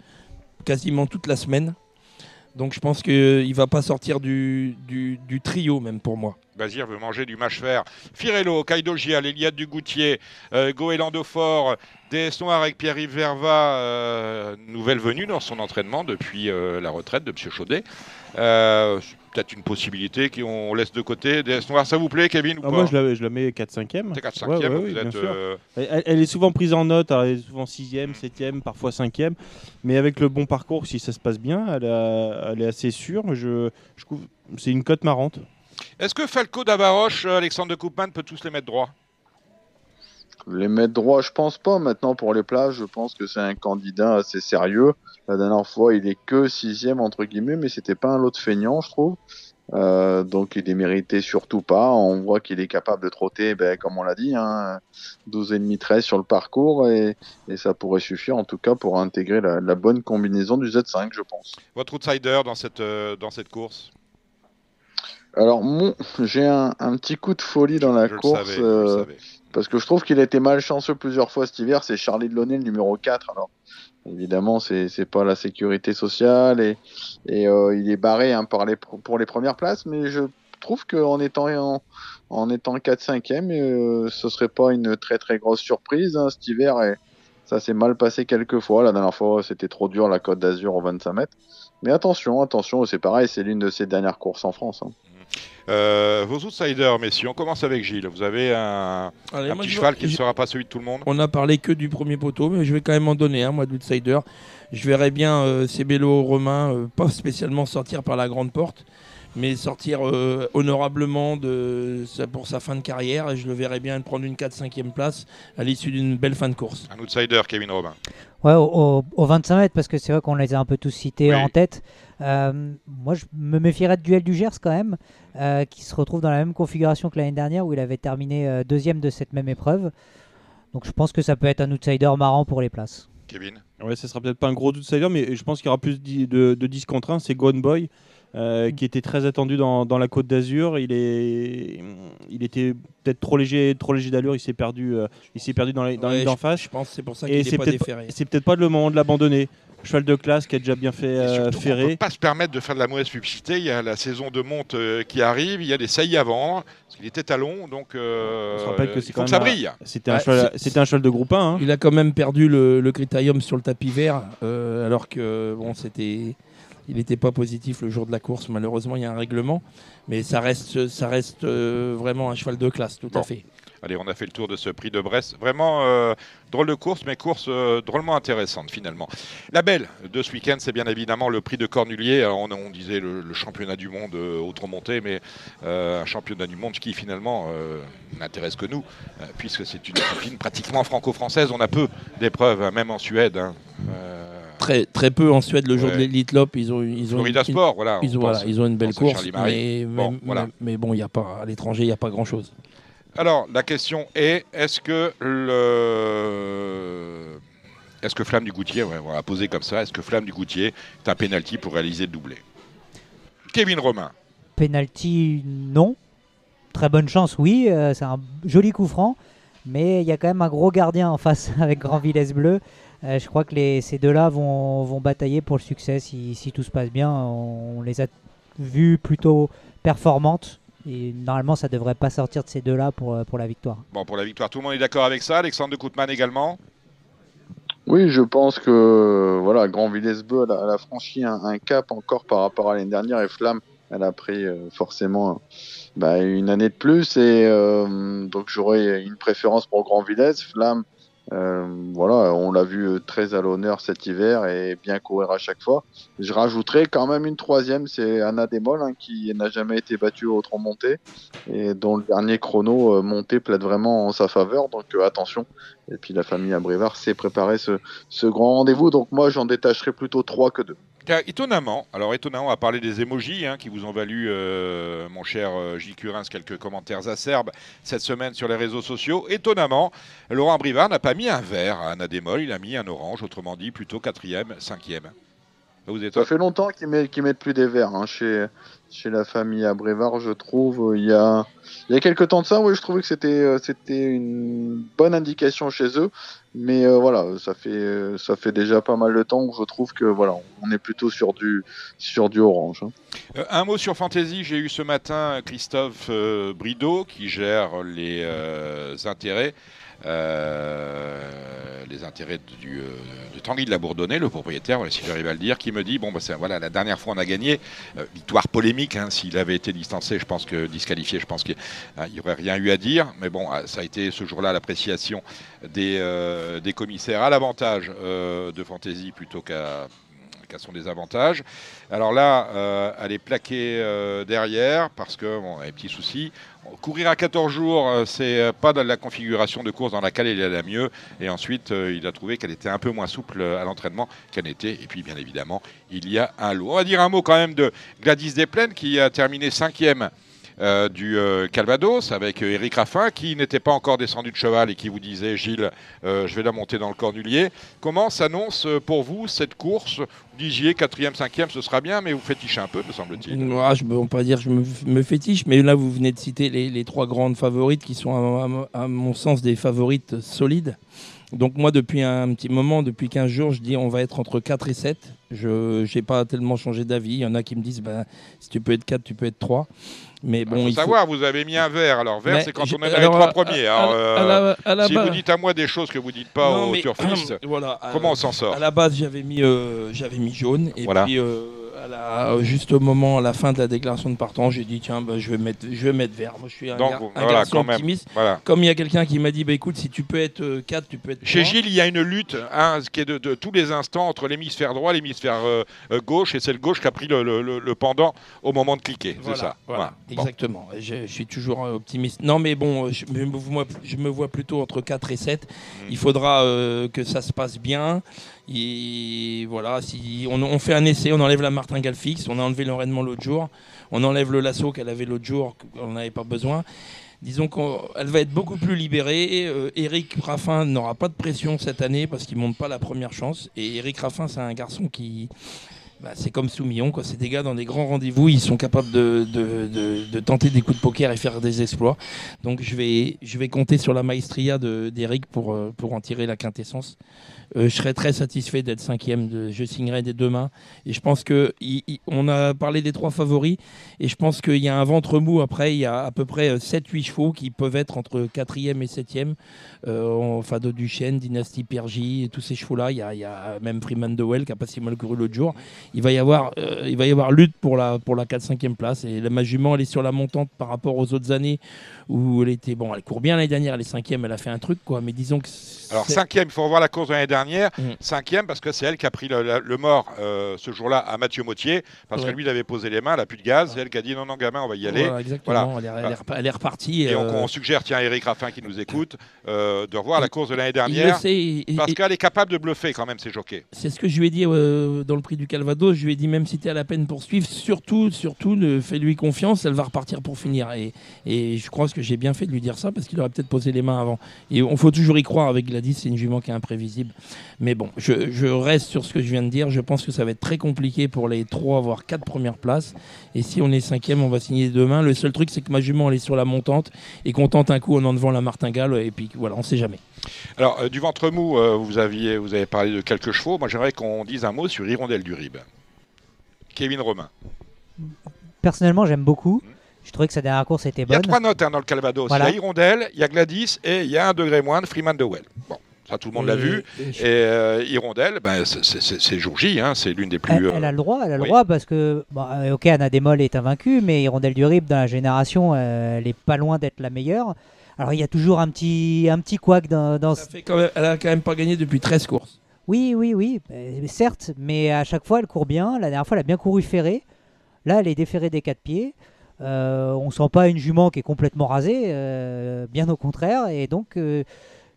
quasiment toute la semaine. Donc je pense qu'il ne va pas sortir du, trio même pour moi. Bazir veut manger du mâche vert. Firello, Kaido Gia, l'Eliade du Goutier, euh, Goélando Fort, DS Noir avec Pierre-Yves Verva, euh, nouvelle venue dans son entraînement depuis la retraite de M. Chaudet peut-être une possibilité qu'on laisse de côté. DS Noir, ça vous plaît, Kevin ou ah, Moi, je la, je la mets 4-5e. 4-5e, euh, elle, est souvent prise en note, elle est souvent 6e, 7e, parfois 5e. Mais avec le bon parcours, si ça se passe bien, elle, elle est assez sûre. Je, je c'est une cote marrante. Est-ce que Falco Davaroche, Alexandre de Koopman peut tous les mettre droit les mettre droit, je pense pas. Maintenant, pour les places, je pense que c'est un candidat assez sérieux. La dernière fois, il est que sixième entre guillemets, mais c'était pas un lot de feignant, je trouve. Euh, donc il est mérité surtout pas. On voit qu'il est capable de trotter, ben, comme on l'a dit, hein, 12,5 13 sur le parcours et, ça pourrait suffire en tout cas pour intégrer la, bonne combinaison du Z5, je pense. Votre outsider dans cette, euh, dans cette course? Alors, j'ai un, petit coup de folie dans la course. Euh, parce que je trouve qu'il a été malchanceux plusieurs fois cet hiver, c'est Charlie Delaunay, le numéro 4. Alors, évidemment, c'est pas la sécurité sociale et, et euh, il est barré hein, par les, pour les premières places, mais je trouve qu'en étant en, en étant 4-5e, euh, ce serait pas une très très grosse surprise hein, cet hiver. Ça s'est mal passé quelques fois. La dernière fois, c'était trop dur la Côte d'Azur au 25 mètres. Mais attention, attention, c'est pareil, c'est l'une de ses dernières courses en France. Hein. Euh, vos outsiders, messieurs, on commence avec Gilles. Vous avez un, Allez, un moi, petit cheval vois- qui ne sera pas celui de tout le monde On a parlé que du premier poteau, mais je vais quand même en donner un, moi, d'outsider. Je verrais bien euh, Cébello Romain, euh, pas spécialement sortir par la grande porte, mais sortir euh, honorablement de, pour sa fin de carrière. Et je le verrais bien prendre une 4-5e place à l'issue d'une belle fin de course. Un outsider, Kevin Robin. Ouais, au, au- au 25 mètres, parce que c'est vrai qu'on les a un peu tous cités Oui. en tête. Euh, moi, je me méfierais de Duel du Gers quand même, euh, qui se retrouve dans la même configuration que l'année dernière, où il avait terminé euh, deuxième de cette même épreuve. Donc je pense que ça peut être un outsider marrant pour les places. Kevin? Ouais, ce sera peut-être pas un gros outsider, mais je pense qu'il y aura plus di- de, de 10 contre 1. C'est Gone Boy, euh, qui était très attendu dans, dans la Côte d'Azur. Il, est, il était peut-être trop léger, trop léger d'allure. Il s'est perdu, euh, il s'est perdu dans la, dans Ouais, d'en face. Je pense que c'est pour ça Et qu'il c'est n'est pas peut-être déféré. C'est peut-être pas le moment de l'abandonner. Cheval de classe qui a déjà bien fait euh, surtout, on ne ferrer. peut pas se permettre de faire de la mauvaise publicité. Il y a la saison de monte euh, qui arrive, il y a des saillies à vendre, parce qu'il était talon, donc euh, On se rappelle que c'est quand que ça même un- brille. C'était un, Ouais, cheval- c'était un cheval de groupe 1. hein. Il a quand même perdu le, le critérium sur le tapis vert, euh, alors que bon, c'était, il n'était pas positif le jour de la course. Malheureusement, il y a un règlement, mais ça reste, ça reste euh, vraiment un cheval de classe, tout Bon. à fait. Allez, on a fait le tour de ce prix de Brest. Vraiment euh, drôle de course, mais course euh, drôlement intéressante finalement. La belle de ce week-end, c'est bien évidemment le prix de Cornulier. On, on disait le, le championnat du monde euh, autre-montée, mais un championnat du monde qui finalement n'intéresse que nous, puisque c'est une discipline pratiquement franco-française. On a peu d'épreuves, hein, même en Suède. hein. Très, très peu en Suède le jour Ouais. de l'Elite Lop, ils ont, ils ont Florida une, Sport, voilà. ils on ont, voilà, pense. ils ont une belle course, mais, Bon, mais- voilà. mais bon, il y a pas à l'étranger, il n'y a pas grand chose. Alors, la question est est-ce que le. Est-ce que Flamme du Goutier, ouais, on va poser comme ça, est-ce que Flamme du Goutier est un penalty pour réaliser le doublé? Kevin Romain. Penalty, non. Très bonne chance, oui. euh, c'est un joli coup franc. Mais il y a quand même un gros gardien en face avec Grand Villesse Bleu. Euh, je crois que les, ces deux-là vont, vont batailler pour le succès si, si tout se passe bien. On, les a vues plutôt performantes. Et normalement, ça devrait pas sortir de ces deux-là pour, euh, pour la victoire. Bon, pour la victoire, tout le monde est d'accord avec ça. Alexandre de Koutman également. Oui, je pense que voilà, Grand Villesbeu, elle, a- elle a franchi un, un cap encore par rapport à l'année dernière et Flamme, elle a pris euh, forcément bah, une année de plus et euh, donc j'aurais une préférence pour Grand Villesse. Flamme, voilà, on l'a vu euh, très à l'honneur cet hiver et bien courir à chaque fois. Je rajouterais quand même une troisième, c'est Anna Demol hein, qui n'a jamais été battue au tronc monté et dont le dernier chrono euh, monté plaide vraiment en sa faveur. Donc euh, attention. Et puis la famille Abrivard s'est préparé ce, ce grand rendez-vous. Donc moi, j'en détacherai plutôt trois que deux. Car étonnamment, alors étonnamment, on va parler des emojis hein, qui vous ont valu, euh, mon cher euh, J. Curins, quelques commentaires acerbes cette semaine sur les réseaux sociaux. Étonnamment, Laurent Brivard n'a pas mis un vert à Anna Demol, il a mis un orange, autrement dit plutôt quatrième, cinquième. Ça vous êtes Ça fait longtemps qu'ils mettent, qu'ils mettent plus des verres hein, chez, chez la famille Abrivard, je trouve. Il y a, il y a quelques temps de ça, oui, je trouvais que c'était, euh, c'était une bonne indication chez eux. Mais euh, voilà, ça fait, euh, ça fait déjà pas mal de temps que je trouve que voilà, on est plutôt sur du, sur du orange. hein. Euh, un mot sur Fantasy, j'ai eu ce matin Christophe euh, Brideau qui gère les euh, intérêts. Euh, les intérêts du, euh, de Tanguy de la Bourdonnais, le propriétaire, si j'arrive à le dire, qui me dit bon, bah, voilà, la dernière fois on a gagné, euh, victoire polémique, hein, s'il avait été distancé, je pense que disqualifié, je pense qu'il n'y aurait rien eu à dire, mais bon, ah, ça a été ce jour-là l'appréciation des, des commissaires à l'avantage de Fantasy plutôt qu'à son désavantage. Alors là, elle est plaquée derrière parce que bon, a des petits soucis. Courir à 14 jours, euh, c'est euh, pas dans la configuration de course dans laquelle il est la mieux. Et ensuite, euh, il a trouvé qu'elle était un peu moins souple à l'entraînement qu'elle n'était. Et puis, bien évidemment, il y a un lot. On va dire un mot quand même de Gladys Desplaines qui a terminé cinquième. Euh, du euh, Calvados avec euh, Eric Raffin qui n'était pas encore descendu de cheval et qui vous disait Gilles euh, je vais la monter dans le cornulier. Comment s'annonce euh, pour vous cette course? Vous disiez quatrième cinquième ce sera bien mais vous fétichez un peu me semble-t-il. Moi, je ne peux pas dire je me, fétiche, mais là, vous venez de citer les, trois grandes favorites qui sont, à mon sens, des favorites solides. Donc, moi, depuis un petit moment, depuis 15 jours, je dis on va être entre 4 et 7. Je n'ai pas tellement changé d'avis. Il y en a qui me disent ben, si tu peux être 4, tu peux être 3. Mais Il bon, faut il faut- savoir, vous avez mis un verre. Alors, Mais c'est quand on est dans les trois premiers. à- Alors, à euh, la- à la si base- vous dites à moi des choses que vous dites pas Non, aux mais- turfistes, voilà, comment on s'en sort À la base, j'avais mis, euh, j'avais mis jaune. Et Voilà. puis, euh, à la- juste au moment, à la fin de la déclaration de partant, j'ai dit tiens, bah, je vais mettre, je vais mettre vert. Moi, je suis un, Donc, gar- un voilà, garçon optimiste. Voilà. Comme il y a quelqu'un qui m'a dit, bah écoute, si tu peux être 4, tu peux être. Chez. Gilles, il y a une lutte hein, qui est de, de tous les instants entre l'hémisphère droit l'hémisphère euh, euh, gauche, et c'est le gauche qui a pris le, le- le- le pendant au moment de cliquer. Voilà, c'est ça. voilà, Bon. exactement. Je, je suis toujours euh, optimiste. Non, mais bon, euh, je me, vois, je me vois plutôt entre 4 et 7. Mm. Il faudra euh, que ça se passe bien. Et voilà, si on, fait un essai, on enlève la martingale fixe, on a enlevé l'enraînement l'autre jour, on enlève le lasso qu'elle avait l'autre jour, qu'on n'avait pas besoin. Disons qu'elle va être beaucoup plus libérée. Euh, Eric Raffin n'aura pas de pression cette année parce qu'il ne monte pas la première chance. Et Eric Raffin, c'est un garçon qui, bah, c'est comme Soumillon, quoi. C'est des gars dans des grands rendez-vous, ils sont capables de, tenter des coups de poker et faire des exploits. Donc je vais, compter sur la maestria de- d'Eric euh, pour en tirer la quintessence. Euh, je serais très satisfait d'être cinquième. De, je signerai dès demain. Et je pense que on a parlé des trois favoris. Et je pense qu'il y a un ventre mou après. Il y a à peu près 7-8 chevaux qui peuvent être entre quatrième et septième. Euh, Fado Duchesne, Dynastie Pergy, tous ces chevaux-là. Il y, a, même Freeman Dewell qui a pas si mal couru l'autre jour. Il va y avoir, euh, lutte pour la, pour la 4-5e place. Et la ma jument, elle est sur la montante par rapport aux autres années où elle était. Bon, elle court bien l'année dernière, elle est cinquième, elle a fait un truc, quoi. Mais disons que. Alors cinquième, il faut revoir la course de l'année dernière. Mm. Cinquième parce que c'est elle qui a pris le, mort euh, ce jour-là à Mathieu Mautier parce Ouais. que lui il avait posé les mains, elle a plus de gaz. C'est elle qui a dit non non gamin on va y aller. Voilà, exactement. Elle est Voilà. elle est repartie. Et on, euh, on suggère tiens Eric Raffin qui nous écoute euh, de revoir la course de l'année dernière sait. et- et- parce qu'elle est capable de bluffer quand même ses jockeys. C'est ce que je lui ai dit dans le prix du Calvados. Je lui ai dit, même si tu es à la peine pour suivre, surtout, surtout, fais-lui confiance, elle va repartir pour finir. Et, et je crois que j'ai bien fait de lui dire ça parce qu'il aurait peut-être posé les mains avant. Et on faut toujours y croire avec Gladys, c'est une jument qui est imprévisible. Mais bon, je, je reste sur ce que je viens de dire. Je pense que ça va être très compliqué pour les trois, voire quatre premières places. Et si on est cinquième, on va signer demain. Le seul truc, c'est que ma jument, elle est sur la montante et qu'on tente un coup en enlevant la martingale. Et puis voilà, on sait jamais. Alors euh, du ventre mou, euh, vous aviez vous avez parlé de quelques chevaux. Moi j'aimerais qu'on dise un mot sur Hirondelle du Rib. Kevin Romain. Personnellement, j'aime beaucoup. Je trouvais que sa dernière course était Il y a bonne. trois notes hein, dans le Calvados. Voilà. Il y a Hirondelle, il y a Gladys et il y a un degré moindre, Freeman Dewell. Bon, ça tout le monde l'a vu. et Et euh, Hirondelle, ben, c'est- jour J, hein, c'est l'une des plus. Elle, euh, elle a le droit, elle a le oui. droit parce que, bon, euh, ok, Anna Demol est invaincue, mais Hirondelle du Rib dans la génération, euh, elle est pas loin d'être la meilleure. Alors il y a toujours un petit, un petit couac dans, dans Ça fait quand même- elle a quand même pas gagné depuis 13 courses. Oui, oui, oui, certes, mais à chaque fois elle court bien. La dernière fois, elle a bien couru ferré. Là, elle est déferrée des quatre pieds. Euh, on sent pas une jument qui est complètement rasée, euh, bien au contraire. Et donc, euh,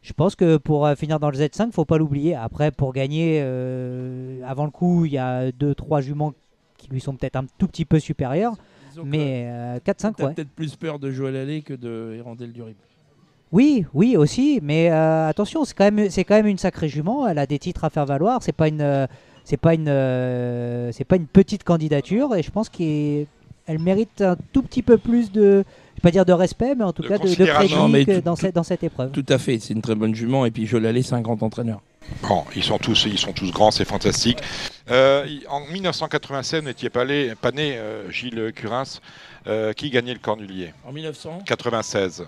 je pense que pour euh, finir dans le Z5, faut pas l'oublier. Après, pour gagner avant le coup, il y a deux, trois juments qui lui sont peut-être un tout petit peu supérieurs. Disons Mais euh, 4-5, T'as ouais. peut-être plus peur de Joël Allais que de Hirondelle du Rib. Oui, oui aussi, mais attention, c'est quand même c'est quand même une sacrée jument. Elle a des titres à faire valoir. C'est pas une c'est pas une c'est pas une petite candidature et je pense qu'elle elle mérite un tout petit peu plus de je vais pas dire de respect, mais en tout De cas de, de dans cette dans cette épreuve. Tout à fait, c'est une très bonne jument et puis Joël Allais, c'est un grand entraîneur. Bon, ils sont tous, ils sont tous grands, c'est fantastique. Euh, en 1996, vous n'étiez pas, pas né, euh, Gilles Curins, euh, qui gagnait le Cornulier? En 1996.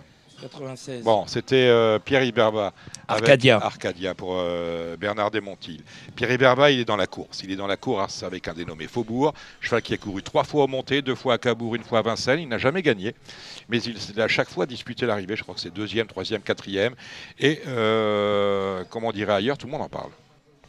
96. Bon, c'était euh, Pierre Iberba. Arcadia. Arcadia pour euh, Bernard Desmontil. Pierre Iberba, il est dans la course. Il est dans la course avec un dénommé Faubourg. Cheval qui a couru trois fois au Monté, deux fois à Cabourg, une fois à Vincennes. Il n'a jamais gagné. Mais il il a à chaque fois disputé l'arrivée. Je crois que c'est deuxième, troisième, quatrième. Et euh, comme on dirait ailleurs, tout le monde en parle.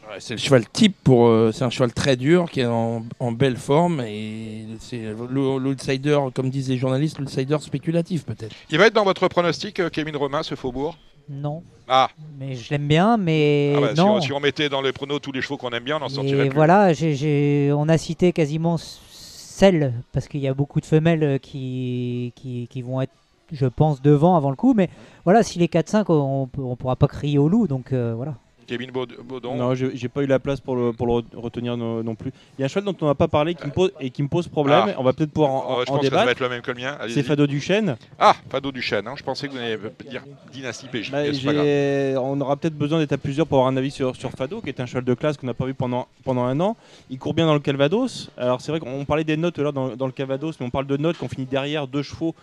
Ouais, c'est le cheval type pour. euh, c'est un cheval très dur qui est en, en belle forme et c'est l'outsider, comme disent les journalistes, l'outsider spéculatif peut-être. Il va être dans votre pronostic, euh, Kevin Romain, ce Faubourg? Non, Ah, mais je l'aime bien, mais ah bah, si, non. on, si on mettait dans les pronos tous les chevaux qu'on aime bien, on n'en sortirait Et plus. voilà, on a cité quasiment celles, parce qu'il y a beaucoup de femelles euh, qui, qui, qui vont être, je pense, devant avant le coup. Mais voilà, si les 4-5, on ne pourra pas crier au loup. Donc euh, voilà. Kevin Baud- Baudon. Non, j'ai pas eu la place pour le, pour le re- retenir no- non, plus. Il y a un cheval dont on n'a pas parlé qui me pose, et qui me pose problème. Ah. On va peut-être pouvoir en, Oh, je en pense que ça va être le même que le mien. C'est Fado Duchesne. Ah, Fado Duchesne. hein. Je pensais que vous alliez dire Dynastie PJ. Bah, on aura peut-être besoin d'être à plusieurs pour avoir un avis sur, sur Fado, qui est un cheval de classe qu'on n'a pas vu pendant, pendant un an. Il court bien dans le Calvados. Alors c'est vrai qu'on parlait des notes là dans, dans le Calvados, mais on parle de notes qu'on finit derrière deux chevaux,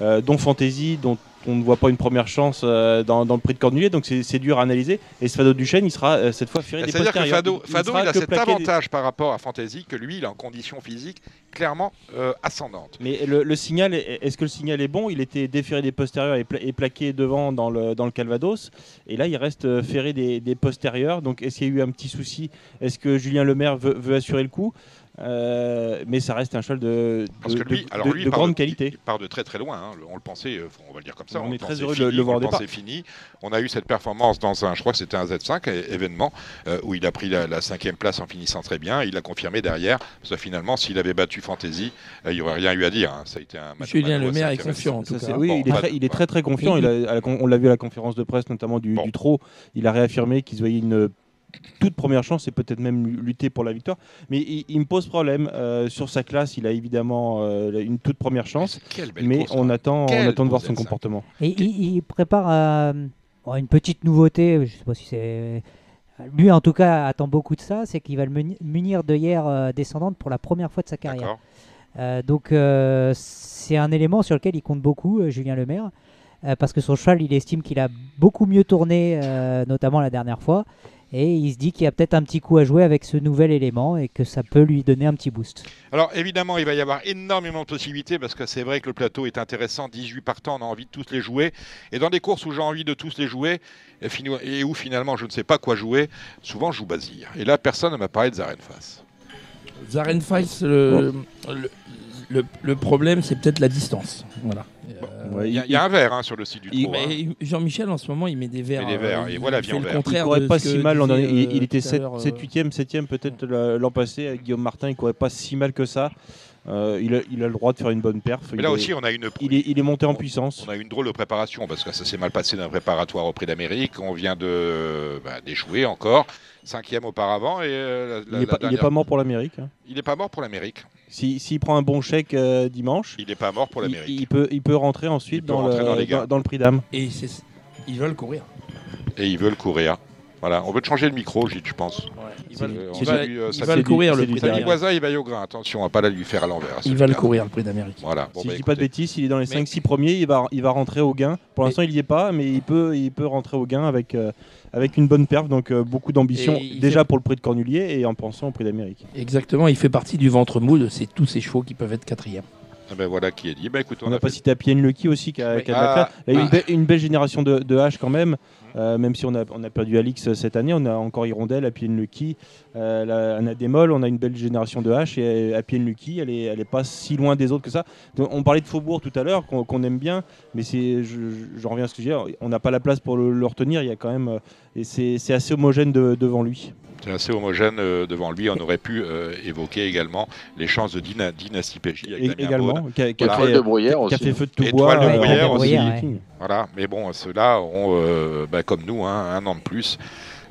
euh, dont Fantasy, dont qu'on ne voit pas une première chance euh, dans, dans le prix de Cornulier, donc c'est dur à analyser. Et ce Fado Duchesne, il sera euh, cette fois ferré des C'est-à-dire que. Fado, Il Fado, sera il a cet des- avantage par rapport à Fantasy que lui, il est en condition physique clairement euh, ascendante. Mais le, le signal, est- est-ce que le signal est bon? Il était déféré des postérieurs et, pla- et plaqué devant dans le, dans le Calvados. Et là, il reste ferré des, des postérieurs. Donc, est-ce qu'il y a eu un petit souci? Est-ce que Julien Lemaire veut, veut assurer le coup? Euh, Mais ça reste un cheval de, Parce de, que lui, de- alors de- lui, de part grande de- qualité. Il part de très très loin. hein. Le- On le pensait, euh, on va le dire comme ça. On est le très heureux de le voir on départ. pensait fini. On a eu cette performance dans un, je crois que c'était un Z5 é- événement euh, où il a pris la, la cinquième place en finissant très bien. Il a confirmé derrière. Parce que finalement, s'il avait battu Fantasy, euh, il n'y aurait rien eu à dire. hein. Ça a été un match. Julien match Lemaire est confiant en tout Ça, cas. c'est- oui, Bon, il est, très, il est très très confiant. Il- a- la on l'a vu à la conférence de presse, notamment du, Bon. du trot. Il a réaffirmé qu'il se voyait une toute première chance et peut-être même lutter pour la victoire. Mais il, il me pose problème. euh, sur sa classe, il a évidemment euh, une toute première chance. Mais course, on hein. attend, on attend de voir son Z5. comportement. Et il, il prépare euh, bon, une petite nouveauté, je sais pas si c'est... Lui, en tout cas, attend beaucoup de ça, c'est qu'il va le muni- munir de hier descendante pour la première fois de sa carrière. Euh, donc, euh, c'est un élément sur lequel il compte beaucoup, Julien Lemaire, euh, parce que son cheval, il estime qu'il a beaucoup mieux tourné, euh, notamment la dernière fois, et il se dit qu'il y a peut-être un petit coup à jouer avec ce nouvel élément et que ça peut lui donner un petit boost. Alors évidemment, il va y avoir énormément de possibilités parce que c'est vrai que le plateau est intéressant. 18 partants, on a envie de tous les jouer. Et dans des courses où j'ai envie de tous les jouer et, où finalement je ne sais pas quoi jouer, souvent je joue Bazir. Et là, personne ne m'a parlé de le, le, le- le problème, c'est peut-être la distance. Voilà. Euh, Ouais, Il y, a- il y a un verre hein, sur le site du il- trot. hein. Jean-Michel, en ce moment, il met des verres. met des verres, euh, et il voilà, le vert. Il courait pas si mal. disait, il, euh, il était tout à 7, l'heure, 8e, 7e peut-être la- l'an passé avec Guillaume Martin. Il courait pas si mal que ça. Euh, il, a, il a le droit de faire une bonne perf. Mais il, là est, aussi, on a une. il, est, il est monté en puissance. On a eu une drôle de préparation parce que ça s'est mal passé d'un préparatoire au Prix d'Amérique. On vient de bah, d'échouer encore, cinquième auparavant et euh, la- Il n'est pas, il est dernière- pas mort pour l'Amérique. hein. il est pas mort pour l'Amérique. Si- S'il prend un bon chèque euh, dimanche, Il n'est pas mort pour l'Amérique. il peut, il peut rentrer ensuite peut dans, rentrer le, dans les gains. dans- dans le prix d'âme. Et ils veulent courir. Et ils veulent courir. Voilà, on veut te changer le micro, Gilles, je pense. Ils C'est- veulent, Euh, euh, ils veulent courir le prix d'Amérique. Voisin, il va y au grain. Attention, on va pas la lui faire à l'envers. Ils veulent courir le prix d'Amérique. Voilà. Bon, si bah, je dis pas de bêtises, il est dans les Mais- 5-6 premiers, il va, il va rentrer au gain. Pour l'instant, il y est pas, mais il peut, il peut rentrer au gain avec, euh, avec une bonne perf. Donc, euh, beaucoup d'ambition déjà fait- pour le prix de Cornulier et en pensant au prix d'Amérique. Exactement, il fait partie du ventre mou de tous ces chevaux qui peuvent être quatrième. Ah ben voilà qui est dit. Bah écoute, On n'a a pas cité Apien Lucky aussi qui a, Oui. qui a de la Ah, classe. Il y a eu ah. une, be- une belle génération de, de H quand même. Euh, même si on a, on a perdu Alix cette année, on a encore Hirondelle, Apien Lucky, euh, la- Anna Démol, on a une belle génération de H et Apien Lucky, elle est, elle est pas si loin des autres que ça. Donc, on parlait de Faubourg tout à l'heure, qu'on qu'on aime bien, mais c'est, je, je- j'en reviens à ce que je disais, on n'a pas la place pour le, le retenir, il y a quand même, euh, et c'est, c'est assez homogène de- devant lui. C'est assez homogène euh, devant lui. On aurait pu euh, évoquer également les chances de Dyna- Dynasty PJ avec Et- Damien également, qui a, qui a Voilà. fait, Étoile de Bruyère qui a aussi. fait feu de tout Étoile bois. de euh, Bruyère aussi. Viking. Voilà, mais bon, ceux-là ont, euh, bah, comme nous, hein, un an de plus.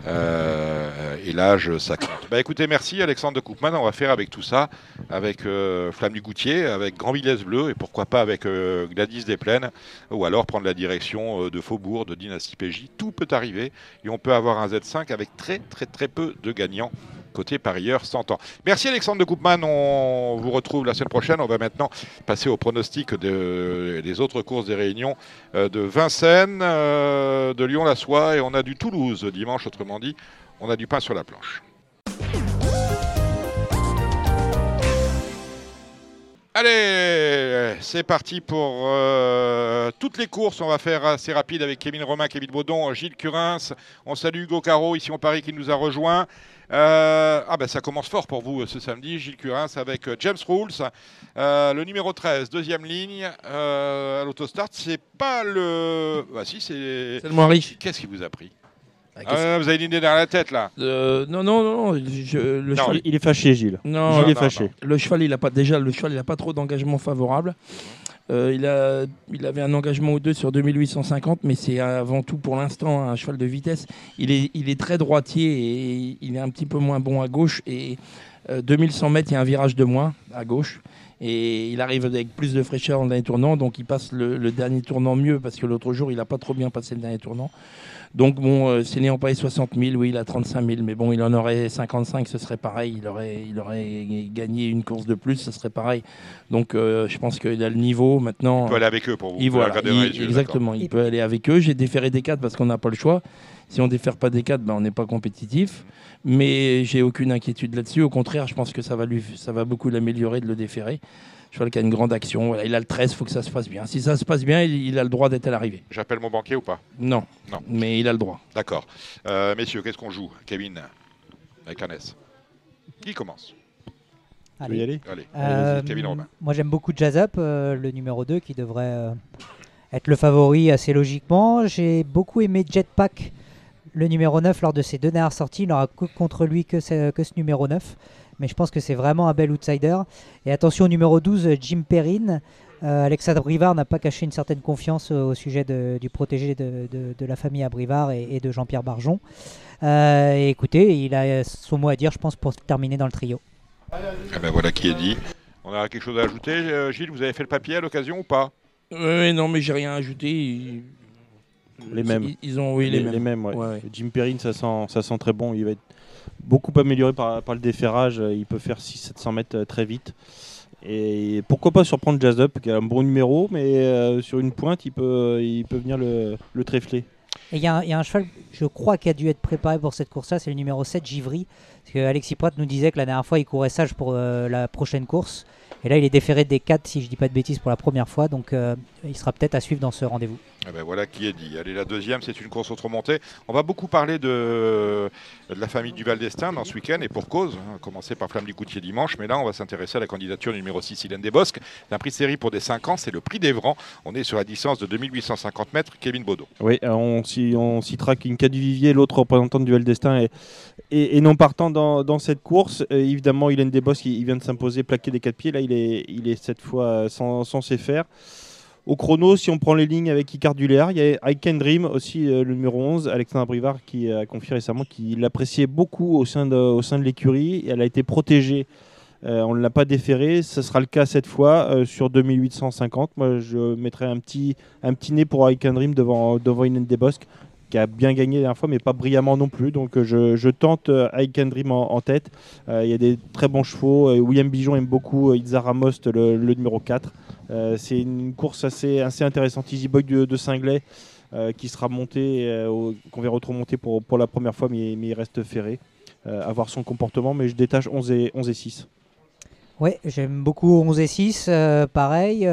Euh, et l'âge, ça compte. Bah, écoutez, merci Alexandre de Koopman. On va faire avec tout ça, avec euh, Flamme du Goutier, avec Grand Villesse Bleu, et pourquoi pas avec euh, Gladys des Plaines, ou alors prendre la direction de Faubourg, de Dynasty PJ. Tout peut arriver, et on peut avoir un Z5 avec très très très peu de gagnants. Côté parieur 100 ans. Merci Alexandre de Koopman. On vous retrouve la semaine prochaine. On va maintenant passer au pronostic de- des autres courses des réunions euh, de Vincennes, euh, de Lyon-la-Soie et on a du Toulouse dimanche, autrement dit, on a du pain sur la planche. Allez, c'est parti pour euh, toutes les courses. On va faire assez rapide avec Kevin Romain, Kevin Baudon, Gilles Curins. On salue Hugo Caro, ici on Paris, qui nous a rejoint. Euh, ah ben ça commence fort pour vous euh, ce samedi, Gilles Curins avec euh, James Rules, euh, le numéro 13, deuxième ligne euh, à l'autostart. C'est pas le. Bah si, c'est. C'est le moins riche. Qu'est-ce qui vous a pris? Ah, Ah, Vous avez une idée dans la tête là Euh, non, non, non, je- le Non, cheval. Il est fâché, Gilles. Non, non, est non, fâché. Le cheval, il a pas déjà le cheval, il a pas trop d'engagement favorable. Euh, il avait un engagement ou deux sur 2850, mais c'est avant tout pour l'instant un cheval de vitesse. Il est, très droitier et il est un petit peu moins bon à gauche. Et euh, 2100 mètres, il y a un virage de moins à gauche. Et il arrive avec plus de fraîcheur dans le dernier tournant, donc il passe le, le dernier tournant mieux parce que l'autre jour il n'a pas trop bien passé le dernier tournant. Donc bon, euh, c'est en paye 60 000, oui, il a 35 000, mais bon, il en aurait 55, ce serait pareil. Il aurait, il aurait gagné une course de plus, ce serait pareil. Donc euh, je pense qu'il a le niveau maintenant. Il peut aller avec eux pour vous. Il, voilà, regarder dans il- les yeux, exactement, il peut aller avec eux. J'ai déféré des 4 parce qu'on n'a pas le choix. Si on défère pas des 4, ben, on n'est pas compétitif. Mais j'ai aucune inquiétude là-dessus. Au contraire, je pense que ça va, lui, ça va beaucoup l'améliorer de le déférer. Cheval qui a une grande action. Voilà, il a le 13, il faut que ça se passe bien. Si ça se passe bien, il, il a le droit d'être à l'arrivée. J'appelle mon banquier ou pas? Non, Non. mais il a le droit. D'accord. Euh, messieurs, qu'est-ce qu'on joue? Kevin avec un S. Qui commence? Tu veux y aller? Allez, Euh, Kevin Robin. moi j'aime beaucoup Jazz Up, euh, le numéro 2 qui devrait euh, être le favori assez logiquement. J'ai beaucoup aimé Jetpack, le numéro 9 lors de ses deux dernières sorties. Il n'aura que contre lui que ce, que ce numéro 9. Mais je pense que c'est vraiment un bel outsider. Et attention au numéro 12, Jim Perrin. Euh, Alexandre Brivard n'a pas caché une certaine confiance euh, au sujet de- du protégé de, de- de la famille à Brivard et, et de Jean-Pierre Barjon. Euh, et écoutez, il a son mot à dire, je pense, pour terminer dans le trio. Eh ben voilà qui est dit. On a quelque chose à ajouter, euh, Gilles Vous avez fait le papier à l'occasion ou pas? Oui, non, mais j'ai rien ajouté. Les mêmes. Ils, ont, oui, les, mêmes. ouais. Ouais, ouais. Jim Perrin, ça sent, ça sent très bon. Il va être beaucoup amélioré par, le déferrage. Euh, Il peut faire 600-700 mètres euh, très vite. Et pourquoi pas surprendre Jazz Up, qui a un bon numéro, mais euh, sur une pointe, il peut, il peut venir le, le tréfler. Il y, a un- cheval, je crois, qui a dû être préparé pour cette course-là, c'est le numéro 7, Givry. Parce que Alexis nous disait que la dernière fois, il courait sage pour la prochaine course. Et là, il est déféré des 4, si je dis pas de bêtises, pour la première fois. Donc, il sera peut-être à suivre dans ce rendez-vous. Eh ben voilà qui est dit. Allez, la deuxième, c'est une course autre montée. On va beaucoup parler de, la famille du Val d'Estaing dans ce week-end et pour cause. hein, commencer par Flamme du Coutier dimanche, mais là, on va s'intéresser à la candidature numéro 6, Hélène Desbosques. C'est un prix série pour des 5 ans, c'est le prix d'Evran. On est sur la distance de 2850 mètres. Kevin Baudot. Oui, on, on citera Kinka du Vivier, l'autre représentant du d'Estaing, et, et, non partant dans, cette course. Euh, évidemment, Hélène Desbosques, il, vient de s'imposer, plaqué des 4 pieds. Là, il est, cette fois euh, sans, faire. Au chrono, si on prend les lignes avec Icar Dulaire, il y a I Dream aussi, euh, le numéro 11, Alexandre Brivard, qui a confié récemment qu'il l'appréciait beaucoup au sein de, l'écurie. Elle a été protégée. Euh, on ne l'a pas déférée. Ce sera le cas cette fois euh, sur 2850. Moi, je mettrai un petit, un nez pour I Can Dream devant, devant Desbosques qui a bien gagné la dernière fois, mais pas brillamment non plus. Donc euh, je, tente euh, I Dream en, tête. Euh, Il y a des très bons chevaux. William Bijon aime beaucoup euh, Itza Ramos, le, numéro 4. Euh, c'est une course assez, assez intéressante. Easy Boy de, de Singlet euh, qui sera monté, qu'on verra remonter pour, pour la première fois, mais, il reste ferré. Euh, à voir son comportement, mais je détache 11 et, 11 et 6. Ouais, j'aime beaucoup 11 et 6, euh, pareil.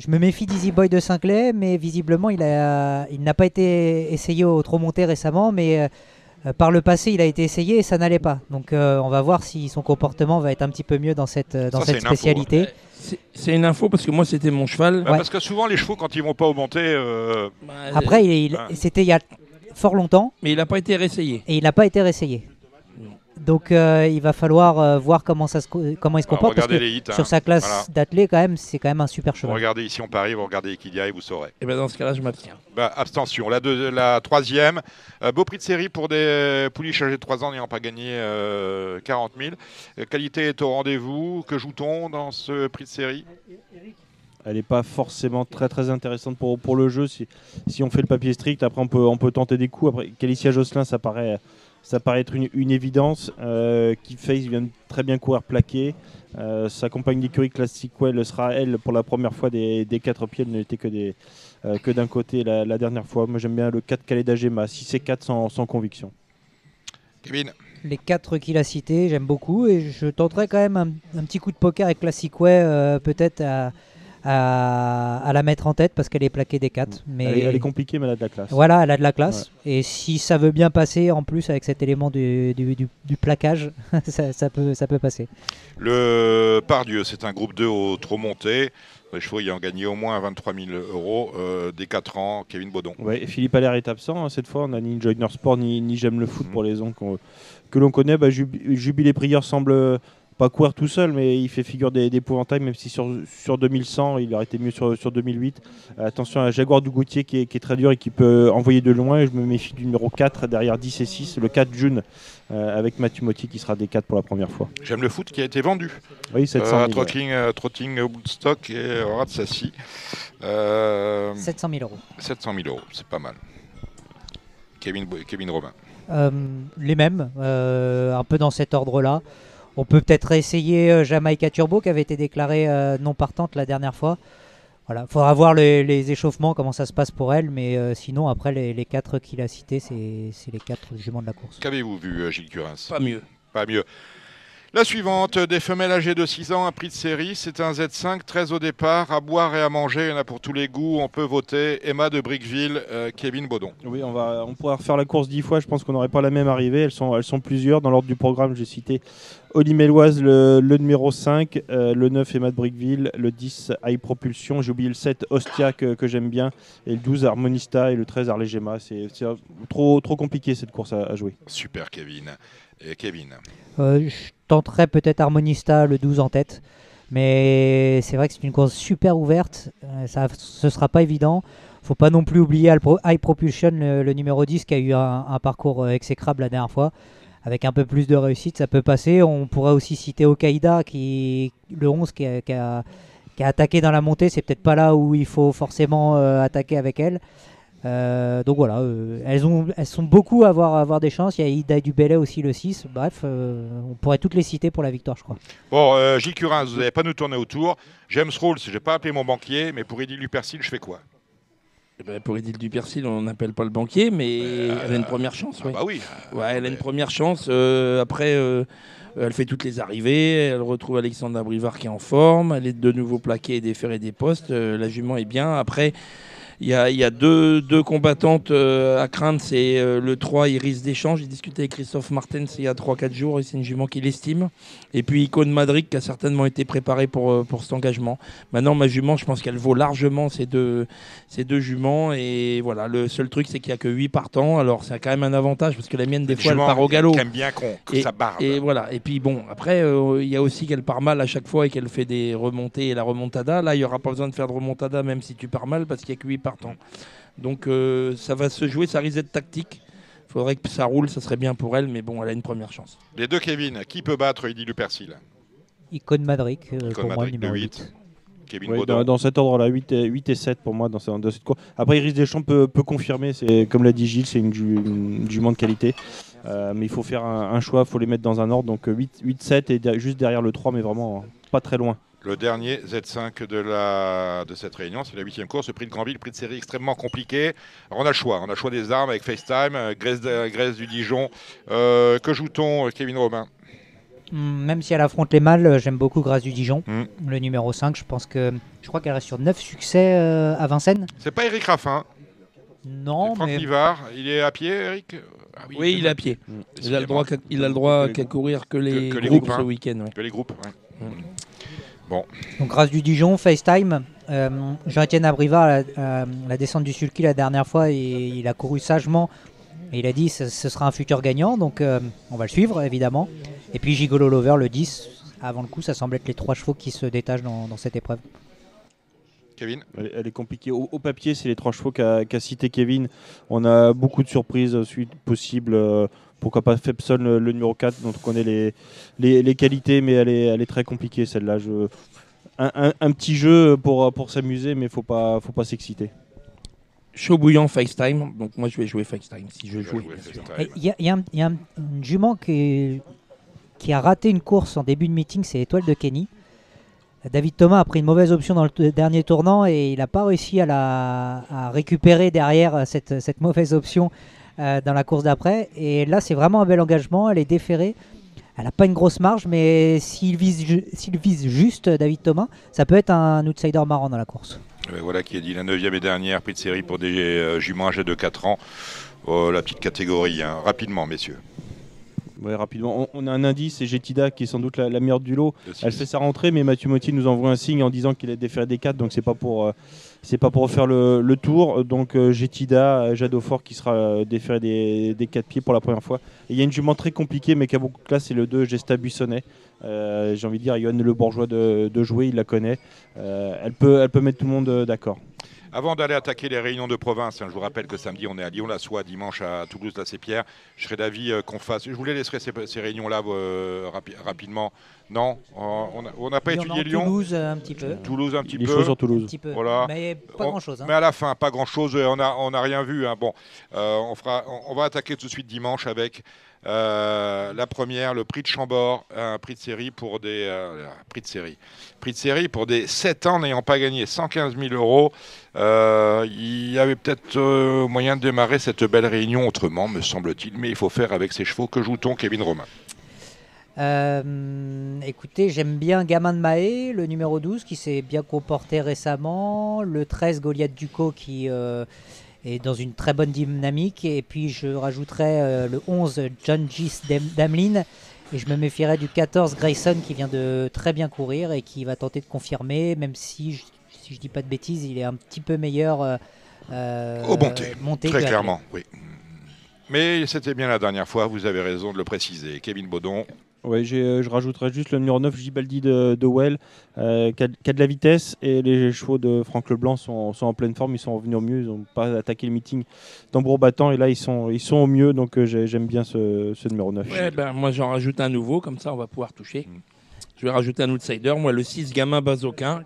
Je me méfie d'Easy Boy de Sinclair, mais visiblement, il a- il n'a pas été essayé au trop monté récemment, mais euh, euh, par le passé, il a été essayé et ça n'allait pas. Donc, euh, on va voir si son comportement va être un petit peu mieux dans cette, dans Ça, cette une info, spécialité. C'est- C'est une info parce que moi, c'était mon cheval. Bah, Ouais. Parce que souvent, les chevaux, quand ils vont pas au monté, euh, Bah, Après, il- il- c'était il y a fort longtemps Mais il n'a pas été réessayé. et il n'a pas été réessayé. Donc, euh, il va falloir euh, voir comment, ça se, co- comment il se alors, comporte. Parce regardez que les hits. hein. sur sa classe Voilà. d'athlète, quand même, c'est quand même un super Vous cheval. regardez ici en Paris, vous regardez Equidia et vous saurez. Et ben dans ce cas-là, je m'abstiens. Bah, abstention. La, deux- la troisième, euh, beau prix de série pour des pouliches âgées de 3 ans n'ayant pas gagné euh, 40 000. Euh, qualité est au rendez-vous. Que joue-t-on dans ce prix de série? Elle n'est pas forcément très très intéressante pour, pour le jeu si, si on fait le papier strict. Après, on peut, on peut tenter des coups. Après, Calicia Jocelyn, ça paraît, ça paraît être une, une évidence. Euh, Keith Face vient de très bien courir plaqué. Euh, sa compagne d'écurie Classic Well sera, elle, pour la première fois des, des quatre pieds. Elle n'était que, des, euh, que d'un côté la, la dernière fois. Moi, j'aime bien le 4 Calais d'Agema. 6 et 4 sans, sans conviction. Kevin Les quatre qu'il a cités, j'aime beaucoup et je tenterai quand même un, un petit coup de poker avec Classic Way, euh, peut-être à, à, à la mettre en tête parce qu'elle est plaquée des quatre. Mais Elle, est, elle est compliquée, mais elle a de la classe. voilà, elle a de la classe. Et si ça veut bien passer, en plus avec cet élément du, du, du- du plaquage, ça, ça peut, ça peut passer. Le Pardieu, c'est un groupe 2 au trop monté. Les chevaux ayant gagné au moins 23 000 euros euh, des 4 ans. Kevin Baudon. Ouais, Philippe Allaire est absent hein, cette fois. On n'a ni Joyner Sport ni, ni J'aime le foot Mhm. pour les qu'on- que l'on connaît. Bah, Jub- Jubilé Prieur semble pas courir tout seul, mais il fait figure d'é- d'épouvantail, même si sur, sur 2100, il aurait été mieux sur, sur 2008. Euh, attention à Jaguar du Gauthier qui est, qui est très dur et qui peut envoyer de loin. Je me méfie du numéro 4 derrière 10 et 6, le 4 June, euh, avec Mathieu Motti qui sera des 4 pour la première fois. J'aime le foot qui a été vendu. Oui, 700 Euh, 000, Trotting, euh, Trotting Woodstock et Ratsassi. Euh, 700 000 euros. 700 000 euros, c'est pas mal. Kevin, Kevin Robin. Euh, les mêmes, euh, un peu dans cet ordre-là. On peut peut-être essayer euh, Jamaica Turbo qui avait été déclarée euh, non partante la dernière fois. Voilà, faudra voir les, les échauffements, comment ça se passe pour elle, mais euh, sinon après les, les quatre qu'il a cités, c'est c'est les quatre juments de la course. Qu'avez-vous vu, Gilles Curins? Pas mieux. Pas mieux. La suivante, des femelles âgées de 6 ans, un prix de série, c'est un Z5, 13 au départ, à boire et à manger, il y en a pour tous les goûts, on peut voter. Emma de Brickville, euh, Kevin Baudon. Oui, on, va, on pourra refaire la course dix fois. Je pense qu'on n'aurait pas la même arrivée. Elles sont, elles sont plusieurs. Dans l'ordre du programme, j'ai cité Oli Méloise, le, le numéro 5, euh, le 9 Emma de Brickville, le 10 High Propulsion. J'ai oublié le 7 Ostia que, que j'aime bien, et le 12 Harmonista et le 13 Arlegema. C'est euh, trop, trop compliqué cette course à, à jouer. Super Kevin. Et Kevin. Euh, je tenterais peut-être Harmonista le 12 en tête, mais c'est vrai que c'est une course super ouverte. Euh, ça, ce sera pas évident. Faut pas non plus oublier High Pro- High Propulsion, le, numéro 10, qui a eu un, parcours euh, exécrable la dernière fois. Avec un peu plus de réussite, ça peut passer. On pourrait aussi citer Okaïda, qui, le 11, qui a, attaqué dans la montée. C'est peut-être pas là où il faut forcément attaquer avec elle. Euh, donc voilà, euh, elles, ont, elles sont beaucoup à avoir, à avoir des chances. Il y a Ida Dubélé aussi le 6. Bref, euh, on pourrait toutes les citer pour la victoire, je crois. Bon, euh, Gilles Curins, vous n'allez pas nous tourner autour. James Rawls, je n'ai pas appelé mon banquier, mais pour Eddie Lupercil, je fais quoi? Eh ben, pour Edith Dupercil, on n'appelle pas le banquier, mais elle a une première chance. Ah oui. Bah oui. Ouais, elle a une première chance. euh, après, euh, elle fait toutes les arrivées. Elle retrouve Alexandre Brivard qui est en forme. Elle est de nouveau plaquée et déférée des postes. euh, la jument est bien. Après, il y a, il y a deux, deux combattantes euh, à craindre. C'est euh, le 3 Iris d'échange. J'ai discuté avec Christophe Martens il y a 3-4 jours et c'est une jument qu'il estime. Et puis Icône Madrid qui a certainement été préparée pour, euh, pour cet engagement. Maintenant, ma jument, je pense qu'elle vaut largement ces deux, ces deux juments. Et voilà, le seul truc, c'est qu'il n'y a que 8 partants. Alors, c'est quand même un avantage parce que la mienne, des fois, elle part au galop. qui aime bien qu'on ça barbe. Et voilà. Et puis bon, après, euh, il y a aussi qu'elle part mal à chaque fois et qu'elle fait des remontées et la remontada. Là, il n'y aura pas besoin de faire de remontada même si tu pars mal parce qu'il n'y a que 8 partants. Donc euh, ça va se jouer, ça risque d'être tactique. Il faudrait que ça roule, ça serait bien pour elle, mais bon, elle a une première chance. Les deux Kevin, qui peut battre Eddie Lupercil Icône Madrid, euh, pour moi, numéro 8. 8. Kevin Oui, dans, dans cet ordre-là, 8 et, 8 et 7 pour moi dans, ce- dans cette course. Après, Iris Deschamps peut, peut confirmer, c'est comme l'a dit Gilles, c'est une, ju- une jument de qualité. Euh, mais il faut faire un, un choix, il faut les mettre dans un ordre. Donc 8, 8 7 et de- juste derrière le 3, mais vraiment euh, pas très loin. Le dernier Z5 de, la, de cette réunion, c'est la huitième course, le prix de Granville, prix de série extrêmement compliqué. Alors on a le choix, on a le choix des armes avec FaceTime, euh, Grèce, de- Grèce du Dijon. Euh, que joue-t-on, euh, Kevin Robin? Hum, Même si elle affronte les mâles, euh, j'aime beaucoup Grâce du Dijon, Mm. le numéro 5. Je pense que je crois qu'elle reste sur 9 succès euh, à Vincennes. C'est pas Eric Raffin, Non, c'est Franck mais Nivard. Il est à pied, Eric Ah Oui, il est à pied. Il a le Décidément. droit qu'à, il a le droit qu'à courir que les, que les groupes groupes, ce hein. week-end. ouais. Que les groupes, ouais. Donc grâce du Dijon, FaceTime. Euh, Jean-Étienne Abriva, la, euh, la descente du sulky la dernière fois, et il a couru sagement. Et il a dit ce, ce sera un futur gagnant, donc euh, on va le suivre évidemment. Et puis Gigolo Lover, le 10, avant le coup, ça semble être les trois chevaux qui se détachent dans, dans cette épreuve. Kevin? Elle, elle est compliquée. Au, au papier, c'est les trois chevaux qu'a cité Kevin. On a beaucoup de surprises suite possibles. euh, pourquoi pas Fepson, le, le numéro 4, dont on connaît les, les, les qualités, mais elle est, elle est très compliquée celle-là. Je... Un, un- un petit jeu pour, pour s'amuser, mais faut pas, faut pas s'exciter. Chaud bouillant FaceTime, donc moi je vais jouer FaceTime si je joue. Il y a, y a un- y a un- une jument qui, qui a raté une course en début de meeting, c'est Étoile de Kenny. David Thomas a pris une mauvaise option dans le dernier tournant et il n'a pas réussi à, la, à récupérer derrière cette, cette mauvaise option euh, dans la course d'après. Et là, c'est vraiment un bel engagement. Elle est déférée. Elle n'a pas une grosse marge, mais s'il vise, ju- s'il vise juste David Thomas, ça peut être un outsider marrant dans la course. Voilà qui a dit la neuvième et dernière prix de série pour des euh, juments âgés de 4 ans. Oh, la petite catégorie, hein. rapidement, messieurs. Ouais, rapidement. On, on a un indice, c'est Jetida qui est sans doute la, la meilleure du lot. Le Elle fait sa rentrée, mais Mathieu Motti nous envoie un signe en disant qu'il est déféré des 4, donc c'est pas pour euh, c'est pas pour faire le, tour. Donc euh, Jetida, euh, Jade Fort qui sera euh, déféré des, 4 pieds pour la première fois. Il y a une jument très compliquée, mais qui a beaucoup de classe, c'est le 2 Gesta Buissonnet. Euh, J'ai envie de dire, Yoann Le Bourgeois de, jouer, il la connaît. Euh, elle, peut, mettre tout le monde euh, d'accord. Avant d'aller attaquer les réunions de province, hein, je vous rappelle que samedi on est à Lyon-la-Soie, dimanche à Toulouse-la-Pierre. Je serais d'avis euh, qu'on fasse. Je vous les laisserai ces, ces réunions-là euh, rapi- rapidement. Non, on n'a pas étudié Lyon. Toulouse, euh, un petit peu. Toulouse un petit Il est peu. chaud sur Un Toulouse. petit peu. Voilà. Mais pas On- grand chose. Mais à la fin, pas grand-chose. On n'a on a rien vu. hein. Bon, euh, on, fera, on, on va attaquer tout de suite dimanche avec euh, la première, le prix de Chambord, un prix de série pour des euh, prix de série, prix de série pour des 7 ans n'ayant pas gagné 115 000 euros. Euh, il y avait peut-être moyen de démarrer cette belle réunion autrement, me semble-t-il, mais il faut faire avec ses chevaux. Que joue-t-on, Kevin Romain? Écoutez, j'aime bien Gamin de Mahé, le numéro 12 qui s'est bien comporté récemment, le 13 Goliath Ducot qui est dans une très bonne dynamique, et puis je rajouterais euh, le 11 John Gis Dam- Damlin, et je me méfierais du 14 Grayson qui vient de très bien courir et qui va tenter de confirmer, même si, je- si je dis pas de bêtises, il est un petit peu meilleur euh, euh, Au monté, monté Très clairement, oui. Mais c'était bien la dernière fois, vous avez raison de le préciser. Kevin Baudon, Ouais, j'ai, euh, je rajouterais juste le numéro 9, Gibaldi de, de Well, euh, qui, a, qui a de la vitesse. Et les chevaux de Franck Leblanc sont, sont en pleine forme. Ils sont revenus au mieux. Ils n'ont pas attaqué le meeting tambour battant. Et là, ils sont, ils sont au mieux. Donc, euh, j'ai- j'aime bien ce, ce numéro 9. Ouais, ben, moi j'en rajoute un nouveau, comme ça on va pouvoir toucher. Mm. Je vais rajouter un outsider, moi le 6 gamin Bazoquin.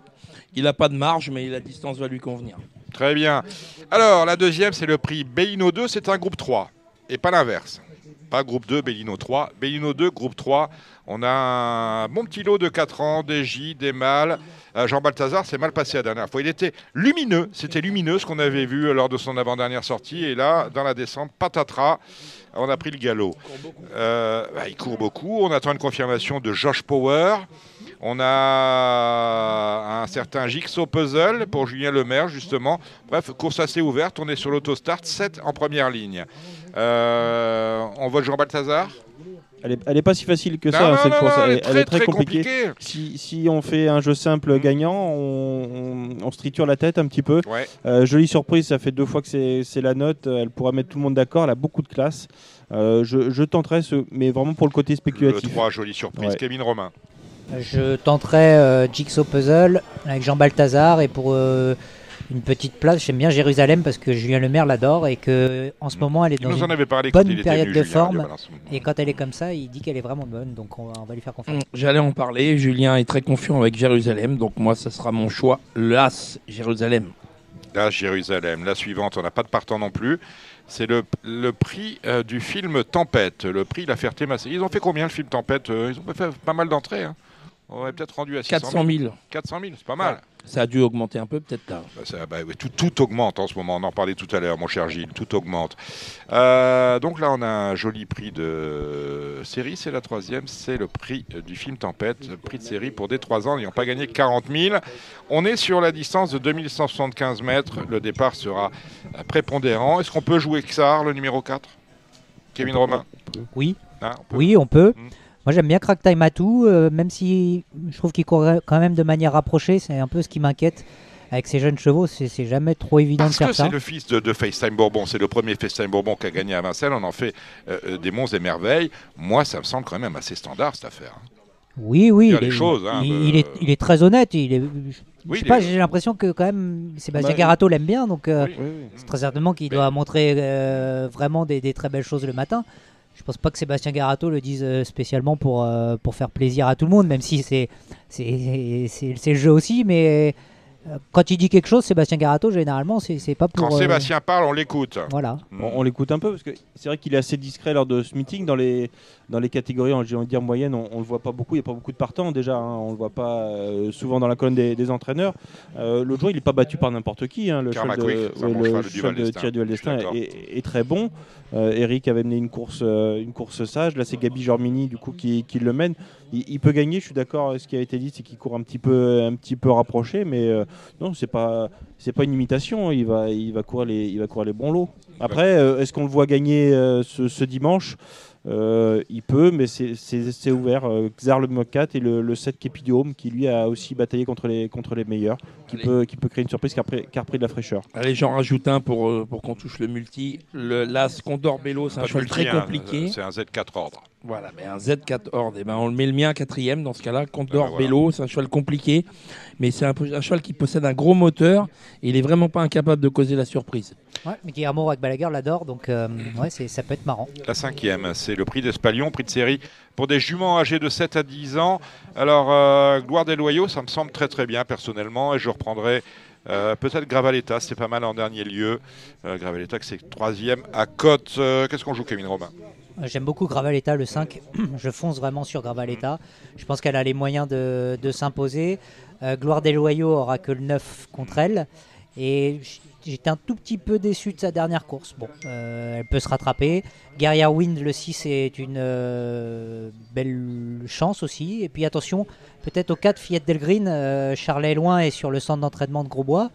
Il n'a pas de marge, mais la distance va lui convenir. Très bien. Alors, la deuxième, c'est le prix Bellino 2, c'est un groupe 3, et pas l'inverse. Pas groupe 2, Bellino 3. Bellino 2, groupe 3. On a un bon petit lot de 4 ans, des J, des mâles. Euh, Jean Balthazar s'est mal passé la dernière fois. Il était lumineux, c'était lumineux ce qu'on avait vu lors de son avant-dernière sortie. Et là, dans la descente, patatras, on a pris le galop. Euh, bah, il court beaucoup. On attend une confirmation de Josh Power. On a un certain Jigsaw Puzzle pour Julien Lemaire, justement. Bref, course assez ouverte. On est sur l'autostart, 7 en première ligne. Euh, on vote Jean Balthazar Elle est, elle est pas si facile que Non, ça, non, cette non, course. non, elle, elle est- est elle est très, compliquée. compliquée. Si, si on fait un jeu simple Mhm. gagnant, on, on, on se triture la tête un petit peu. Ouais. Euh, jolie surprise, ça fait deux fois que c'est la note. Elle pourra mettre tout le monde d'accord. Elle a beaucoup de classe. Euh, je, je tenterai ce, mais vraiment pour le côté Le spéculatif. 3, jolie surprise. Ouais. Kevin Romain. Je tenterai euh, Jigsaw Puzzle avec Jean Balthazar et pour euh, une petite place, j'aime bien Jérusalem parce que Julien Lemaire l'adore et que en ce moment elle est dans nous une avait parlé quand bonne période venu, de Julien, forme. Et quand elle est comme ça, il dit qu'elle est vraiment bonne donc on va, on va lui faire confiance. Mm, J'allais en parler. Julien est très confiant avec Jérusalem, donc moi, ça sera mon choix. L'As Jérusalem. Là, Jérusalem. La suivante, on n'a pas de partant non plus. C'est le, le prix euh, du film Tempête, le prix La Ferté-Massé. Ils ont fait combien le film Tempête Euh, Ils ont fait pas mal d'entrées. hein. On aurait peut-être rendu à 600 400 000. 400 000, c'est pas mal. Ça a dû augmenter un peu, peut-être là. Bah, ça- bah, tout, tout augmente en ce moment, on en parlait tout à l'heure, mon cher Gilles, tout augmente. Euh, donc là, on a un joli prix de série, c'est la troisième, c'est le prix du film Tempête, prix de série pour des 3 ans n'ayant pas gagné 40 000. On est sur la distance de 2175 mètres, le départ sera prépondérant. Est-ce qu'on peut jouer Xar, le numéro 4 Kevin Romain? Oui, Hein, on peut oui, on peut. Mm. Moi j'aime bien Crack Time Atou, euh, même si je trouve qu'il court quand même de manière rapprochée, c'est un peu ce qui m'inquiète. Avec ces jeunes chevaux, c'est jamais trop évident Parce de faire que ça. c'est le fils de, de FaceTime Bourbon, c'est le premier FaceTime Bourbon qui a gagné à Vincennes, on en fait euh, euh, des monts et merveilles. Moi, ça me semble quand même assez standard cette affaire. hein. Oui, oui, il, les est, choses, hein, il, euh, il est, il est très honnête. Il est, je Oui, sais il pas, est- j'ai l'impression que quand même Sébastien Bah, Garato l'aime bien, donc euh, Oui. Oui, oui. c'est très certainement qu'il doit montrer euh, vraiment des, des très belles choses le matin. Je pense pas que Sébastien Garato le dise euh, spécialement pour, euh, pour faire plaisir à tout le monde, même si c'est c'est c'est- c'est le jeu aussi, mais euh, quand il dit quelque chose, Sébastien Garato, généralement, c'est c'est pas pour. Quand euh, Sébastien parle, on l'écoute. Voilà. On, on l'écoute un peu parce que c'est vrai qu'il est assez discret lors de ce meeting dans les dans les catégories j'ai envie de dire moyennes on, on le voit pas beaucoup. Il n'y a pas beaucoup de partants déjà hein, on le voit pas euh, souvent dans la colonne des, des entraîneurs. Euh, l'autre jour il est pas battu par n'importe qui hein, le cheval de, oui, le cheval cheval d'Estaing. Thierry Duval Je suis d'Estaing d'accord. est, est très bon. Euh, Eric avait mené une course euh, une course sage. Là c'est Gabi Jormini du coup qui, qui le mène. Il, il peut gagner je suis d'accord ce qui a été dit c'est qu'il court un petit peu un petit peu rapproché mais non c'est pas c'est pas une imitation. Il va il va courir les il va courir les bons lots. Après est-ce qu'on le voit gagner ce, ce dimanche? Euh, il peut, mais c'est- ouvert. Euh, Xar le Mokat et le, le 7 Kepidium qui lui a aussi bataillé contre les, contre les meilleurs, qui peut, qui peut créer une surprise qui a, repris de la fraîcheur. Allez, j'en rajoute un pour, euh, pour qu'on touche le multi. Le L'As Condor Bello, c'est un cheval très hein, compliqué. C'est un Z4 ordre. Voilà, mais un Z4 Horde, eh ben on le met le mien quatrième dans ce cas-là. Condor voilà. Bello, c'est un cheval compliqué, mais c'est un, un cheval qui possède un gros moteur et il est vraiment pas incapable de causer la surprise. Ouais, mais Guillermo Balaguer l'adore, donc euh, ouais, c'est- ça peut être marrant. La cinquième, c'est le prix d'Espalion, prix de série pour des juments âgés de 7 à 10 ans. Alors, euh, Gloire des Loyaux, ça me semble très très bien personnellement, et je reprendrai euh, peut-être Gravaletta, c'est pas mal en dernier lieu. Euh, Gravaletta, que c'est troisième à cote. Euh, Qu'est-ce qu'on joue, Kevin Romain Euh, J'aime beaucoup Gravaletta, le 5. Je fonce vraiment sur Gravaletta. Je pense qu'elle a les moyens de, de s'imposer. Euh, Gloire des Loyaux aura que le 9 contre elle. Et j'étais un tout petit peu déçu de sa dernière course. Bon, euh, elle peut se rattraper. Guerrier Wind, le 6, est une euh, belle chance aussi. Et puis attention, peut-être au 4, Fillette Delgreen. Euh, Charlet est loin et sur le centre d'entraînement de Grosbois.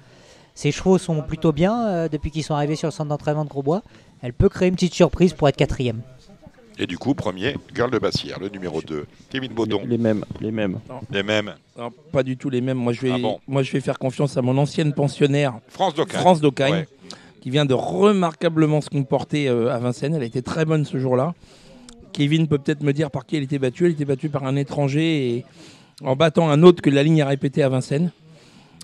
Ses chevaux sont plutôt bien depuis qu'ils sont arrivés sur le centre d'entraînement de Grosbois. Elle peut créer une petite surprise pour être quatrième. Et du coup, premier, Girl de Bassière, le numéro 2. Kevin Baudon, Les, mêmes, les mêmes. les mêmes. Non, pas du tout les mêmes. Moi je, vais, Ah bon moi, je vais faire confiance à mon ancienne pensionnaire, France Docagne. France Docagne, Ouais. qui vient de remarquablement se comporter euh, à Vincennes. Elle a été très bonne ce jour-là. Kevin peut peut-être me dire par qui elle était battue. Elle était battue par un étranger et en battant un autre que la ligne a répété à Vincennes.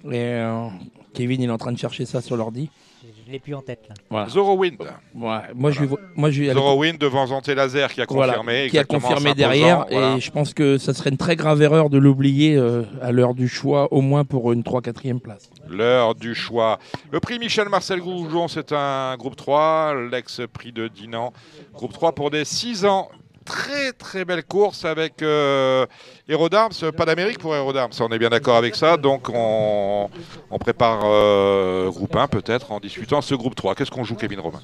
Et euh, Kevin, il est en train de chercher ça sur l'ordi. Je l'ai plus en tête là. Voilà. Zoro Wind. Ouais, moi, je vais, vo- moi, je devant Zanté Laser qui a Voilà, confirmé. qui a confirmé derrière. voilà. Et je pense que ça serait une très grave erreur de l'oublier euh, à l'heure du choix, au moins pour une 3-4e place. L'heure du choix. Le prix Michel Marcel Goujon, c'est un groupe 3, l'ex-prix de Dinan. Groupe 3 pour des 6 ans. Très très belle course avec euh, Aerodarms, pas d'Amérique pour Aerodarms, on est bien d'accord avec ça. Donc on, prépare euh, groupe 1 peut-être en discutant ce groupe 3. Qu'est-ce qu'on joue Kevin Romain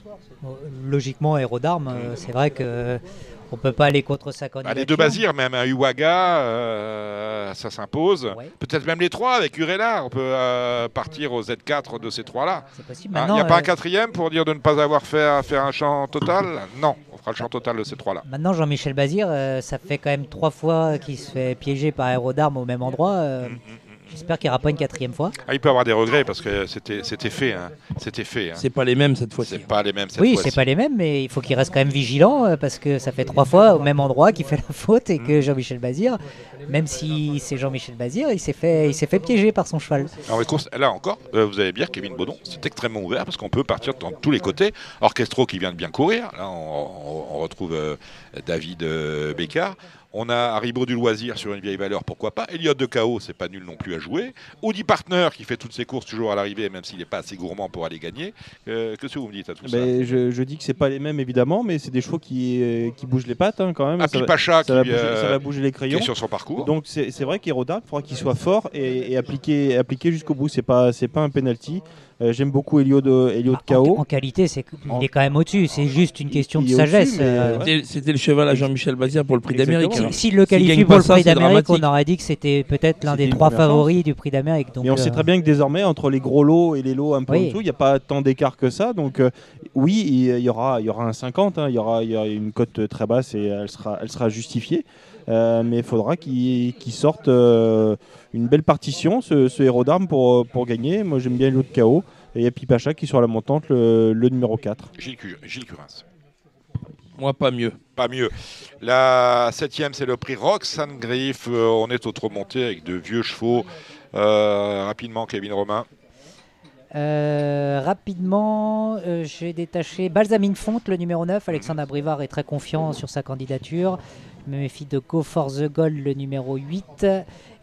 Logiquement, Aérodarme, euh, c'est vrai que on peut pas aller contre sa candidature. Les deux Basirs, même un Uwaga, euh, ça s'impose. Ouais. Peut-être même les trois avec Urella. On peut euh, partir au Z4 de ces trois-là. C'est possible. Il n'y a pas euh, un quatrième pour dire de ne pas avoir fait à faire un champ total? Non, on fera le champ total de ces trois-là. Maintenant, Jean-Michel Bazir, euh, ça fait quand même trois fois qu'il se fait piéger par Aérodarme au même endroit. euh, Mm, J'espère qu'il n'y aura pas une quatrième fois. Ah, il peut avoir des regrets parce que c'était c'était fait. hein. C'était fait. hein. C'est pas les mêmes cette fois-ci. C'est pas les mêmes cette oui, c'est pas les mêmes, mais il faut qu'il reste quand même vigilant euh, parce que ça fait trois fois au même endroit qu'il fait la faute et que Jean-Michel Bazir, même si c'est Jean-Michel Bazir, il s'est fait, il s'est fait piéger par son cheval. Alors, les courses, là encore, euh, vous allez bien, Kevin Baudon, c'est extrêmement ouvert parce qu'on peut partir dans tous les côtés. Orchestro qui vient de bien courir, là on, on- on retrouve euh, David euh, Bécard. On a Haribo du loisir sur une vieille valeur, pourquoi pas. Elliott de KO, c'est pas nul non plus à jouer. Audi Partner qui fait toutes ses courses toujours à l'arrivée, même s'il n'est pas assez gourmand pour aller gagner. Euh, Qu'est-ce que vous me dites à tout ça? Ben, je, je dis que c'est pas les mêmes évidemment, mais c'est des chevaux qui, euh, qui bougent les pattes hein, quand même. Happy ça, va, Pacha ça va qui, bouger, euh, ça va bouger les qui crayons. est sur son parcours. Donc c'est vrai qu'Hérodarme, il faudra qu'il soit fort et, et appliqué, appliqué jusqu'au bout. C'est pas, pas un penalty. Euh, J'aime beaucoup Elio de, Elio de Ah, en, KO. en qualité, c'est En- est quand même au-dessus. C'est juste une question il de sagesse. euh, ouais. C'était- le cheval à Jean-Michel Bazir pour le prix d'Amérique. Si-. S'il le qualifie pour le prix d'Amérique, on aurait dit que c'était peut-être l'un des trois favoris du prix d'Amérique. Mais on sait euh, très bien que désormais, entre les gros lots et les lots un peu Oui. en dessous, il n'y a pas tant d'écart que ça. Donc euh, oui, il il y, aura, il y aura un 50, hein, il, y aura, il y aura une cote très basse et elle sera, elle sera justifiée. Euh, mais il faudra qu'il qu'il sorte euh, une belle partition, ce, ce héros d'armes, pour, pour gagner. Moi j'aime bien l'autre KO. Et il y a Pipacha qui est sur la montante, le, le numéro 4. Gilles, Cu- Gilles Curins. Moi, pas mieux. Pas mieux. La septième, c'est le prix Roxane Griff. Euh, on est au trop monté avec de vieux chevaux. Euh, rapidement, Kevin Romain. Euh, rapidement, euh, j'ai détaché Balsamine Fonte, le numéro 9. Alexandre Abrivard est très confiant sur sa candidature. Je me méfie de Go for the Goal, le numéro 8.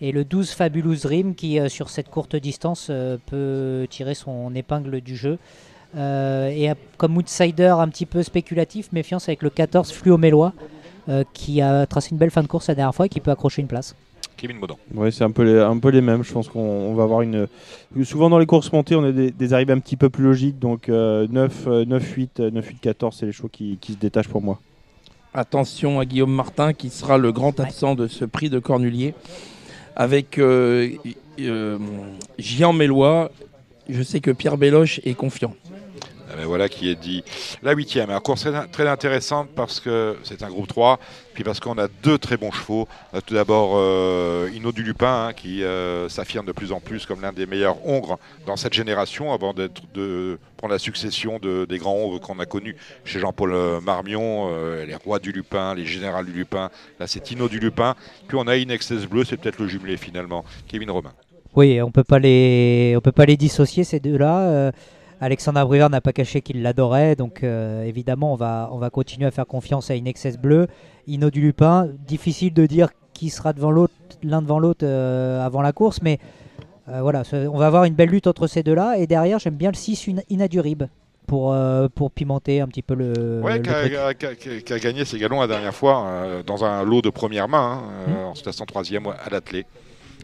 Et le 12 Fabulous Dream, qui, euh, sur cette courte distance, euh, peut tirer son épingle du jeu. Euh, et comme outsider un petit peu spéculatif, méfiance avec le 14 Fluo Mélois, euh, qui a tracé une belle fin de course la dernière fois et qui peut accrocher une place. Kevin Baudon. Ouais, c'est un peu, les, un peu les mêmes. Je pense qu'on on va avoir une. Souvent dans les courses montées, on a des, des arrivées un petit peu plus logiques. Donc euh, 9, euh, 9, 8, euh, 9, 8, 14, c'est les chevaux qui, qui se détachent pour moi. Attention à Guillaume Martin qui sera le grand absent de ce prix de Cornulier avec euh, euh, Gian Mélois, je sais que Pierre Belloche est confiant. Ah ben voilà qui est dit. La huitième, un course très, intéressante parce que c'est un groupe 3, puis parce qu'on a deux très bons chevaux. Tout d'abord euh, Inno du Lupin hein, qui euh, s'affirme de plus en plus comme l'un des meilleurs hongres dans cette génération avant d'être de prendre la succession de, des grands hongres qu'on a connus chez Jean-Paul euh, Marmion, euh, les rois du Lupin, les généraux du Lupin. Là c'est Inno du Lupin. Puis on a Inexcess Bleu, c'est peut-être le jumelé finalement. Kevin Romain. Oui, on peut pas les, peut pas les dissocier ces deux-là. Alexandre Abrivard n'a pas caché qu'il l'adorait, donc euh, évidemment on va, on va continuer à faire confiance à Inexcess Bleu, Ino du Lupin. Difficile de dire qui sera devant l'autre, l'un devant l'autre euh, avant la course, mais euh, voilà, ce- on va avoir une belle lutte entre ces deux-là. Et derrière, j'aime bien le 6 Ina- Inadurib pour, pour pimenter un petit peu le. Ouais, qui a, gagné ses galons la dernière fois dans un lot de première main, hein, euh, en se plaçant troisième à l'attelé.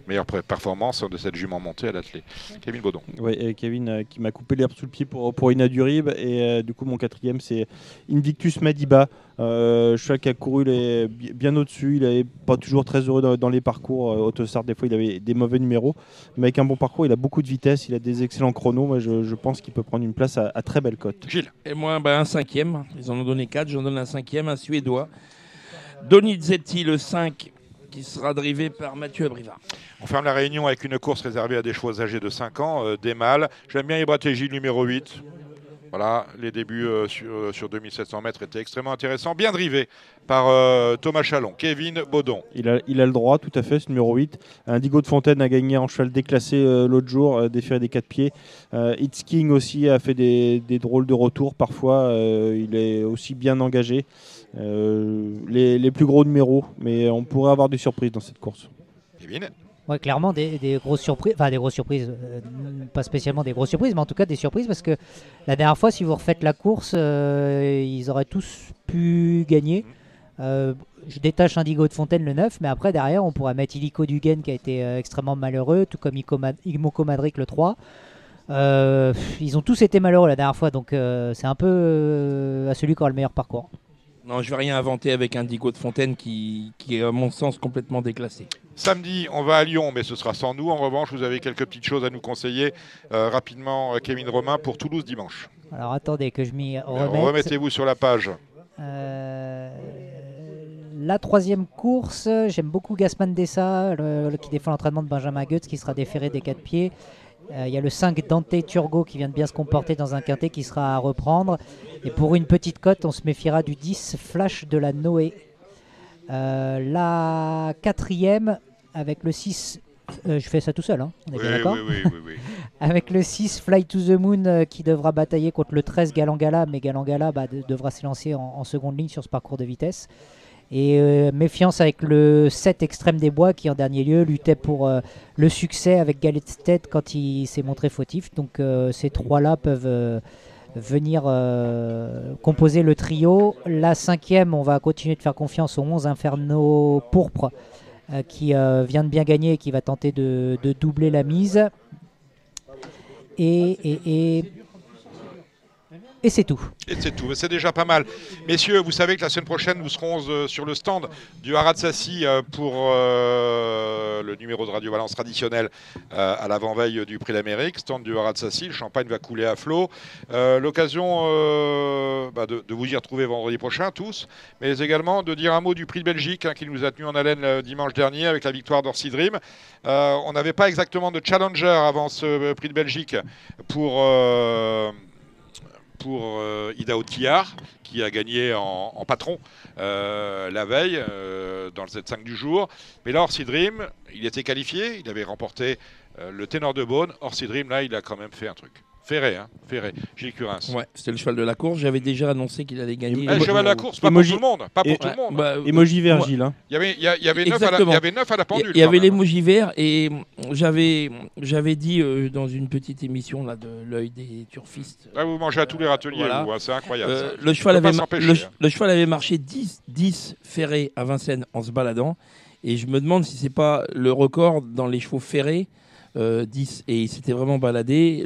Meilleure performance de cette jument montée à l'attelé. Kevin Baudon. Et Kevin euh, qui m'a coupé l'herbe sous le pied pour, pour Inadurib. Et euh, du coup, mon quatrième, c'est Invictus Madiba. Euh, cheval qui a couru les, bien au-dessus. Il n'avait pas toujours très heureux dans, dans les parcours. Euh, Autostart, des fois, il avait des mauvais numéros. Mais avec un bon parcours, il a beaucoup de vitesse. Il a des excellents chronos. Moi, je, je pense qu'il peut prendre une place à, à très belle cote. Gilles. Et moi, ben, un cinquième. Ils en ont donné quatre. J'en donne un cinquième, un Suédois. Donizetti, le 5, qui sera drivé par Mathieu Abrivard. On ferme la réunion avec une course réservée à des chevaux âgés de 5 ans, euh, des mâles. J'aime bien Ibratégie numéro 8. Voilà, les débuts euh, sur, euh, sur 2700 mètres étaient extrêmement intéressants. Bien drivé par euh, Thomas Chalon. Kevin Baudon. Il a, il a le droit, tout à fait, ce numéro 8. Indigo de Fontaine a gagné en cheval déclassé euh, l'autre jour, euh, déféré des 4 pieds. Euh, It's King aussi a fait des, des drôles de retours parfois. euh, il est aussi bien engagé. Euh, les, les plus gros numéros, mais on pourrait avoir des surprises dans cette course. Kevin. Ouais, clairement des, des grosses surprises, enfin des grosses surprises, euh, pas spécialement des grosses surprises, mais en tout cas des surprises parce que la dernière fois, si vous refaites la course, euh, ils auraient tous pu gagner. Euh, je détache Indigo de Fontaine le 9, mais après derrière, on pourrait mettre Illico Dugan qui a été euh, extrêmement malheureux, tout comme Imoko Madric le 3. Euh, pff, ils ont tous été malheureux la dernière fois, donc euh, c'est un peu euh, à celui qui aura le meilleur parcours. Non, je vais rien inventer avec Indigo de Fontaine qui, qui est, à mon sens, complètement déclassé. Samedi, on va à Lyon, mais ce sera sans nous. En revanche, vous avez quelques petites choses à nous conseiller euh, rapidement, euh, Kevin Romain, pour Toulouse dimanche. Alors attendez que je m'y Euh, remette. Remettez-vous sur la page. Euh, la troisième course, j'aime beaucoup Gasman Dessa, le- le- qui défend l'entraînement de Benjamin Goetz, qui sera déféré des quatre pieds. Euh, Il y a le 5 Dante Turgo qui vient de bien se comporter dans un quintet qui sera à reprendre. Et pour une petite cote, on se méfiera du 10 Flash de la Noé. Euh, la quatrième, avec le 6, euh, je fais ça tout seul, hein, on est Oui, bien d'accord oui, oui, oui, oui. avec le 6 Fly to the Moon euh, qui devra batailler contre le 13 Galangala, mais Galangala bah, de- devra s'élancer en, en seconde ligne sur ce parcours de vitesse. Et euh, méfiance avec le 7 Extrême des Bois qui en dernier lieu luttait pour euh, le succès avec Galetstedt quand il s'est montré fautif. Donc euh, ces trois-là peuvent venir composer le trio. La cinquième, on va continuer de faire confiance aux 11 Inferno Pourpre qui vient de bien gagner et qui va tenter de, doubler la mise. Et, et c'est tout. Et c'est tout, c'est déjà pas mal. Messieurs, vous savez que la semaine prochaine, nous serons euh, sur le stand du Harat Sassi euh, pour euh, le numéro de Radio Valence traditionnel à l'avant-veille du Prix d'Amérique. Stand du Harat Sassi, le champagne va couler à flot. L'occasion bah, de, vous y retrouver vendredi prochain, tous, mais également de dire un mot du Prix de Belgique hein, qui nous a tenu en haleine le dimanche dernier avec la victoire d'Orsi Dream. On n'avait pas exactement de challenger avant ce Prix de Belgique pour. Pour euh, Ida Otillard, qui a gagné en, patron euh, la veille euh, dans le Z5 du jour. Mais là, Orsi Dream, il était qualifié, il avait remporté le ténor de Beaune. Orsi Dream, là, il a quand même fait un truc. Ferré, hein, Ferré. Gilles Curins. Ouais, c'était le cheval de la course. J'avais déjà annoncé qu'il allait gagner. Eh, le cheval de la course, pas pour tout le monde. Pas pour et- tout le monde. Bah, Emoji moi- Virgile. hein. Il y avait, il y a- il y avait, neuf, à la, Exactement. il y avait neuf à la Il pendule. y- il y avait l'émoji vert et j'avais j'avais dit euh, dans une petite émission là de l'œil des turfistes. Vous mangez à tous les râteliers, Voilà. vous, hein, c'est incroyable. Euh, le, cheval avait le, hein. le cheval avait marché 10, 10 ferrés à Vincennes en se baladant. Et je me demande si c'est pas le record dans les chevaux ferrés. Euh, 10 et il s'était vraiment baladé.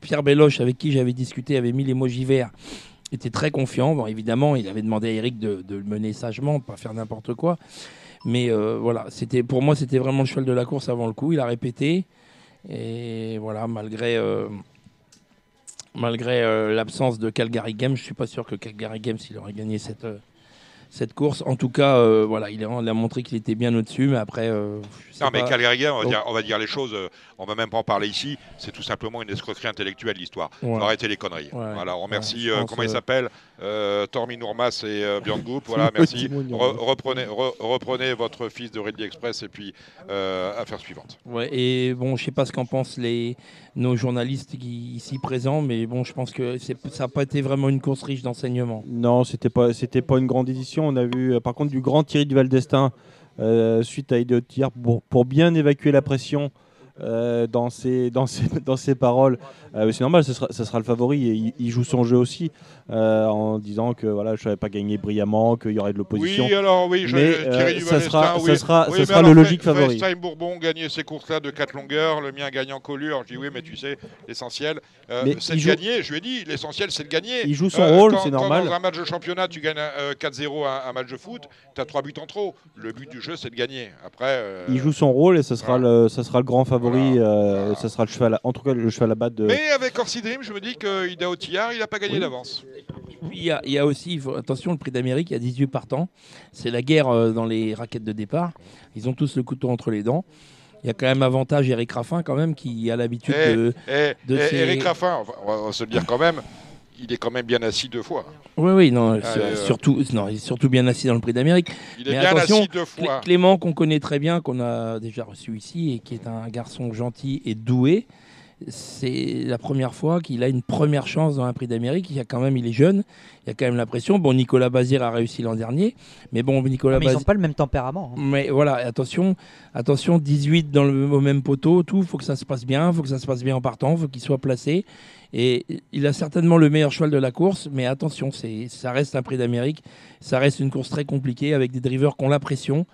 Pierre Belloche, avec qui j'avais discuté, avait mis l'émoji vert, était très confiant. Bon, évidemment, il avait demandé à Eric de, de le mener sagement, pas faire n'importe quoi. Mais euh, voilà, c'était pour moi, c'était vraiment le cheval de la course avant le coup. Il a répété. Et voilà, malgré, euh, malgré euh, l'absence de Calgary Games, je suis pas sûr que Calgary Games il aurait gagné cette, euh, cette course. En tout cas, euh, voilà, il a, il a montré qu'il était bien au-dessus, mais après. euh, je sais Non, mais pas. Calgary Games, on va, dire, on va dire les choses, euh, on va même pas en parler ici, c'est tout simplement une escroquerie intellectuelle, l'histoire. Ouais. Faut arrêter les conneries. Ouais. Voilà, on remercie, Ouais, euh, comment il s'appelle euh, Tormi Nourmas et euh, Björn. Voilà, merci. Re- reprenez, re- reprenez votre fils de Ridley Express et puis euh, affaire suivante. Ouais, et bon, je sais pas ce qu'en pensent les, nos journalistes qui, ici présents, mais bon, je pense que ça n'a pas été vraiment une course riche d'enseignements. Non, c'était pas, c'était pas une grande édition. On a vu, euh, par contre, du grand Thierry Duval d'Estaing euh, suite à Idiot pour, pour bien évacuer la pression euh, dans, ses, dans, ses, dans ses paroles. Euh, c'est normal, ce sera, ce sera le favori et il, il joue son jeu aussi euh, en disant que voilà, je savais pas gagner brillamment, qu'il y aurait de l'opposition. Oui, alors oui, je, Mais, Thierry euh, ça sera, d'Estaing, ça oui. sera, Oui, ça sera alors, le logique favori. FaceTime Bourbon gagnait ces courses-là de 4 longueurs, le mien gagne en collure. Je dis oui, mais tu sais, l'essentiel, euh, c'est de joue- gagner. Je lui ai dit, l'essentiel, c'est de gagner. Il joue son Euh, rôle, quand- c'est quand normal. Dans un match de championnat, tu gagnes euh, 4-0 un, un match de foot, tu as 3 buts en trop. Le but du jeu, c'est de gagner. Après, Il joue son rôle et ce sera, voilà. le, ça sera le grand favori. Voilà. euh. Ça sera le cheval, à- en tout cas le cheval à battre de. Mais avec Orsi Dream, je me dis que Ida Otillard, il n'a pas gagné Oui. d'avance. Puis, Il y, a, il y a aussi, faut- attention, le prix d'Amérique, il y a 18 partants. C'est la guerre euh, dans les raquettes de départ. Ils ont tous le couteau entre les dents. Il y a quand même avantage Eric Raffin, quand même, qui a l'habitude Eh, de. Et, de ces- Eric Raffin, on va- on va se le dire quand même, il est quand même bien assis deux fois. Oui, oui, non, euh, surtout, non, il est surtout bien assis dans le prix d'Amérique. Il est Mais bien attention, assis deux fois. Clément, qu'on connaît très bien, qu'on a déjà reçu ici, et qui est un garçon gentil et doué, c'est la première fois qu'il a une première chance dans un prix d'Amérique. Il y a quand même, il est jeune, il y a quand même la pression. Bon, Nicolas Bazir a réussi l'an dernier, mais bon, Nicolas Mais ils n'ont pas le même tempérament. hein. Mais voilà, attention, attention, 18 dans le, au même poteau, tout, faut que ça se passe bien, faut que ça se passe bien en partant, faut qu'il soit placé. Et il a certainement le meilleur cheval de la course, mais attention, ça reste un prix d'Amérique, ça reste une course très compliquée avec des drivers qui ont la pression.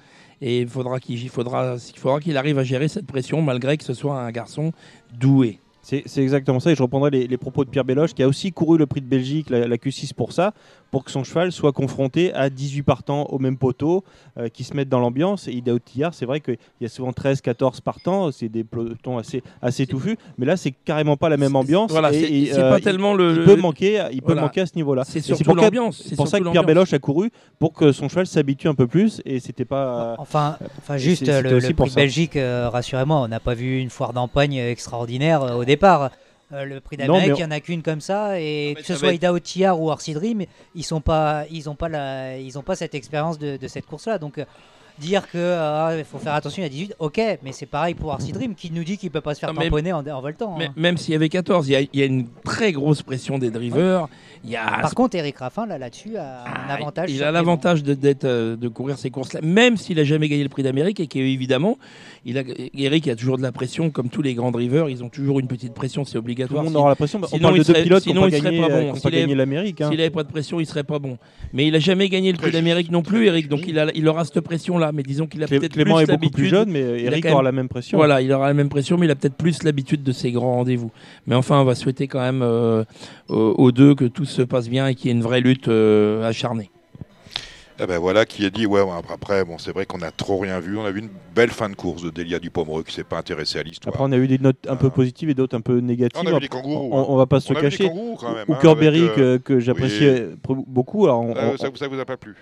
Et il faudra qu'il, arrive à gérer cette pression malgré que ce soit un garçon doué. C'est exactement ça, et je reprendrai les, propos de Pierre Belloche, qui a aussi couru le prix de Belgique, la Q6 pour ça, pour que son cheval soit confronté à 18 partants au même poteau, euh, qui se mettent dans l'ambiance. Et Idaho Tillard, c'est vrai qu'il y a souvent 13, 14 partants, c'est des pelotons assez, assez touffus, mais là, c'est carrément pas la même ambiance. Voilà, et- et, euh, pas il- tellement le. il peut manquer, il peut manquer à ce niveau-là. C'est surtout pour, l'ambiance. c'est pour ça que Pierre Belloche a couru pour que son cheval s'habitue un peu plus et c'était pas. Enfin, enfin juste euh, le, aussi le prix. Belgique, euh, rassurez-moi, on n'a pas vu une foire d'empoigne extraordinaire euh, au départ. Euh, le prix d'Amérique, mais il n'y en a qu'une comme ça, et mais que ce soit être- Ida Tillard ou Orsi Dream, ils sont pas, ils ont pas la, ils ont pas cette expérience de, de cette course-là. Donc euh, dire que il faut faire attention à 18, ok, mais c'est pareil pour Orsi Dream qui nous dit qu'il peut pas se faire Non, mais- tamponner en, en voltant. Mais- hein. même s'il y avait 14, il y, a, il y a une très grosse pression des drivers. Y a Par contre, Eric Raffin là là-dessus a un Ah, avantage. Il a l'avantage de, euh, de courir ces courses-là, même s'il a jamais gagné le prix d'Amérique et qu'évidemment, il a, Eric a toujours de la pression, comme tous les grands drivers, ils ont toujours une petite pression, c'est Tout obligatoire. le monde aura la pression. On sinon, parle il de deux pilotes qui sinon, il pas serait gagné, pas bon. euh, pas S'il l'Amérique. hein. N'avait pas de pression, il serait pas bon. Mais il a jamais gagné le prix d'Amérique non plus, Eric. Donc il, a, il aura cette pression-là. Mais disons qu'il a peut-être Clément plus est beaucoup plus l'habitude- jeune, mais Eric même- aura la même pression. Voilà, il aura la même pression, mais il a peut-être plus l'habitude de ces grands rendez-vous. Mais enfin, on va souhaiter quand même euh, aux, deux que tout se passe bien et qu'il y ait une vraie lutte euh, acharnée. Eh ben voilà qui a dit ouais, ouais, après bon c'est vrai qu'on a trop rien vu on a vu une belle fin de course de Delia Dupomereux qui s'est pas intéressé à l'histoire Après, on a eu des notes un peu Ah. positives et d'autres un peu négatives. on a vu des kangourous on, on va pas se On cacher. kangourous quand même Ou hein, Corberry avec, euh, que, que j'appréciais pr- beaucoup. Alors, on- euh, on- ça, ça vous a pas plu?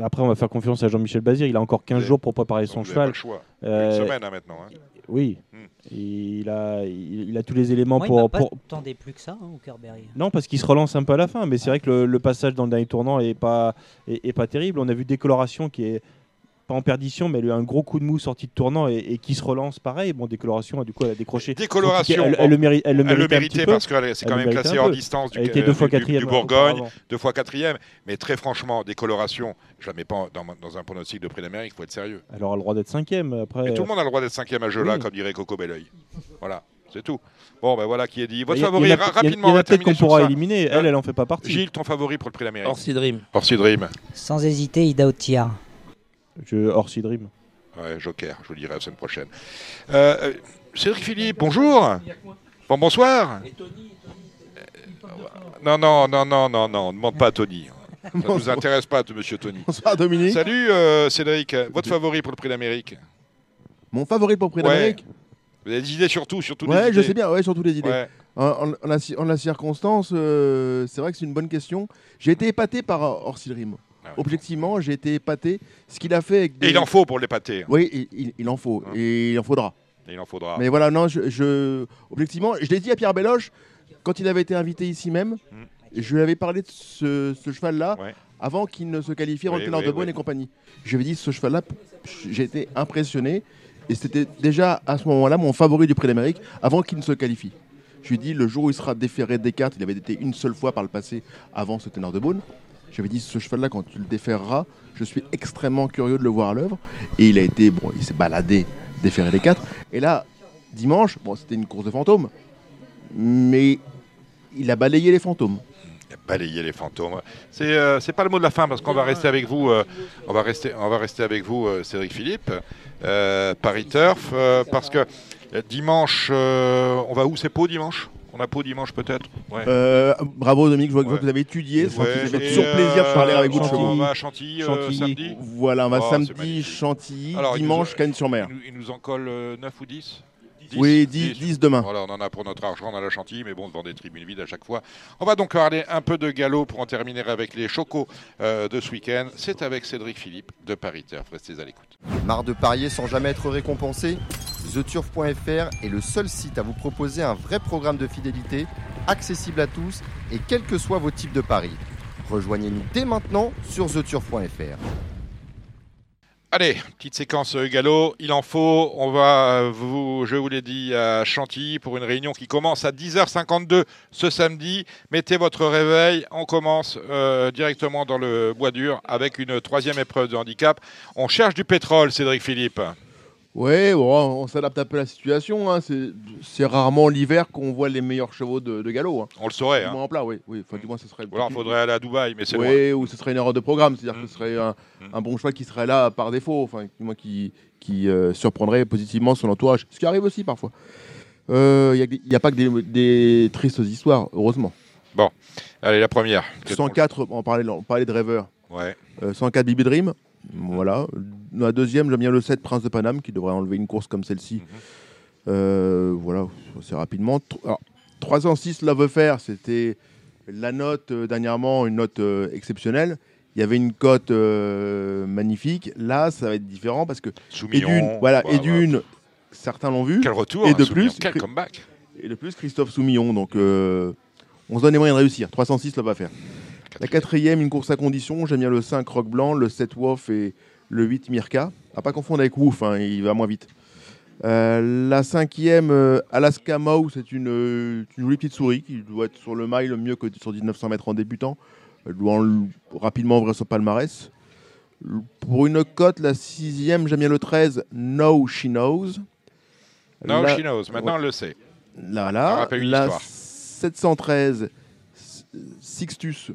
Après, on va faire confiance à Jean-Michel Bazir. Il a encore 15 Vous avez- jours pour préparer son Vous avez pas cheval. le choix Euh, une semaine hein, maintenant hein. Oui. Hmm. Il, a, il, il a tous les éléments Moi, il pour, m'a pas pour- tendé plus que ça, hein, au Kerberry. Non, parce qu'il se relance un peu à la fin. Mais c'est vrai que le, le passage dans le dernier tournant est pas, est, est pas terrible. On a vu Décoloration qui est pas en perdition, mais elle a eu un gros coup de mou sorti de tournant et, et qui se relance pareil. Bon, Décoloration, du coup, elle a décroché. Décoloration, Elle, bon, elle le mérite, elle le elle le méritait peu. parce que c'est quand même méritait classé un en peu. distance du, Elle était euh, deux fois du- du Bourgogne deux fois quatrième mais très franchement décoloration je la mets pas dans, dans un pronostic de prix d'Amérique il faut être sérieux Elle aura le droit d'être cinquième. Après, Mais tout le monde a le droit d'être cinquième à jeu là oui. comme dirait Coco Belleuil voilà c'est tout bon ben voilà qui est dit votre a- favori il y en a- ra- il y en a- rapidement on peut-être qu'on pourra ça. éliminer. Elle, Hein elle en fait pas partie. Gilles ton favori pour le prix d'Amérique Orsi Dream. Orsi Dream Sans hésiter, Ida Tillard. Je, Orsi Dream. Ouais, Joker, je vous le dirai la semaine prochaine. Euh, euh, Cédric Philippe, bonjour. Bon, bonsoir. Non, non, non, non, non, non, ne demande pas à Tony. Ça ne nous intéresse pas, monsieur Tony. Bonsoir Dominique. Salut euh, Cédric, votre favori pour le prix d'Amérique Mon favori pour le prix Ouais. d'Amérique Vous avez des idées surtout, surtout Ouais, des je idées. sais bien, ouais, surtout les idées. Ouais. En, en- en la, en la circonstance, euh, c'est vrai que c'est une bonne question. J'ai été épaté par Orsi Dream. Ah ouais. Objectivement, j'ai été épaté. Ce qu'il a fait avec des... Et il en faut pour l'épater. Oui, il, il- il en faut. Hein. Et il en faudra. Et il en faudra. Mais voilà, non, je, je- objectivement, je l'ai dit à Pierre Belloche quand il avait été invité ici même. Mm. Je lui avais parlé de ce, ce cheval-là Ouais. avant qu'il ne se qualifie en Oui, oui, de bonne oui. et compagnie. Je lui avais dit ce cheval-là, j'ai été impressionné et c'était déjà à ce moment-là mon favori du Prix d'Amérique avant qu'il ne se qualifie. Je lui ai dit le jour où il sera déféré des cartes, il avait été une seule fois par le passé avant ce teneur de bonne. Je lui avais dit ce cheval-là quand tu le déféreras, je suis extrêmement curieux de le voir à l'œuvre et il a été bon, il s'est baladé déféré des quatre et là dimanche, bon c'était une course de fantômes, mais il a balayé les fantômes. Balayer les fantômes. C'est euh, pas le mot de la fin parce qu'on va rester avec vous. euh, on va rester on va rester avec vous, euh, Cédric Philippe, euh, Paris Turf, parce que dimanche, on va où? C'est Pau dimanche? On a Pau dimanche peut-être. Ouais. Euh, bravo Dominique, je vois que Ouais. vous avez étudié, ça Ouais, fait toujours plaisir de parler euh, avec vous de on- va à Chantilly, euh, Chantilly. samedi. Voilà, on va Oh, samedi. Chantilly, Alors, dimanche Cannes-sur-Mer. Il nous, il nous en colle euh, 9 ou 10 Oui, 10, 10 demain. Voilà, on en a pour notre argent dans la chantilly, mais bon, devant des tribunes vides à chaque fois. On va donc parler un peu de galop pour en terminer avec les chocos euh, de ce week-end. C'est avec Cédric Philippe de Paris Turf. Restez à l'écoute. Marre de parier sans jamais être récompensé? TheTurf.fr est le seul site à vous proposer un vrai programme de fidélité, accessible à tous et quels que soient vos types de paris. Rejoignez-nous dès maintenant sur TheTurf.fr. Allez, petite séquence euh, galop, il en faut. On va, euh, vous, je vous l'ai dit, à Chantilly pour une réunion qui commence à 10h52 ce samedi. Mettez votre réveil. On commence euh, directement dans le bois dur avec une troisième épreuve de handicap. On cherche du pétrole, Cédric Philippe. Bon, on s'adapte un peu à la situation. hein. C'est rarement l'hiver qu'on voit les meilleurs chevaux de, de galop. Hein. On le saurait. Du Hein. en plat, oui. oui. Enfin, du moins, ce serait. Ou alors, il faudrait aller à Dubaï, mais c'est loin. Oui, ou ce serait une erreur de programme, c'est-à-dire que ce serait un, Mm. un bon choix qui serait là par défaut, enfin, du moins qui, qui euh, surprendrait positivement son entourage, ce qui arrive aussi parfois. Euh, Il n'y a, pas que des, des tristes histoires, heureusement. Allez, la première. 104, on parlait, on parlait de rêveur. Ouais. Euh, 104 Bibi Dream, voilà. La deuxième, j'aime bien le 7 Prince de Paname, qui devrait enlever une course comme celle-ci. Mhm. Euh, voilà, assez rapidement. Alors, 306 Love Affair, c'était la note euh, dernièrement, une note euh, exceptionnelle. Il y avait une cote magnifique. Là, ça va être différent parce que et Soumillon. d'une, voilà, Bah, et bah, d'une, certains l'ont vu, Quel retour. Et hein, de plus, Quel comeback. et de plus Christophe Soumillon. Donc, on se donne les moyens de réussir. 306 Love Affair. La quatrième, une course à condition. J'aime bien le 5 Rock Blanc, le 7 Wolf et le 8 Mirka. À pas confondre avec Wolf, hein, il va moins vite. Euh, la cinquième, euh, Alaska Mow, c'est une, euh, une jolie petite souris qui doit être sur le mile mieux que sur 1900 mètres en débutant. Elle doit en- rapidement ouvrir son palmarès. Pour une cote, la sixième, j'aime bien le 13, No She Knows. No, La- she knows. Maintenant, on le sait. Là, là, la histoire. 713 S- Sixtus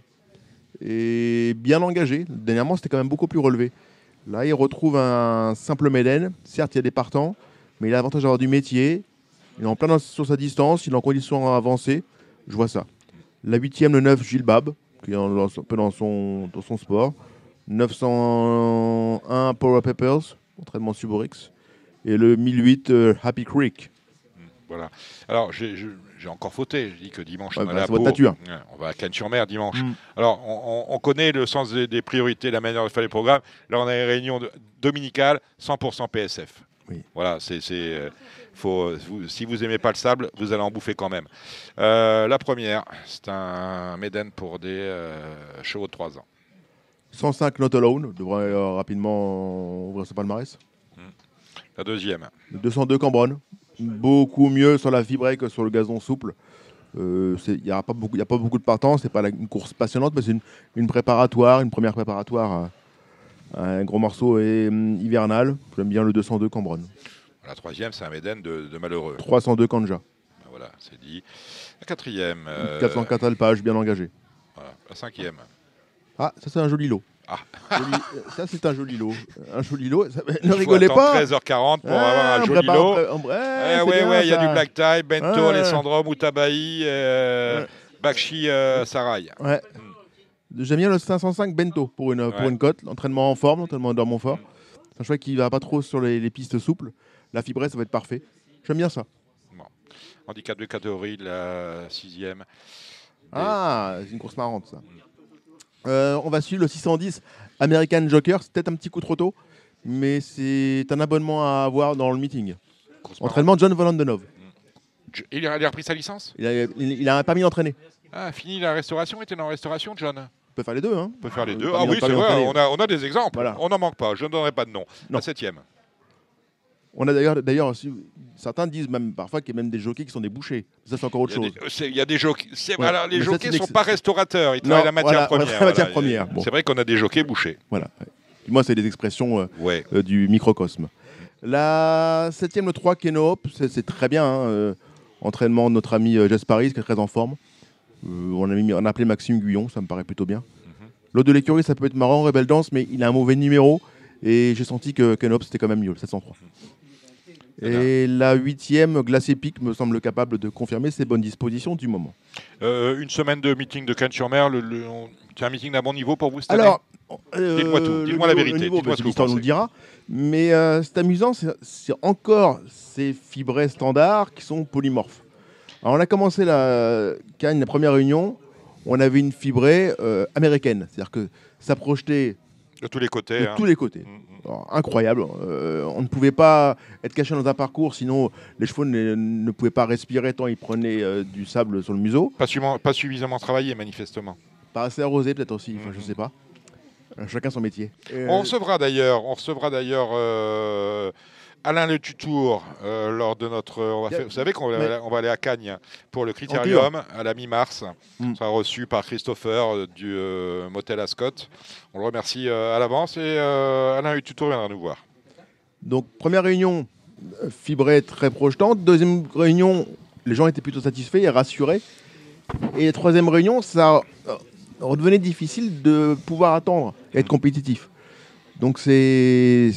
est bien engagé. Dernièrement, c'était quand même beaucoup plus relevé. Là, il retrouve un simple Méden. Certes, il y a des partants, mais il a l'avantage d'avoir du métier. Il est en plein sur sa distance, il est en condition avancée. Je vois ça. La huitième, le 9, Gilles Bab, qui est un peu dans son, dans son sport. 901, Power Peppers, entraînement Suborix. Et le 1008, euh, Happy Creek. Voilà. Alors, je- j'ai encore fauté. Je dis que dimanche, Ouais, on bah, Pau. nature. Ouais, On va à Cannes-sur-Mer dimanche. Mm. Alors, on, on- on connaît le sens des, des priorités, la manière de faire les programmes. Là, on a une réunion de- dominicale, 100% PSF. Oui. Voilà, c'est, euh, faut, euh, vous- si vous aimez pas le sable, vous allez en bouffer quand même. Euh, la première, c'est un Méden pour des euh, chevaux de 3 ans. 105 Not Alone, devrait rapidement ouvrir son palmarès. La deuxième, Le 202 Cambronne, beaucoup mieux sur la fibrée que sur le gazon souple. Euh, Il n'y a, pas beaucoup- il y a pas beaucoup de partants, c'est pas la- une course passionnante, mais c'est une, une préparatoire, une première préparatoire à, à un gros morceau et, hum, hivernal. J'aime bien le 202 Cambronne. la troisième, c'est un Méden de, de malheureux. 302 Kanja. Ben Voilà, c'est dit. La quatrième, euh, 404 Alpage, bien engagé. voilà. la cinquième. Ah, ça c'est un joli lot. Ah. Joli- euh, ça c'est un joli lot. Un joli lot. ça- ne rigolez pas. 13h40 pour Ah, avoir un joli prépare- lot. on Eh ouais, ouais, il y a du Black Tie, Bento. Alessandro, Moutabaï, euh, Ouais. Bakshi, euh, Sarai. Ouais. J'aime bien le 505 Bento pour une, pour une cote. L'entraînement en forme, l'entraînement dans Montfort. C'est un choix qui va pas trop sur les, les pistes souples. La fibrée, ça va être parfait. J'aime bien ça. Handicap de catégorie, la sixième. Ah, c'est une course marrante ça. Euh, on va suivre le 610 American Joker. C'est peut-être un petit coup trop tôt, mais c'est un abonnement à avoir dans le meeting. Entraînement John Volandenov. Il a, il a repris sa licence? Il a, il, il a un permis d'entraîner. Ah, fini la restauration, était dans la restauration, John Il peut faire les deux. Hein. On peut faire les deux. Ah oui, c'est vrai, on a, on a des exemples. Voilà. On n'en manque pas, je ne donnerai pas de nom. Non. La septième. On a d'ailleurs, d'ailleurs aussi, certains disent même parfois qu'il y a même des jockeys qui sont des bouchers. Ça c'est encore autre chose. Il y a des jockeys. Ouais, les mais jockeys ne sont pas restaurateurs, ils Non, travaillent la matière voilà, première. la matière voilà. première, bon. C'est vrai qu'on a des jockeys bouchés. Voilà. Moi, c'est des expressions euh, Ouais. euh, du microcosme. La septième, le 3, Keno c'est très bien. hein, euh, entraînement de notre ami euh, Jess Paris, qui est très en forme. On, a mis, on a appelé Maxime Guyon, ça me paraît plutôt bien. Mhm. L'autre de l'écurie, ça peut être marrant, Rebelle Danse, mais il a un mauvais numéro. Et j'ai senti que Ken Hop, c'était quand même mieux, le 703. Et la huitième, Glace Epic, me semble capable de confirmer ses bonnes dispositions du moment. Euh, une semaine de meeting de Cannes-sur-Mer. Le, le- on- C'est un meeting d'un bon niveau pour vous cette Alors, euh, Dites-moi tout, dites-moi la vérité, bah, ce que vous l'histoire nous le dira. Mais euh, c'est amusant, c'est encore ces fibrés standards qui sont polymorphes. Alors, on a commencé la Cannes, la première réunion, on avait une fibrée euh, américaine, c'est-à-dire que ça projetait De tous les côtés. de hein. tous les côtés. Mm, mm. Alors, incroyable. Euh, on ne pouvait pas être caché dans un parcours, sinon les chevaux ne, ne pouvaient pas respirer tant ils prenaient euh, du sable sur le museau. Pas, suffisamment- pas suffisamment travaillé, manifestement. Pas assez arrosé peut-être aussi, enfin, je Mhm. sais pas. Euh, Chacun son métier. Euh, On recevra d'ailleurs, on recevra d'ailleurs Alain Le Tutour euh, lors de notre. on va Bien. faire- vous savez qu'on va, Mais- on va aller à Cagnes pour le Critérium à la mi-mars. Mm. On sera reçu par Christopher euh, du euh, Motel Ascot. On le remercie euh, à l'avance et Alain Le Tutour viendra nous voir. Donc, première réunion, fibrée très projetante. Deuxième réunion, les gens étaient plutôt satisfaits et rassurés. Et troisième réunion, ça redevenait difficile de pouvoir attendre et être compétitif. Donc, c'est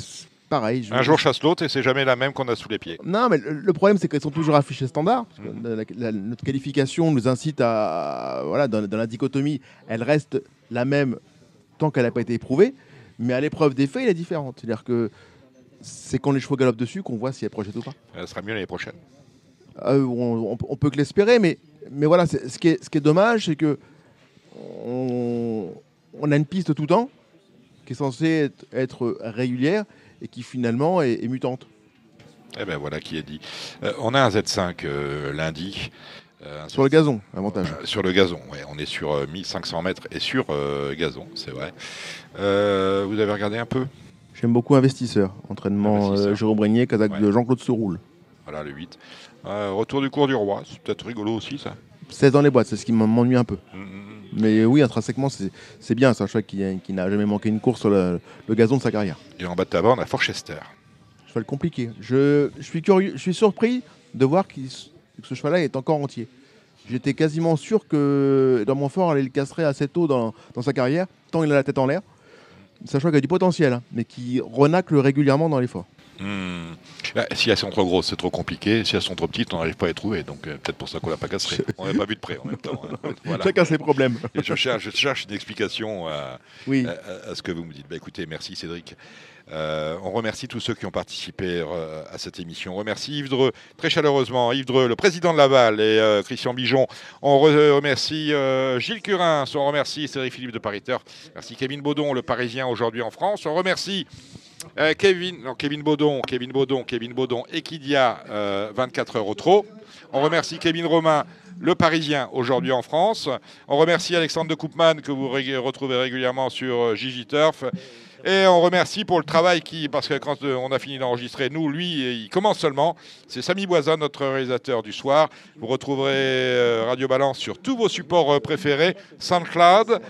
pareil. je- Un jour chasse l'autre et c'est jamais la même qu'on a sous les pieds. Non, mais le problème, c'est qu'elles sont toujours affichées standard. parce que la- la- notre qualification nous incite à. Voilà, dans, dans la dichotomie, elle reste la même tant qu'elle n'a pas été éprouvée. Mais à l'épreuve des faits, elle est différente. C'est-à-dire que c'est quand les chevaux galopent dessus qu'on voit si elle projette ou pas. Ça sera mieux l'année prochaine. Euh, on, on- on peut que l'espérer, mais, mais voilà, ce qui est, ce qui est dommage, c'est que on, on a une piste tout le temps qui est censée être, être régulière et qui finalement est, est mutante. Eh ben voilà qui est dit. Euh, on a un Z5 euh, lundi. euh, Sur le gazon, avantage. Sur le gazon, ouais, on est sur euh, 1500 mètres et sur gazon, c'est vrai. Vous avez regardé un peu? J'aime beaucoup Investisseur, entraînement Investisseur. Jérôme Brégnier, Kazakh Ouais. de Jean-Claude Seroule. Voilà, le 8. Euh, retour du cours du roi, c'est peut-être rigolo aussi ça. 16 dans les boîtes, c'est ce qui m'ennuie un peu. Mm, mm, mm. Mais oui, intrinsèquement, c'est bien. C'est un cheval qui, qui n'a jamais manqué une course sur le, le gazon de sa carrière. Et en bas de tabac, on a Forchester. Cheval compliqué. Je, je suis curieux, je suis surpris de voir qu'il que ce cheval-là est encore entier. J'étais quasiment sûr que dans mon fort, allait le casserait assez tôt dans, dans sa carrière, tant il a la tête en l'air. C'est un cheval qui a du potentiel, hein, mais qui renacle régulièrement dans l'effort. Bah, si elles sont trop grosses, c'est trop compliqué. Si elles sont trop petites, on n'arrive pas à les trouver. Donc euh, peut-être pour ça qu'on l'a pas cassé. On n'a pas vu de près en même temps. hein. Voilà. Chacun ses problèmes. Et je, cherche, je cherche une explication à, Oui. à- à ce que vous me dites. Bah, écoutez, merci Cédric. Euh, on remercie tous ceux qui ont participé euh, à cette émission. On remercie Yves Dreux, très chaleureusement, Yves Dreux, le président de Laval, et euh, Christian Bijon. On re- remercie Gilles Curin, on remercie Cédric Philippe de Paris Turf. Merci Kevin Baudon, le Parisien aujourd'hui en France. On remercie euh, Kevin, non, Kevin Baudon, Kevin Baudon, Kevin Baudon, Equidia, euh, 24 heures au trot. On remercie Kevin Romain, le Parisien aujourd'hui en France. On remercie Alexandre de Koopman que vous retrouvez régulièrement sur euh, Gigi Turf. Et on remercie pour le travail qui, parce que quand euh, on a fini d'enregistrer, nous, lui, il commence seulement. C'est Samy Boisin, notre réalisateur du soir. Vous retrouverez euh, Radio Balance sur tous vos supports euh, préférés, SoundCloud,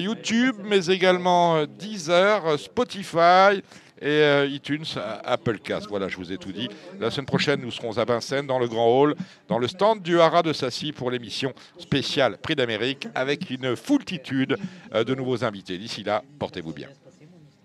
YouTube, mais également Deezer, Spotify et iTunes, Applecast. Voilà, je vous ai tout dit. La semaine prochaine, nous serons à Vincennes, dans le Grand Hall, dans le stand du Haras de Sassy pour l'émission spéciale Prix d'Amérique, avec une foultitude de nouveaux invités. D'ici là, portez-vous bien.